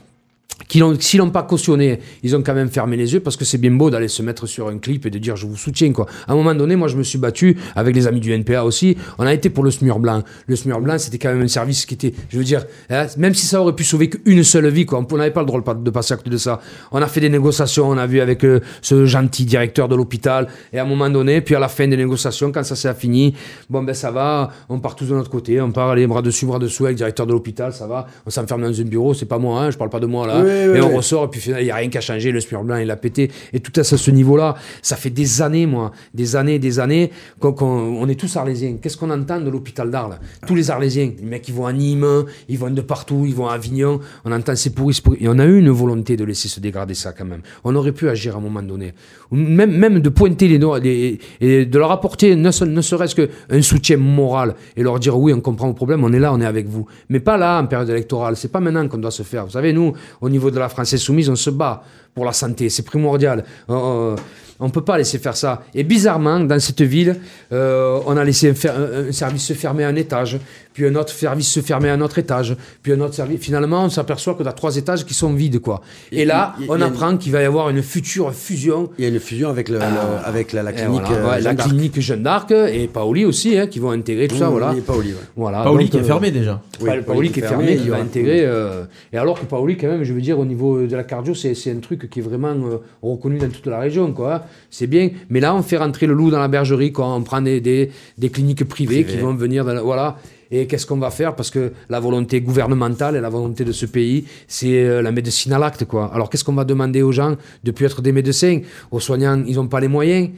s'ils l'ont pas cautionné, ils ont quand même fermé les yeux parce que c'est bien beau d'aller se mettre sur un clip et de dire je vous soutiens quoi. À un moment donné, moi je me suis battu avec les amis du NPA aussi. On a été pour le SMUR blanc. Le SMUR blanc, c'était quand même un service qui était, je veux dire, hein, même si ça aurait pu sauver qu'une seule vie quoi, on n'avait pas le droit de passer à côté de ça. On a fait des négociations, on a vu avec euh, ce gentil directeur de l'hôpital et à un moment donné, puis à la fin des négociations, quand ça s'est fini, bon ben ça va, on part tous de notre côté, on part les bras dessus, bras dessous avec le directeur de l'hôpital, ça va, on s'enferme dans un bureau, c'est pas moi, hein, je parle pas de moi là,
Oui, oui,
et on ressort, et puis finalement, il n'y a rien qu'à changer, le SMUR blanc, il a pété. Et tout à ce, niveau-là, ça fait des années, moi, des années, des années, qu'on qu'on- on est tous arlésiens. Qu'est-ce qu'on entend de l'hôpital d'Arles? Tous les arlésiens, les mecs, ils vont à Nîmes, ils vont de partout, ils vont à Avignon, on entend c'est pourri, c'est pourri. Et on a eu une volonté de laisser se dégrader ça quand même. On aurait pu agir à un moment donné. Même, même de pointer les les- et de leur apporter ne, se- ne serait-ce qu'un soutien moral et leur dire oui, on comprend vos problèmes, on est là, on est avec vous. Mais pas là, en période électorale. C'est pas maintenant qu'on doit se faire. Vous savez, nous, au niveau de la France insoumise, on se bat pour la santé. C'est primordial. Euh, on ne peut pas laisser faire ça. Et bizarrement, dans cette ville, euh, on a laissé un- un service se fermer à un étage, puis un autre service se fermer à un autre étage, puis un autre service. Finalement, on s'aperçoit que y a trois étages qui sont vides, quoi. Et,
Et
là,
y
on
y
apprend qu'il va y avoir une future fusion
Il y a une fusion avec, le, le- avec la, la clinique.
voilà.
euh,
Ouais, la
Jeanne d'Arc.
clinique Jeanne d'Arc et Paoli aussi, hein, qui vont intégrer tout ça.
Mmh,
Voilà.
et Paoli, ouais.
voilà.
Paoli
Donc,
qui est
euh,
fermé déjà.
Oui,
Paoli qui est fermé,
il
qui va intégrer. euh, et alors que Paoli, quand même, je veux dire, au niveau de la cardio, c'est c'est un truc qui est vraiment euh, reconnu dans toute la région. quoi. C'est bien. Mais là, on fait rentrer le loup dans la bergerie. Quoi. On prend des, des, des cliniques privées qui vont venir. Dans la- voilà. Et qu'est-ce qu'on va faire? Parce que la volonté gouvernementale et la volonté de ce pays, c'est euh, la médecine à l'acte. Alors qu'est-ce qu'on va demander aux gens de plus être des médecins? Aux soignants, ils n'ont pas les moyens.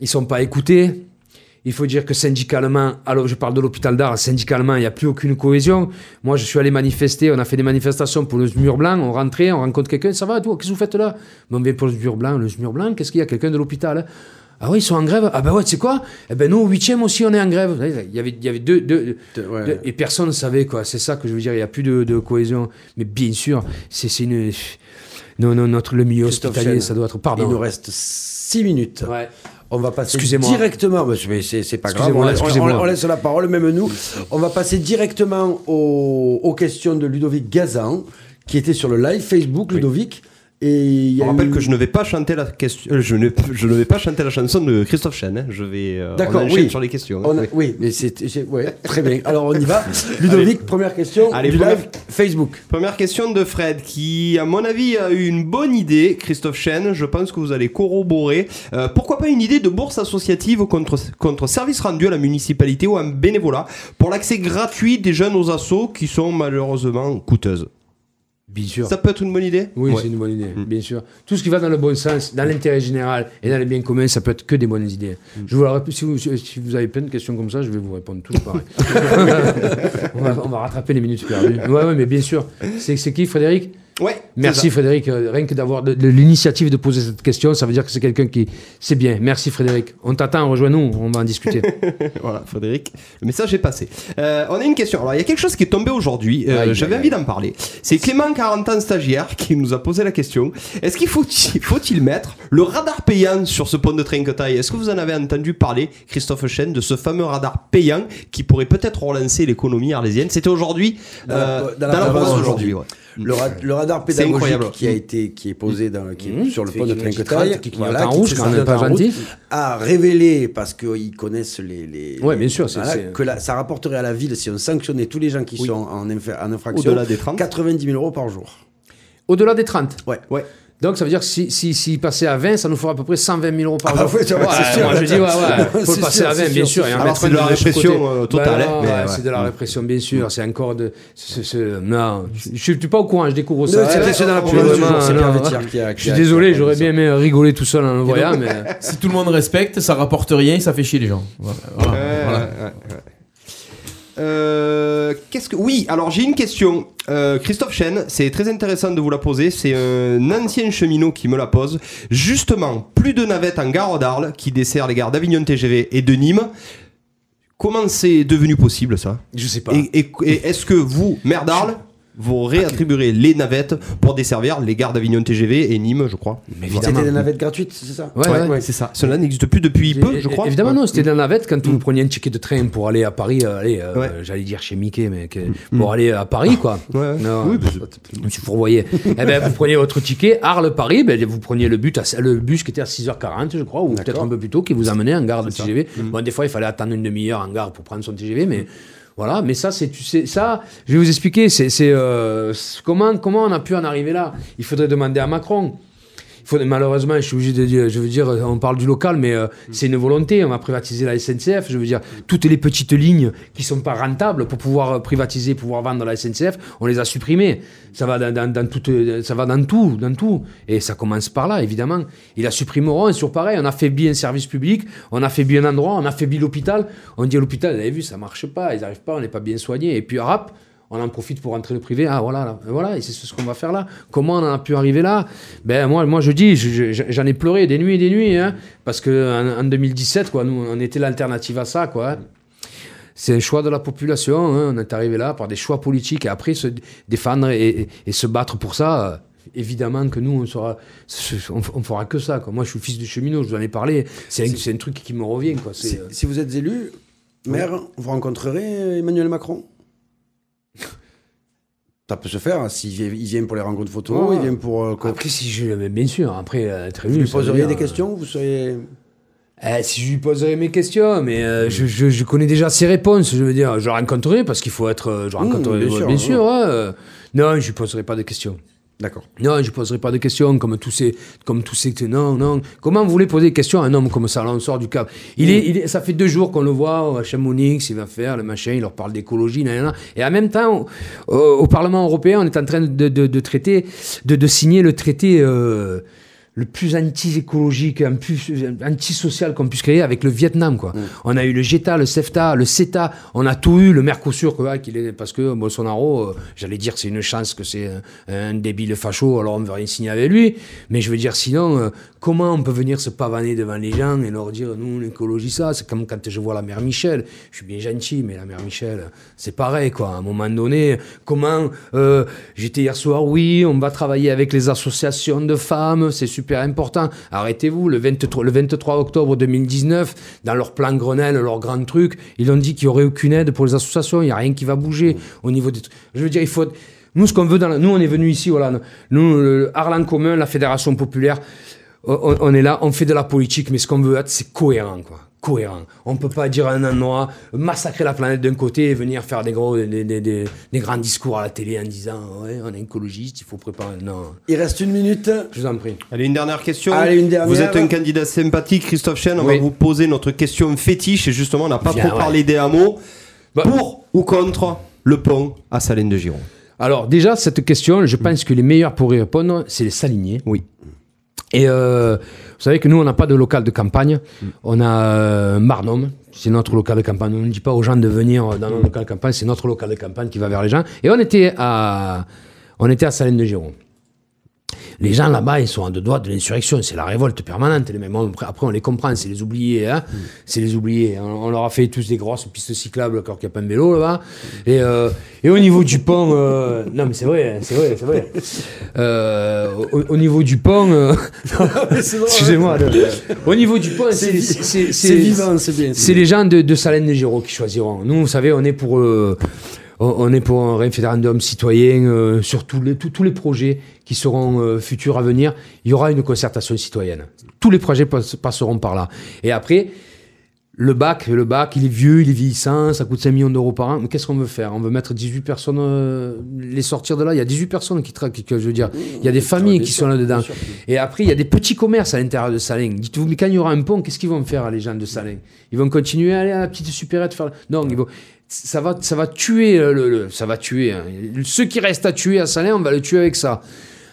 Ils sont pas écoutés. Il faut dire que syndicalement, alors je parle de l'hôpital d'Arles, syndicalement, il n'y a plus aucune cohésion. Moi, je suis allé manifester, on a fait des manifestations pour le mur blanc, on rentrait, on rencontre quelqu'un, ça va, toi, qu'est-ce que vous faites là? On vient pour le mur blanc, le mur blanc, qu'est-ce qu'il y a? Quelqu'un de l'hôpital hein Ah oui, ils sont en grève? Ah ben ouais, tu sais quoi? Eh ben nous, au 8 aussi, on est en grève. Il y avait, il y avait deux, deux,
De- ouais.
deux- et personne ne savait, quoi. C'est ça que je veux dire, il n'y a plus de, de cohésion. Mais bien sûr, c'est une... Non, non, notre, le milieu
Christophe
hospitalier,
Chen.
ça doit être...
Il
Pardon.
nous reste 6 minutes.
Ouais.
On va passer directement, mais c'est- pas grave,
Excusez-moi,
on, laisse- on- on laisse la parole, même nous. On va passer directement aux, aux questions de Ludovic Gazan, qui était sur le live Facebook, Ludovic. Et y a
rappelle
eu-
que je ne vais pas chanter la question. euh, Je ne, je ne vais pas chanter la chanson de Christophe Chen. hein. Je vais. euh,
D'accord,
on
oui.
sur les questions. hein.
On a-
Oui.
oui, mais c'est ouais, très bien. Alors on y va. [laughs] Ludovic, première question
Allez,
du
première-
live Facebook.
Première question de Fred, qui, à mon avis, a eu une bonne idée. Christophe Chen, je pense que vous allez corroborer. Euh, pourquoi pas une idée de bourse associative contre, contre service rendu à la municipalité ou un bénévolat pour l'accès gratuit des jeunes aux assos qui sont malheureusement coûteuses?
Bien sûr.
Ça peut être une bonne idée?
Oui,
Ouais.
c'est une bonne idée, bien sûr. Tout ce qui va dans le bon sens, dans l'intérêt général et dans le bien commun, ça peut être que des bonnes idées. Je vous la rép- si, vous, si vous avez plein de questions comme ça, je vais vous répondre tous pareil. [laughs] on, va, on va rattraper les minutes perdues. Ouais, ouais, mais bien sûr. C'est qui, Frédéric?
Ouais.
Merci. Frédéric. Euh, Rien que d'avoir de, de l'initiative de poser cette question, ça veut dire que c'est quelqu'un qui. C'est bien. Merci, Frédéric. On t'attend, rejoins-nous, on va en discuter. [laughs]
Voilà, Frédéric, le message est passé. Euh, on a une question. Alors, il y a quelque chose qui est tombé aujourd'hui. euh,
aïe,
J'avais envie d'en parler. C'est Clément, 40 ans, stagiaire, qui nous a posé la question. Est-ce qu'il faut, [laughs] faut-il mettre le radar payant sur ce pont de Trinquetail? Est-ce que vous en avez entendu parler, Christophe Chen, de ce fameux radar payant qui pourrait peut-être relancer l'économie arlésienne? C'était aujourd'hui,
Dans la- dans
dans
la
la
province
province
aujourd'hui.
aujourd'hui. ouais.
Le, ra- le radar pédagogique qui a été qui est posé dans, qui est
Mmh.
sur le pont de
qu'il y a une petite
Trinquetail,
rate qui
voilà,
en
qui
rouge, quand même pas
en
gentil.
a révélé parce qu'ils connaissent les, les
Ouais,
les-
bien sûr, c'est-
voilà, que la- ça rapporterait à la ville si on sanctionnait tous les gens qui sont en, en infraction
Au-delà des 30.
90 000 euros par jour.
Au-delà des 30.
Ouais.
Ouais.
Donc ça veut dire que si, si, si passait à 20, ça nous fera à peu près 120 000 euros par
Ah
jour.
vois, c'est sûr.
moi je dis ouais, ouais, faut le passer
sûr,
à 20,
c'est
bien
sûr,
sûr. et en
Alors,
mettre
c'est de la répression, euh, totale, mais
ouais,
ouais.
C'est de la répression, bien sûr. C'est encore de. non, je je suis pas au courant, je découvre ça.
C'est- dans la a-
Je suis désolé, j'aurais bien aimé rigoler tout seul en le voyant, [laughs] mais.
Si tout le monde respecte, ça rapporte rien et ça fait chier les gens. Voilà. Voilà.
Euh, Qu'est-ce que oui alors j'ai une question. Euh, Christophe Chen c'est très intéressant de vous la poser. C'est un ancien cheminot qui me la pose. Justement plus de navettes en gare d'Arles qui dessert les gares d'Avignon TGV et de Nîmes. Comment c'est devenu possible ça?
Je sais pas.
et, et- et est-ce que vous maire d'Arles vous réattribuerez les navettes pour desservir les gares d'Avignon TGV et Nîmes je crois
Mais
C'était des navettes gratuites, c'est ça?
Ouais, ouais.
c'est ça cela n'existe plus depuis peu je crois
Évidemment,
Ouais.
non, c'était dans la navette quand vous preniez un ticket de train pour aller à Paris, euh, allez, euh,
Ouais.
j'allais dire chez Mickey, mais que- pour aller à Paris, quoi. [laughs]
Ouais.
Non,
Oui,
je me suis fourvoyé. eh ben, vous preniez votre ticket, Arles-Paris, ben, vous preniez le, but à- le bus qui était à 6h40, je crois, ou peut-être un peu plus tôt, qui vous amenait en gare de TGV. Bon, des fois, il fallait attendre une demi-heure en gare pour prendre son TGV, mais. Voilà, mais ça, c'est, tu sais, ça, je vais vous expliquer, c'est, euh, comment, comment on a pu en arriver là? Il faudrait demander à Macron. Faut, malheureusement, je suis obligé de dire, je veux dire, on parle du local, mais euh, c'est une volonté. On va privatiser la SNCF. Je veux dire, toutes les petites lignes qui sont pas rentables pour pouvoir euh, privatiser, pouvoir vendre la SNCF, on les a supprimées. Ça va dans, dans, dans toute- euh, ça va dans tout, dans tout. Et ça commence par là, évidemment. Ils la supprimeront. Et sur pareil, on affaiblit un service public, on affaiblit un endroit, on affaiblit l'hôpital. On dit à l'hôpital, vous avez vu, ça marche pas, ils n'arrivent pas, on n'est pas bien soigné. Et puis, rap, on en profite pour rentrer le privé. Ah voilà, là, voilà, et c'est ce qu'on va faire là. Comment on en a pu arriver là? Ben moi, moi je dis, je- je- j'en ai pleuré des nuits et des nuits, hein, parce que en, en 2017, quoi, nous, on était l'alternative à ça, quoi. hein. C'est un choix de la population. hein, On est arrivé là par des choix politiques et après se défendre et, et- et se battre pour ça. Évidemment que nous, on sera, on, on fera que ça. Quoi. Moi, je suis fils de cheminot, je vous en ai parlé. C'est un, truc qui me revient. Quoi. C'est,
Si,
euh,
si vous êtes élu, maire, vous rencontrerez Emmanuel Macron? Ça peut se faire, hein, s'il vient, il vient pour les rencontres photos,
Ouais.
il vient pour... euh.
Après, si je, bien sûr, après, euh, être
vous lui poseriez des
euh,
questions Vous seriez...
Eh, si je lui poserais mes questions, mais euh, je, je- je connais déjà ses réponses. Je veux dire, je rencontrerai parce qu'il faut être. Je
Mmh,
rencontrerai,
bien
ouais,
sûr,
bien sûr. ouais, non, je lui poserai pas de questions.
D'accord.
Non, je lui poserai pas de questions comme tous ces, comme tous ces. Non, non. Comment vous voulez poser des questions à un homme comme ça Là, on sort du cap. Il est, il est, ça fait deux jours qu'on le voit à Chamonix, il va faire le machin, il leur parle d'écologie, et en même temps, au, Parlement européen, on est en train de, traiter, de, de signer le traité. euh, le plus anti-écologique, un plus anti-social qu'on puisse créer avec le Vietnam. Quoi. On a eu le GETA, le CEFTA, le CETA, on a tout eu, le Mercosur, quoi, est, parce que Bolsonaro, euh, j'allais dire c'est une chance que c'est un, un débile facho, alors on ne veut rien signer avec lui. Mais je veux dire, sinon, euh, comment on peut venir se pavaner devant les gens et leur dire, nous, l'écologie, ça, c'est comme quand je vois la mère Michel. Je suis bien gentil, mais la mère Michel, c'est pareil, quoi. À un moment donné, comment, euh, j'étais hier soir, oui, on va travailler avec les associations de femmes, c'est super important. Arrêtez-vous, le 23, le 23 octobre 2019, dans leur plan Grenelle, leur grand truc, ils ont dit qu'il n'y aurait aucune aide pour les associations, il n'y a rien qui va bouger au niveau des trucs. Je veux dire, il faut... Nous, ce qu'on veut dans la- Nous, on est venus ici, voilà. Nous, le Arlan commun, la Fédération populaire, on, on est là, on fait de la politique, mais ce qu'on veut être, c'est cohérent, quoi. Cohérent. On peut pas dire à un endroit, massacrer la planète d'un côté et venir faire des, gros, des, des- des- des grands discours à la télé en disant, ouais, on est écologiste, il faut préparer. Non,
Il reste une minute.
je vous en prie.
Allez, une dernière question.
Allez, une dernière.
Vous êtes un candidat sympathique, Christophe Chen. On
Oui.
va vous poser notre question fétiche. Et justement, on n'a pas trop
ouais.
parlé des hameaux.
Bah-
Pour ou contre le pont à Salène de Giron?
Alors déjà, cette question, je pense que les meilleurs pour y répondre, c'est les saliniers.
Oui.
Et euh, vous savez que nous, on n'a pas de local de campagne. On a euh, Marnum, c'est notre local de campagne. On ne dit pas aux gens de venir dans notre local de campagne, c'est notre local de campagne qui va vers les gens. Et on était à, on était à Salines de Giron. Les gens là-bas, ils sont en deux doigts de l'insurrection. C'est la révolte permanente. Les mêmes. Après, après, on les comprend. C'est les oubliés. Hein C'est les oubliés. On, on leur a fait tous des grosses pistes cyclables, alors qu'il n'y a pas de vélo là-bas. Et, euh, et au niveau du pont. euh, [laughs] non, mais c'est vrai, c'est vrai, c'est vrai. Euh, au, au niveau du pont. euh, [laughs] [laughs] Excusez-moi. au niveau du pont, c'est
vi-
c'est-
c'est vivant, c'est bien, c'est
les gens de, de Salène de Giraud qui choisiront. Nous, vous savez, on est pour. on est pour un référendum citoyen euh, sur tous les, tous les projets qui seront euh, futurs à venir. Il y aura une concertation citoyenne. Tous les projets passe- passeront par là. Et après, le bac, le bac, il est vieux, il est vieillissant, ça coûte 5 millions d'euros par an. Mais qu'est-ce qu'on veut faire? On veut mettre 18 personnes, euh, les sortir de là? Il y a 18 personnes qui traquent, que je veux dire. Il y a des familles qui sont là-dedans. Et après, il y a des petits commerces à l'intérieur de Salins. Dites-vous, mais quand il y aura un pont, qu'est-ce qu'ils vont faire, les gens de Salins? Ils vont continuer à aller à la petite supérette faire. Non, ils vont. Ça va, ça va tuer le, le- ça va tuer. hein. Ceux qui restent à tuer à Salins, on va le tuer avec ça.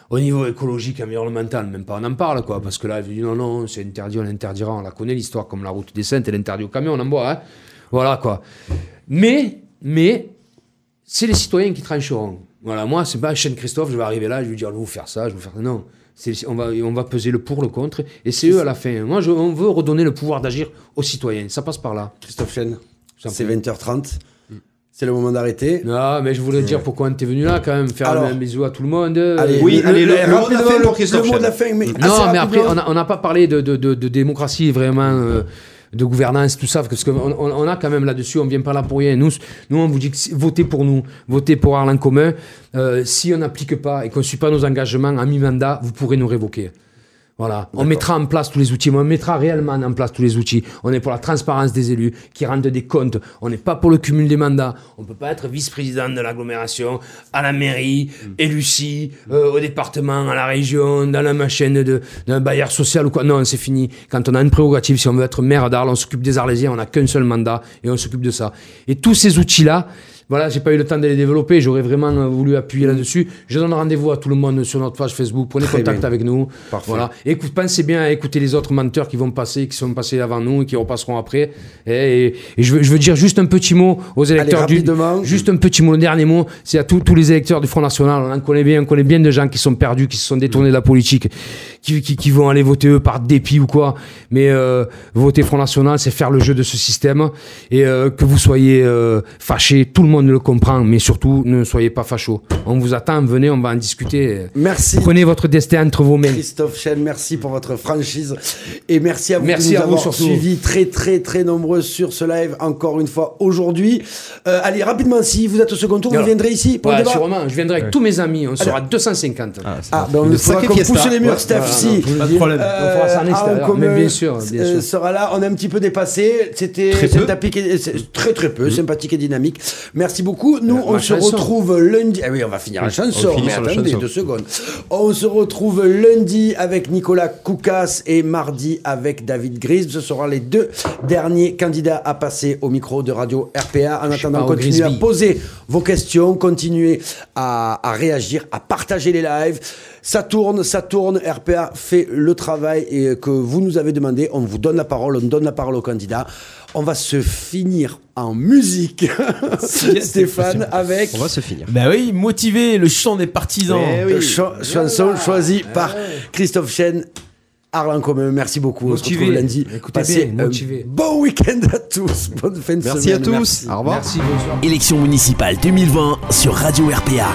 Au niveau écologique, environnemental, même pas on en parle, quoi, parce que là, ils disent non, non, c'est interdit, on l'interdira, on la connaît l'histoire, comme la route des Saintes, elle est interdite au camion, on en boit, hein. Voilà, quoi. Mais, mais, c'est les citoyens qui trancheront. Voilà, moi, c'est pas chaîne Christophe, je vais arriver là, je vais dire, je vais vous faire ça, je vais vous faire ça. Non. On va, on va peser le pour, le contre, et c'est eux à la fin. Moi, je, on veut redonner le pouvoir d'agir aux citoyens. Ça passe par là.
Christophe Chen, c'est
prie.
20h30. C'est le moment d'arrêter.
Non, mais je voulais dire pourquoi on était venu là, quand même, faire
Alors,
un bisou à tout le monde.
Allez,
Oui, allez, le- le mot de la
rapidement,
fin pour
le-
Christophe
Le mot de la
Chen.
fin, mais
Non, mais après,
rapidement.
on n'a pas parlé de, de, de, de démocratie vraiment, euh, de gouvernance, tout ça, parce qu'on on, on a quand même là-dessus, on vient pas là pour rien. Nous, nous on vous dit que votez pour nous, votez pour Arlan commun. Euh, si on n'applique pas et qu'on ne suit pas nos engagements à mi-mandat, vous pourrez nous révoquer. Voilà. On mettra en place tous les outils, mais on mettra réellement en place tous les outils. On est pour la transparence des élus, qui rendent des comptes. On n'est pas pour le cumul des mandats. On ne peut pas être vice-président de l'agglomération, à la mairie, élu si, euh, au département, à la région, dans la machine d'un bailleur social ou quoi. Non, c'est fini. Quand on a une prérogative, si on veut être maire d'Arles, on s'occupe des Arlésiens, on n'a qu'un seul mandat et on s'occupe de ça. Et tous ces outils-là, voilà, j'ai pas eu le temps de les développer. J'aurais vraiment euh, voulu appuyer là-dessus. Je donne rendez-vous à tout le monde sur notre page Facebook. Prenez
Très
contact
bien.
avec nous.
Parfait.
Voilà. Écoute, pensez bien à écouter les autres menteurs qui vont passer, qui sont passés avant nous et qui repasseront après. Et, et- et je, veux, je veux dire juste un petit mot aux électeurs du.
rapidement.
Juste un petit mot, le dernier mot, c'est à tous tous les électeurs du Front National. On en connaît bien, on connaît bien de gens qui sont perdus, qui se sont détournés de la politique, qui, qui, qui vont aller voter eux par dépit ou quoi. Mais euh, voter Front National, c'est faire le jeu de ce système. Et euh, que vous soyez euh, fâchés, tout le monde le comprend, mais surtout ne soyez pas fachos. On vous attend, venez, on va en discuter.
Merci.
Prenez votre destin entre vos mains.
Christophe Chen, merci pour votre franchise et merci à vous
Merci
de nous
à vous
avoir suivis très très très nombreux sur ce live encore une fois aujourd'hui. Euh, allez rapidement, si vous êtes au second tour, vous
Alors,
viendrez ici pour
Ouais,
le débat.
sûrement, je viendrai avec tous mes amis, on sera 250.
Ah, ben on
Une
ne fera
sacrée
qu'on
fiesta.
pousse les murs,
Ouais,
Steph,
voilà,
si.
non,
Pas de problème.
Euh,
On fera ça en extérieur, mais
Commun,
bien sûr, bien
euh,
sûr.
sera là. On est un petit peu dépassé. C'était
Très peu.
sympathique et- c'est très très peu, sympathique et dynamique. Merci beaucoup. Nous,
Euh,
on se
chanson.
retrouve lundi. Ah oui, on va finir la chanson.
finit
mais
sur la
attendez
chanson.
deux secondes. On se retrouve lundi avec Nicolas Koukas et mardi avec David Gris. Ce seront les deux derniers candidats à passer au micro de radio RPA. En attendant, continuez à poser vos questions, continuez à, à réagir, à partager les lives. Ça tourne, ça tourne. RPA fait le travail et que vous nous avez demandé. On vous donne la parole, on donne la parole aux candidats. On va se finir en musique, [laughs] [laughs] Stéphane, avec
On va se finir.
Bah oui, motivé, le chant des partisans.
Eh oui.
cha- chanson choisie par Christophe Chen. Arlan Commun, merci beaucoup. On se
Motivé.
retrouve lundi.
Écoutez
Passez
bien,
un
motivé.
bon week-end à tous. [laughs] Bonne fin de
Merci à
semaine.
tous. Au revoir.
Merci, bonsoir.
Élection municipale 2020 sur Radio RPA.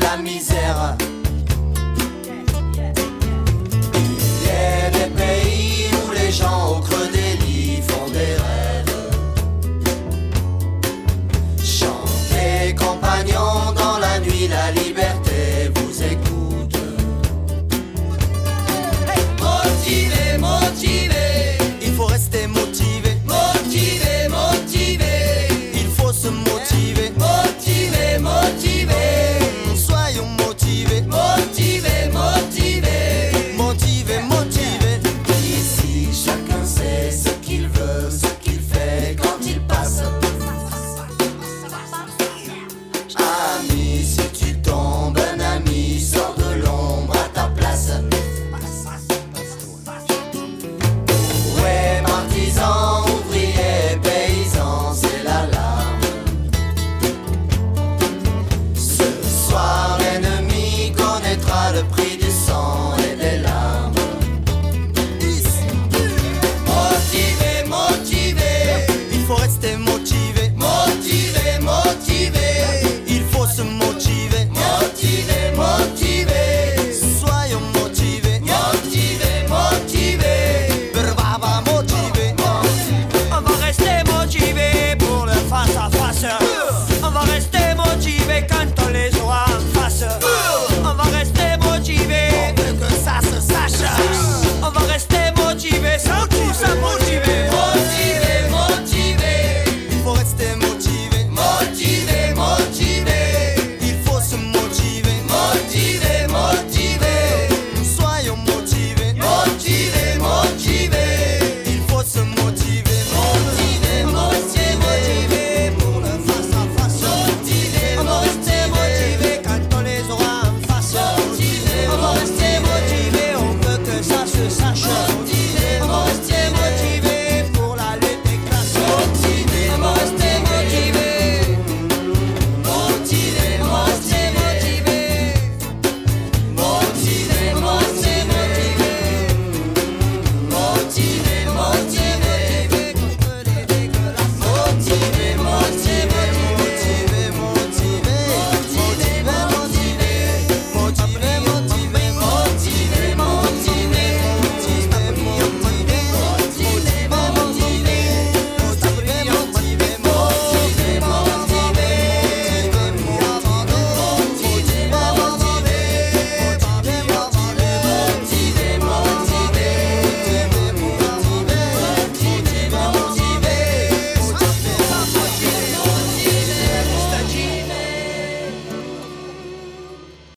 la misère.